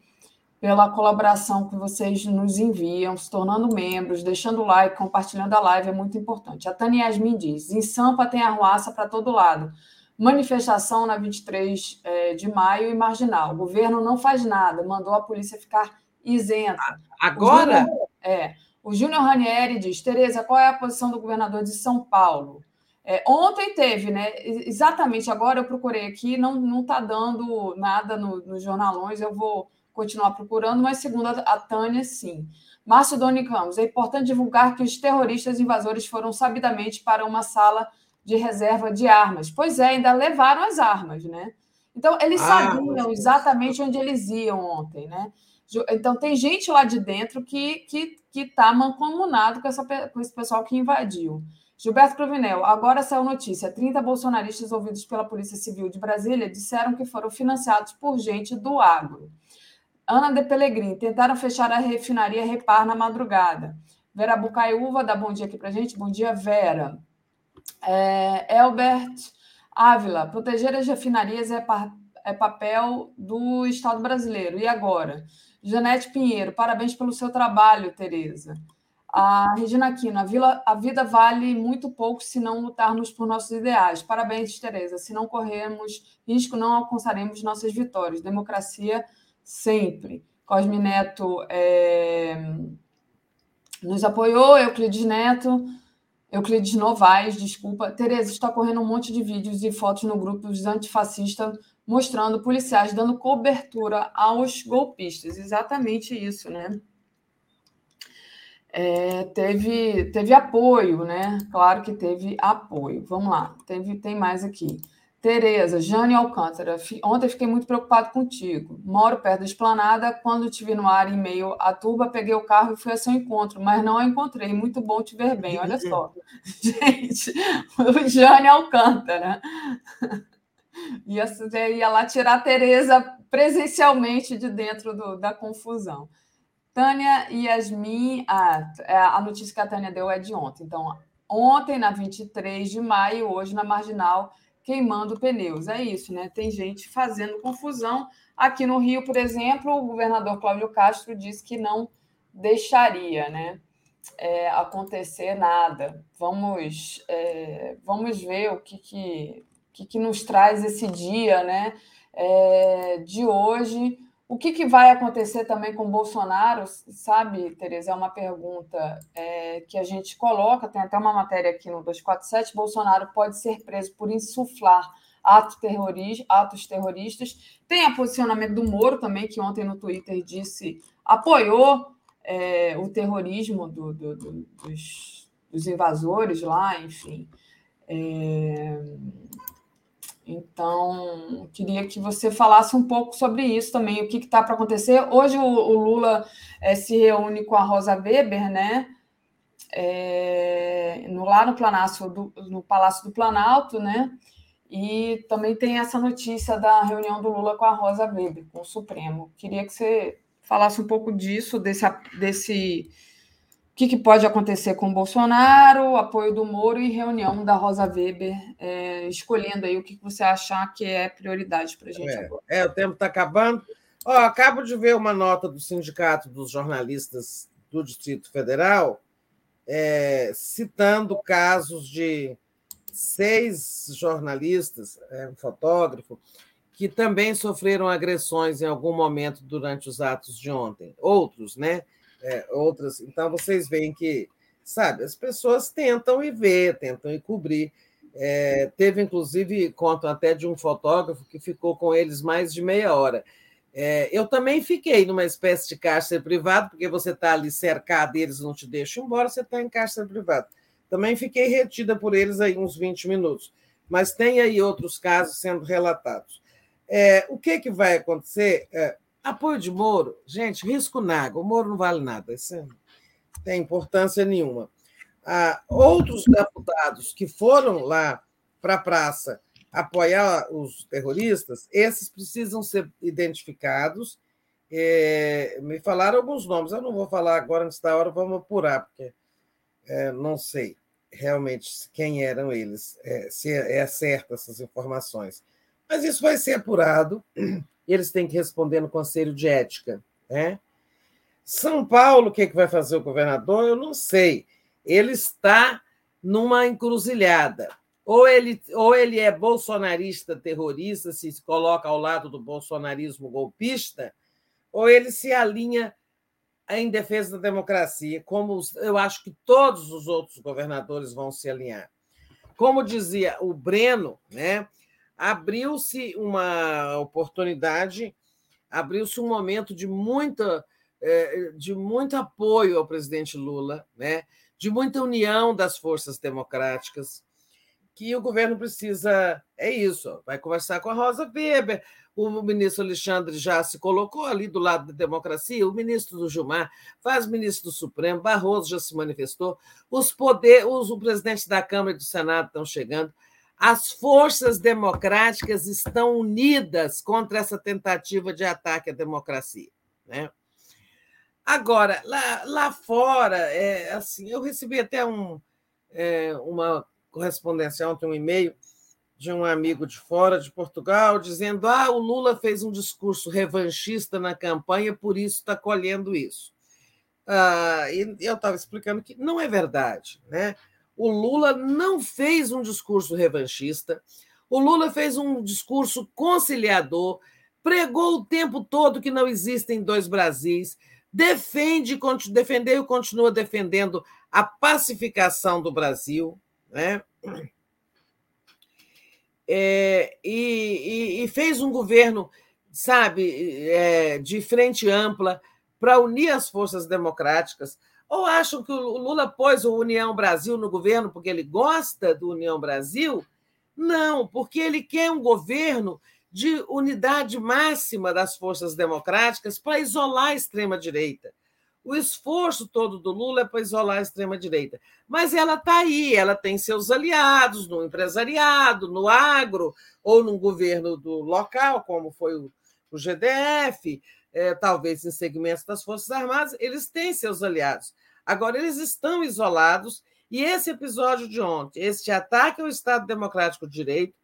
pela colaboração que vocês nos enviam, se tornando membros, deixando like, compartilhando a live, é muito importante. A Tânia Yasmin diz: em Sampa tem arruaça para todo lado. Manifestação na 23 é, de maio e marginal. O governo não faz nada, mandou a polícia ficar isenta. Agora? O Júnior, é. O Júnior Ranieri diz: Tereza, qual é a posição do governador de São Paulo? É, ontem teve, né? Exatamente, agora eu procurei aqui, não está dando nada nos no jornalões, eu vou continuar procurando, mas segundo a Tânia, sim. Márcio Doni Campos, é importante divulgar que os terroristas invasores foram sabidamente para uma sala de reserva de armas. Pois é, ainda levaram as armas, né? Então, eles ah, sabiam exatamente onde eles iam ontem, né? Então, tem gente lá de dentro que está que, que tá mancomunado com, essa, com esse pessoal que invadiu. Gilberto Cruvinel, agora saiu notícia: 30 bolsonaristas ouvidos pela Polícia Civil de Brasília disseram que foram financiados por gente do agro. Ana de Pelegrini, tentaram fechar a refinaria Repar na madrugada. Vera Bucaiúva dá bom dia aqui para gente. Bom dia, Vera. É, Elbert Ávila, proteger as refinarias é, pa, é papel do Estado brasileiro. E agora? Janete Pinheiro, parabéns pelo seu trabalho, Tereza. A Regina Aquino, a, vila, a vida vale muito pouco se não lutarmos por nossos ideais. Parabéns, Tereza. Se não corrermos risco, não alcançaremos nossas vitórias. Democracia sempre. Cosme Neto é, nos apoiou, Euclides Neto, Euclides Novaes, desculpa. Tereza, está correndo um monte de vídeos e fotos no grupo dos antifascistas mostrando policiais dando cobertura aos golpistas. Exatamente isso, né? É, teve, teve apoio, né? Claro que teve apoio. Vamos lá, teve, tem mais aqui. Tereza, Jane Alcântara, ontem fiquei muito preocupado contigo. Moro perto da esplanada. Quando te vi no ar em meio à turba, peguei o carro e fui a seu encontro, mas não a encontrei. Muito bom te ver bem, olha só. [laughs] Gente, o Jane Alcântara. Ia, ia lá tirar a Tereza presencialmente de dentro do, da confusão. Tânia Yasmin, ah, é, a notícia que a Tânia deu é de ontem. Então, ontem, na 23 de maio, hoje na Marginal, queimando pneus. É isso, né? Tem gente fazendo confusão. Aqui no Rio, por exemplo, o governador Cláudio Castro disse que não deixaria, né? É, acontecer nada. Vamos, é, vamos ver o que, que, que, que nos traz esse dia, né? É, de hoje. O que, que, vai acontecer também com Bolsonaro, sabe, Tereza? É uma pergunta é, que a gente coloca, tem até uma matéria aqui no 247. Bolsonaro pode ser preso por insuflar ato terrorista, atos terroristas. Tem o posicionamento do Moro também, que ontem no Twitter disse, apoiou é, o terrorismo do, do, do, dos, dos, invasores lá, enfim. É, então, queria que você falasse um pouco sobre isso também, o que está para acontecer. Hoje o, o Lula é, se reúne com a Rosa Weber, né? É, no, lá no, Planalto, do, no Palácio do Planalto, né? E também tem essa notícia da reunião do Lula com a Rosa Weber, com o Supremo. Queria que você falasse um pouco disso, desse, desse que, que pode acontecer com o Bolsonaro, apoio do Moro e reunião da Rosa Weber, é, escolhendo aí o que, que você achar que é prioridade para a gente é, agora. É, o tempo está acabando. Ó, acabo de ver uma nota do Sindicato dos Jornalistas do Distrito Federal, é, citando casos de seis jornalistas, é, um fotógrafo, que também sofreram agressões em algum momento durante os atos de ontem. Outros, né? É, outras. Então, vocês veem que, sabe, as pessoas tentam ir ver, tentam ir cobrir. É, teve, inclusive, conto até de um fotógrafo que ficou com eles mais de meia hora. É, eu também fiquei numa espécie de cárcere privado, porque você está ali cercado e eles não te deixam embora, você está em cárcere privado. Também fiquei retida por eles aí uns 20 minutos. Mas tem aí outros casos sendo relatados. É, o que, que vai acontecer? É, Apoio de Moro, gente, risco na água. O Moro não vale nada, isso não tem importância nenhuma. Ah, outros deputados que foram lá para a praça apoiar os terroristas, esses precisam ser identificados. É, me falaram alguns nomes, eu não vou falar agora antes da hora, vamos apurar, porque é, não sei realmente quem eram eles, é, se é certa essas informações. Mas isso vai ser apurado eles têm que responder no Conselho de Ética. Né? São Paulo, o que, é que vai fazer o governador? Eu não sei. Ele está numa encruzilhada. Ou ele, ou ele é bolsonarista terrorista, se coloca ao lado do bolsonarismo golpista, ou ele se alinha em defesa da democracia, como eu acho que todos os outros governadores vão se alinhar. Como dizia o Breno, né? Abriu-se uma oportunidade, abriu-se um momento de muita é, de muito apoio ao presidente Lula, né? de muita união das forças democráticas, que o governo precisa. É isso, vai conversar com a Rosa Weber, o ministro Alexandre já se colocou ali do lado da democracia, o ministro do Gilmar, faz ministro do Supremo, Barroso já se manifestou, os poderes, o presidente da Câmara e do Senado estão chegando as forças democráticas estão unidas contra essa tentativa de ataque à democracia. Né? Agora, lá, lá fora, é, assim, eu recebi até um, é, uma correspondência ontem, um e-mail de um amigo de fora de Portugal, dizendo: ah, o Lula fez um discurso revanchista na campanha, por isso está colhendo isso. Ah, e eu estava explicando que não é verdade. Né? O Lula não fez um discurso revanchista, o Lula fez um discurso conciliador, pregou o tempo todo que não existem dois Brasis, defende, defendeu e continua defendendo a pacificação do Brasil, né? É, e, e, e, fez um governo, sabe, é, de frente ampla para unir as forças democráticas, ou acham que o Lula pôs o União Brasil no governo porque ele gosta do União Brasil? Não, porque ele quer um governo de unidade máxima das forças democráticas para isolar a extrema-direita. O esforço todo do Lula é para isolar a extrema-direita. Mas ela está aí, ela tem seus aliados no empresariado, no agro, ou no governo do local, como foi o GDF, é, talvez em segmentos das Forças Armadas, eles têm seus aliados. Agora, eles estão isolados, e esse episódio de ontem, este ataque ao Estado Democrático de Direito,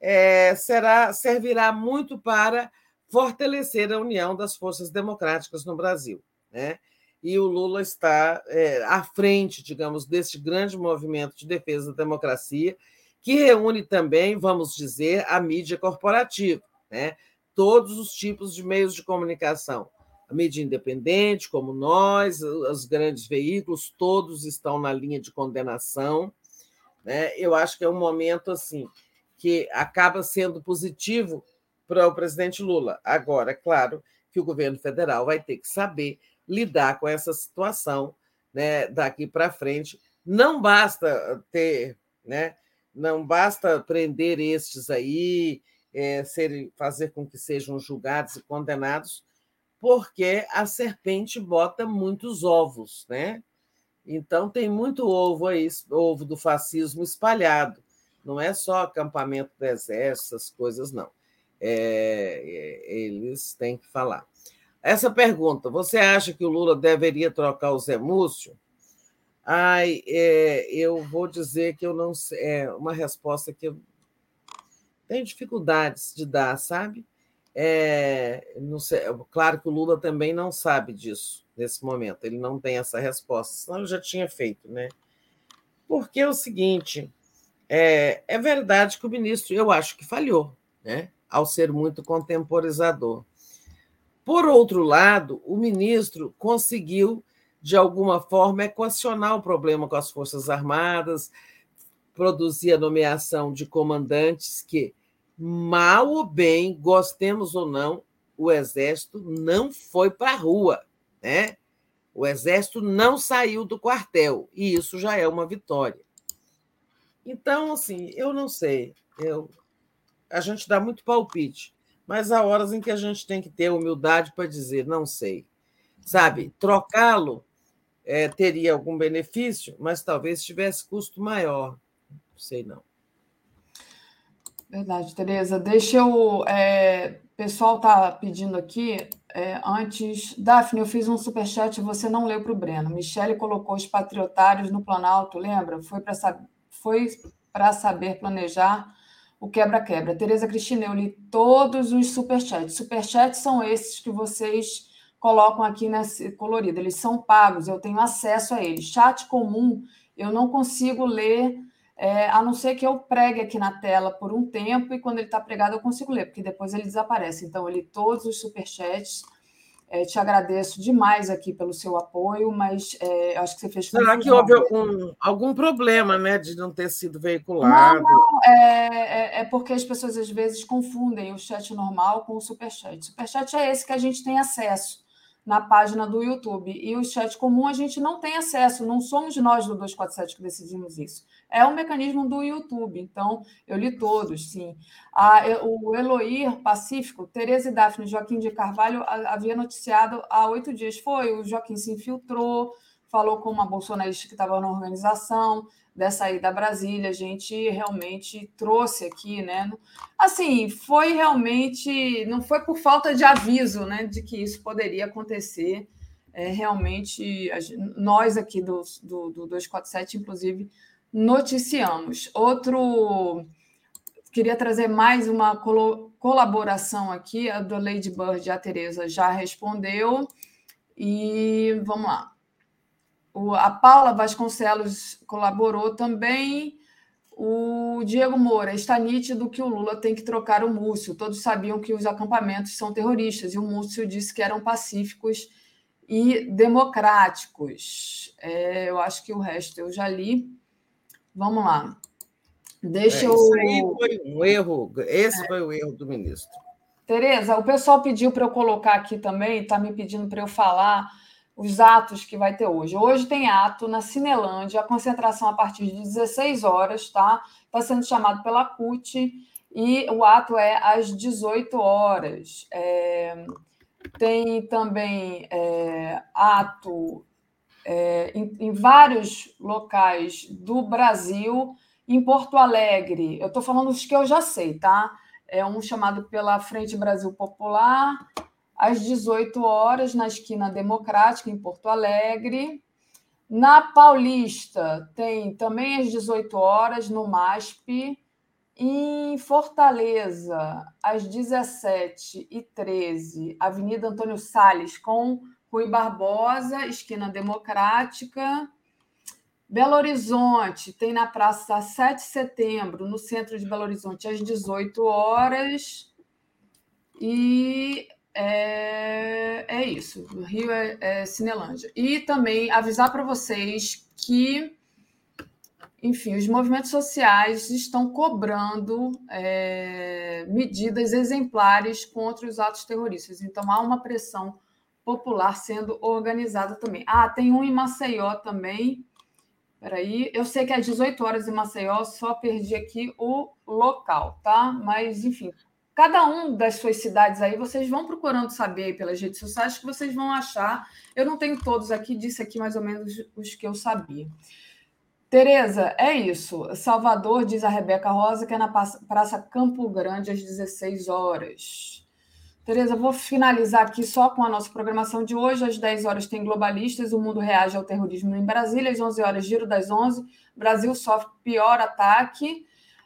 é, será, servirá muito para fortalecer a união das forças democráticas no Brasil. Né? E o Lula está é, à frente, digamos, desse grande movimento de defesa da democracia, que reúne também, vamos dizer, a mídia corporativa, né? Todos os tipos de meios de comunicação. A mídia independente, como nós, os grandes veículos, todos estão na linha de condenação. Né? Eu acho que é um momento assim que acaba sendo positivo para o presidente Lula. Agora, é claro que o governo federal vai ter que saber lidar com essa situação né, daqui para frente. Não basta ter né, não basta prender estes aí, é, ser, fazer com que sejam julgados e condenados, porque a serpente bota muitos ovos, né? Então tem muito ovo aí, ovo do fascismo espalhado. Não é só acampamento do exército, essas coisas, não. É, é, eles têm que falar. Essa pergunta: você acha que o Lula deveria trocar o Zé Múcio? Ai, é, eu vou dizer que eu não sei. É uma resposta que eu tenho dificuldades de dar, sabe? É, sei, claro que o Lula também não sabe disso nesse momento, ele não tem essa resposta, senão ele já tinha feito, né? Porque é o seguinte: é, é verdade que o ministro, eu acho que falhou, né? Ao ser muito contemporizador. Por outro lado, o ministro conseguiu de alguma forma, equacionar o problema com as Forças Armadas, produzir a nomeação de comandantes que, mal ou bem, gostemos ou não, o Exército não foi para a rua. Né? O Exército não saiu do quartel, e isso já é uma vitória. Então, assim, eu não sei. Eu, a gente dá muito palpite, mas há horas em que a gente tem que ter humildade para dizer, não sei. Sabe, trocá-lo é, teria algum benefício, mas talvez tivesse custo maior. Não sei não. Verdade, Tereza. Deixa eu. É, pessoal está pedindo aqui. É, antes, Daphne, eu fiz um superchat e você não leu para o Breno. Michele colocou os patriotários no Planalto, lembra? Foi para foi saber planejar o quebra-quebra. Tereza Cristina, eu li todos os superchats. Superchats são esses que vocês colocam aqui nesse colorido. Eles são pagos, eu tenho acesso a eles. Chat comum, eu não consigo ler, é, a não ser que eu pregue aqui na tela por um tempo e quando ele está pregado eu consigo ler, porque depois ele desaparece. Então, eu li todos os superchats. É, te agradeço demais aqui pelo seu apoio, mas é, acho que você fez. Será que houve algum, algum problema né, de não ter sido veiculado? Não, não é, é, é, porque as pessoas às vezes confundem o chat normal com o superchat. O superchat é esse que a gente tem acesso na página do YouTube. E o chat comum a gente não tem acesso, não somos nós do 247 que decidimos isso. É um mecanismo do YouTube, então eu li todos, sim. A, o Eloir Pacífico, Tereza e Daphne Joaquim de Carvalho havia noticiado há oito dias. Foi, o Joaquim se infiltrou, falou com uma bolsonarista que estava na organização, dessa ida a Brasília, a gente realmente trouxe aqui, né? Assim, foi realmente, não foi por falta de aviso, né, de que isso poderia acontecer. É, realmente, nós aqui do, do, do 247, inclusive, noticiamos. Outro, queria trazer mais uma colaboração aqui, a do Lady Bird, a Tereza já respondeu. E vamos lá. O, a Paula Vasconcelos colaborou também. O Diego Moura, está nítido que o Lula tem que trocar o Múcio. Todos sabiam que os acampamentos são terroristas e o Múcio disse que eram pacíficos e democráticos. É, eu acho que o resto eu já li. Vamos lá. Deixa é, eu. Isso aí foi um erro. Esse é. foi o erro do ministro. Tereza, o pessoal pediu para eu colocar aqui também, está me pedindo para eu falar os atos que vai ter hoje. Hoje tem ato na Cinelândia, a concentração a partir de 16 horas, tá? Está sendo chamado pela CUT e o ato é às 18 horas. É, tem também é, ato é, em, em, vários locais do Brasil, em Porto Alegre. Eu estou falando os que eu já sei, tá? É um chamado pela Frente Brasil Popular, às 18 horas, na esquina Democrática, em Porto Alegre. Na Paulista, tem também às 18 horas, no MASP. Em Fortaleza, às 17h13, Avenida Antônio Salles, com Rui Barbosa, esquina Democrática. Belo Horizonte, tem na Praça 7 de Setembro, no centro de Belo Horizonte, às 18 horas. E é, é isso. O Rio é, é Cinelândia. E também avisar para vocês que, enfim, os movimentos sociais estão cobrando é, medidas exemplares contra os atos terroristas. Então há uma pressão popular sendo organizada também. Ah, tem um em Maceió também. Peraí, eu sei que é às 18 horas em Maceió, só perdi aqui o local, tá? Mas, enfim, cada um das suas cidades aí, vocês vão procurando saber pelas redes sociais que vocês vão achar. Eu não tenho todos aqui, disse aqui mais ou menos os que eu sabia. Tereza, é isso. Salvador, diz a Rebeca Rosa, que é na Praça Campo Grande, às 16 horas. Tereza, vou finalizar aqui só com a nossa programação de hoje. Às 10 horas tem Globalistas, o mundo reage ao terrorismo em Brasília. Às 11 horas, Giro das 11, Brasil sofre pior ataque.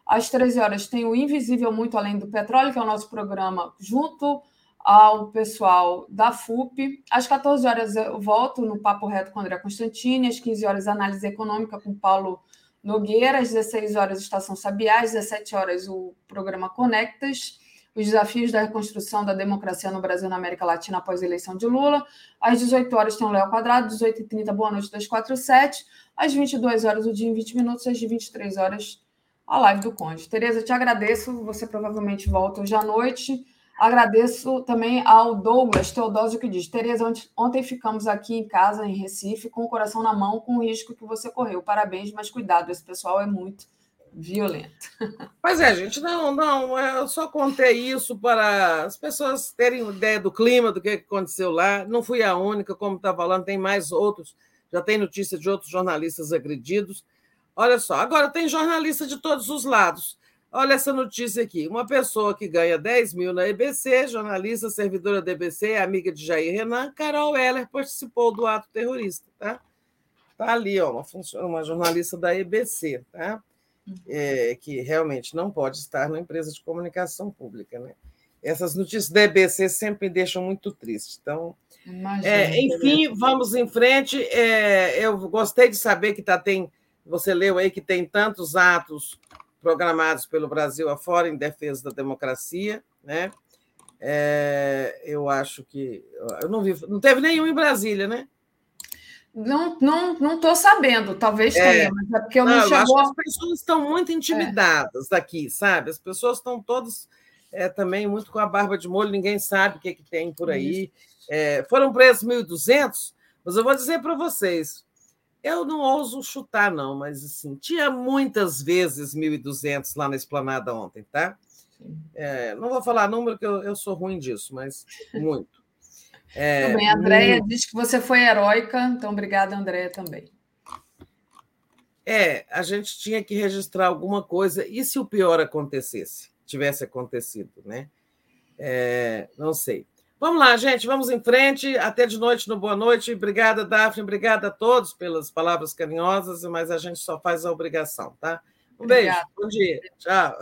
Às 13 horas tem o Invisível Muito Além do Petróleo, que é o nosso programa junto ao pessoal da FUP. Às 14 horas eu volto no Papo Reto com André Constantini. Às 15 horas, Análise Econômica com Paulo Nogueira. Às 16 horas, Estação Sabiá. Às 17 horas, o programa Conectas. Os desafios da reconstrução da democracia no Brasil e na América Latina após a eleição de Lula. Às 18 horas tem o Léo Quadrado, 18h30, Boa Noite 247. Às 22 horas, o dia em 20 minutos. Às 23 horas, a live do Conde. Tereza, te agradeço. Você provavelmente volta hoje à noite. Agradeço também ao Douglas Teodósio que diz: Tereza, ontem ficamos aqui em casa, em Recife, com o coração na mão, com o risco que você correu. Parabéns, mas cuidado, esse pessoal é muito violento. [laughs] Pois é, gente, não, não, eu só contei isso para as pessoas terem ideia do clima, do que aconteceu lá. Não fui a única, como está falando, tem mais outros, já tem notícia de outros jornalistas agredidos. Olha só, agora tem jornalista de todos os lados. Olha essa notícia aqui. Uma pessoa que ganha 10 mil na EBC, jornalista, servidora da EBC, amiga de Jair Renan, Carol Heller, participou do ato terrorista. Tá, tá ali, ó, uma, uma jornalista da EBC, tá? É, que realmente não pode estar na empresa de comunicação pública. Né? Essas notícias da EBC sempre me deixam muito triste. Então, é, enfim, vamos em frente. É, eu gostei de saber que tá, tem você leu aí que tem tantos atos programados pelo Brasil afora em defesa da democracia, né? É, eu acho que eu não vi, não teve nenhum em Brasília, né? Não, não, não estou sabendo. Talvez é. tenha, mas é porque eu não, não chegou. as pessoas estão muito intimidadas é. daqui, sabe? As pessoas estão todas é, também muito com a barba de molho. Ninguém sabe o que, que tem por aí. É, foram presos 1.200, mas eu vou dizer para vocês: eu não ouso chutar, não, mas assim, tinha muitas vezes 1.200 lá na esplanada ontem, tá? É, não vou falar número, que eu, eu sou ruim disso, mas muito. É, também, a Andréia muito... diz que você foi heróica, então obrigada, Andréia, também. É, a gente tinha que registrar alguma coisa, e se o pior acontecesse, tivesse acontecido, né? É, não sei. Vamos lá, gente, vamos em frente. Até de noite no Boa Noite. Obrigada, Daphne. Obrigada a todos pelas palavras carinhosas, mas a gente só faz a obrigação, tá? Um Obrigada. beijo. Bom dia. Tchau.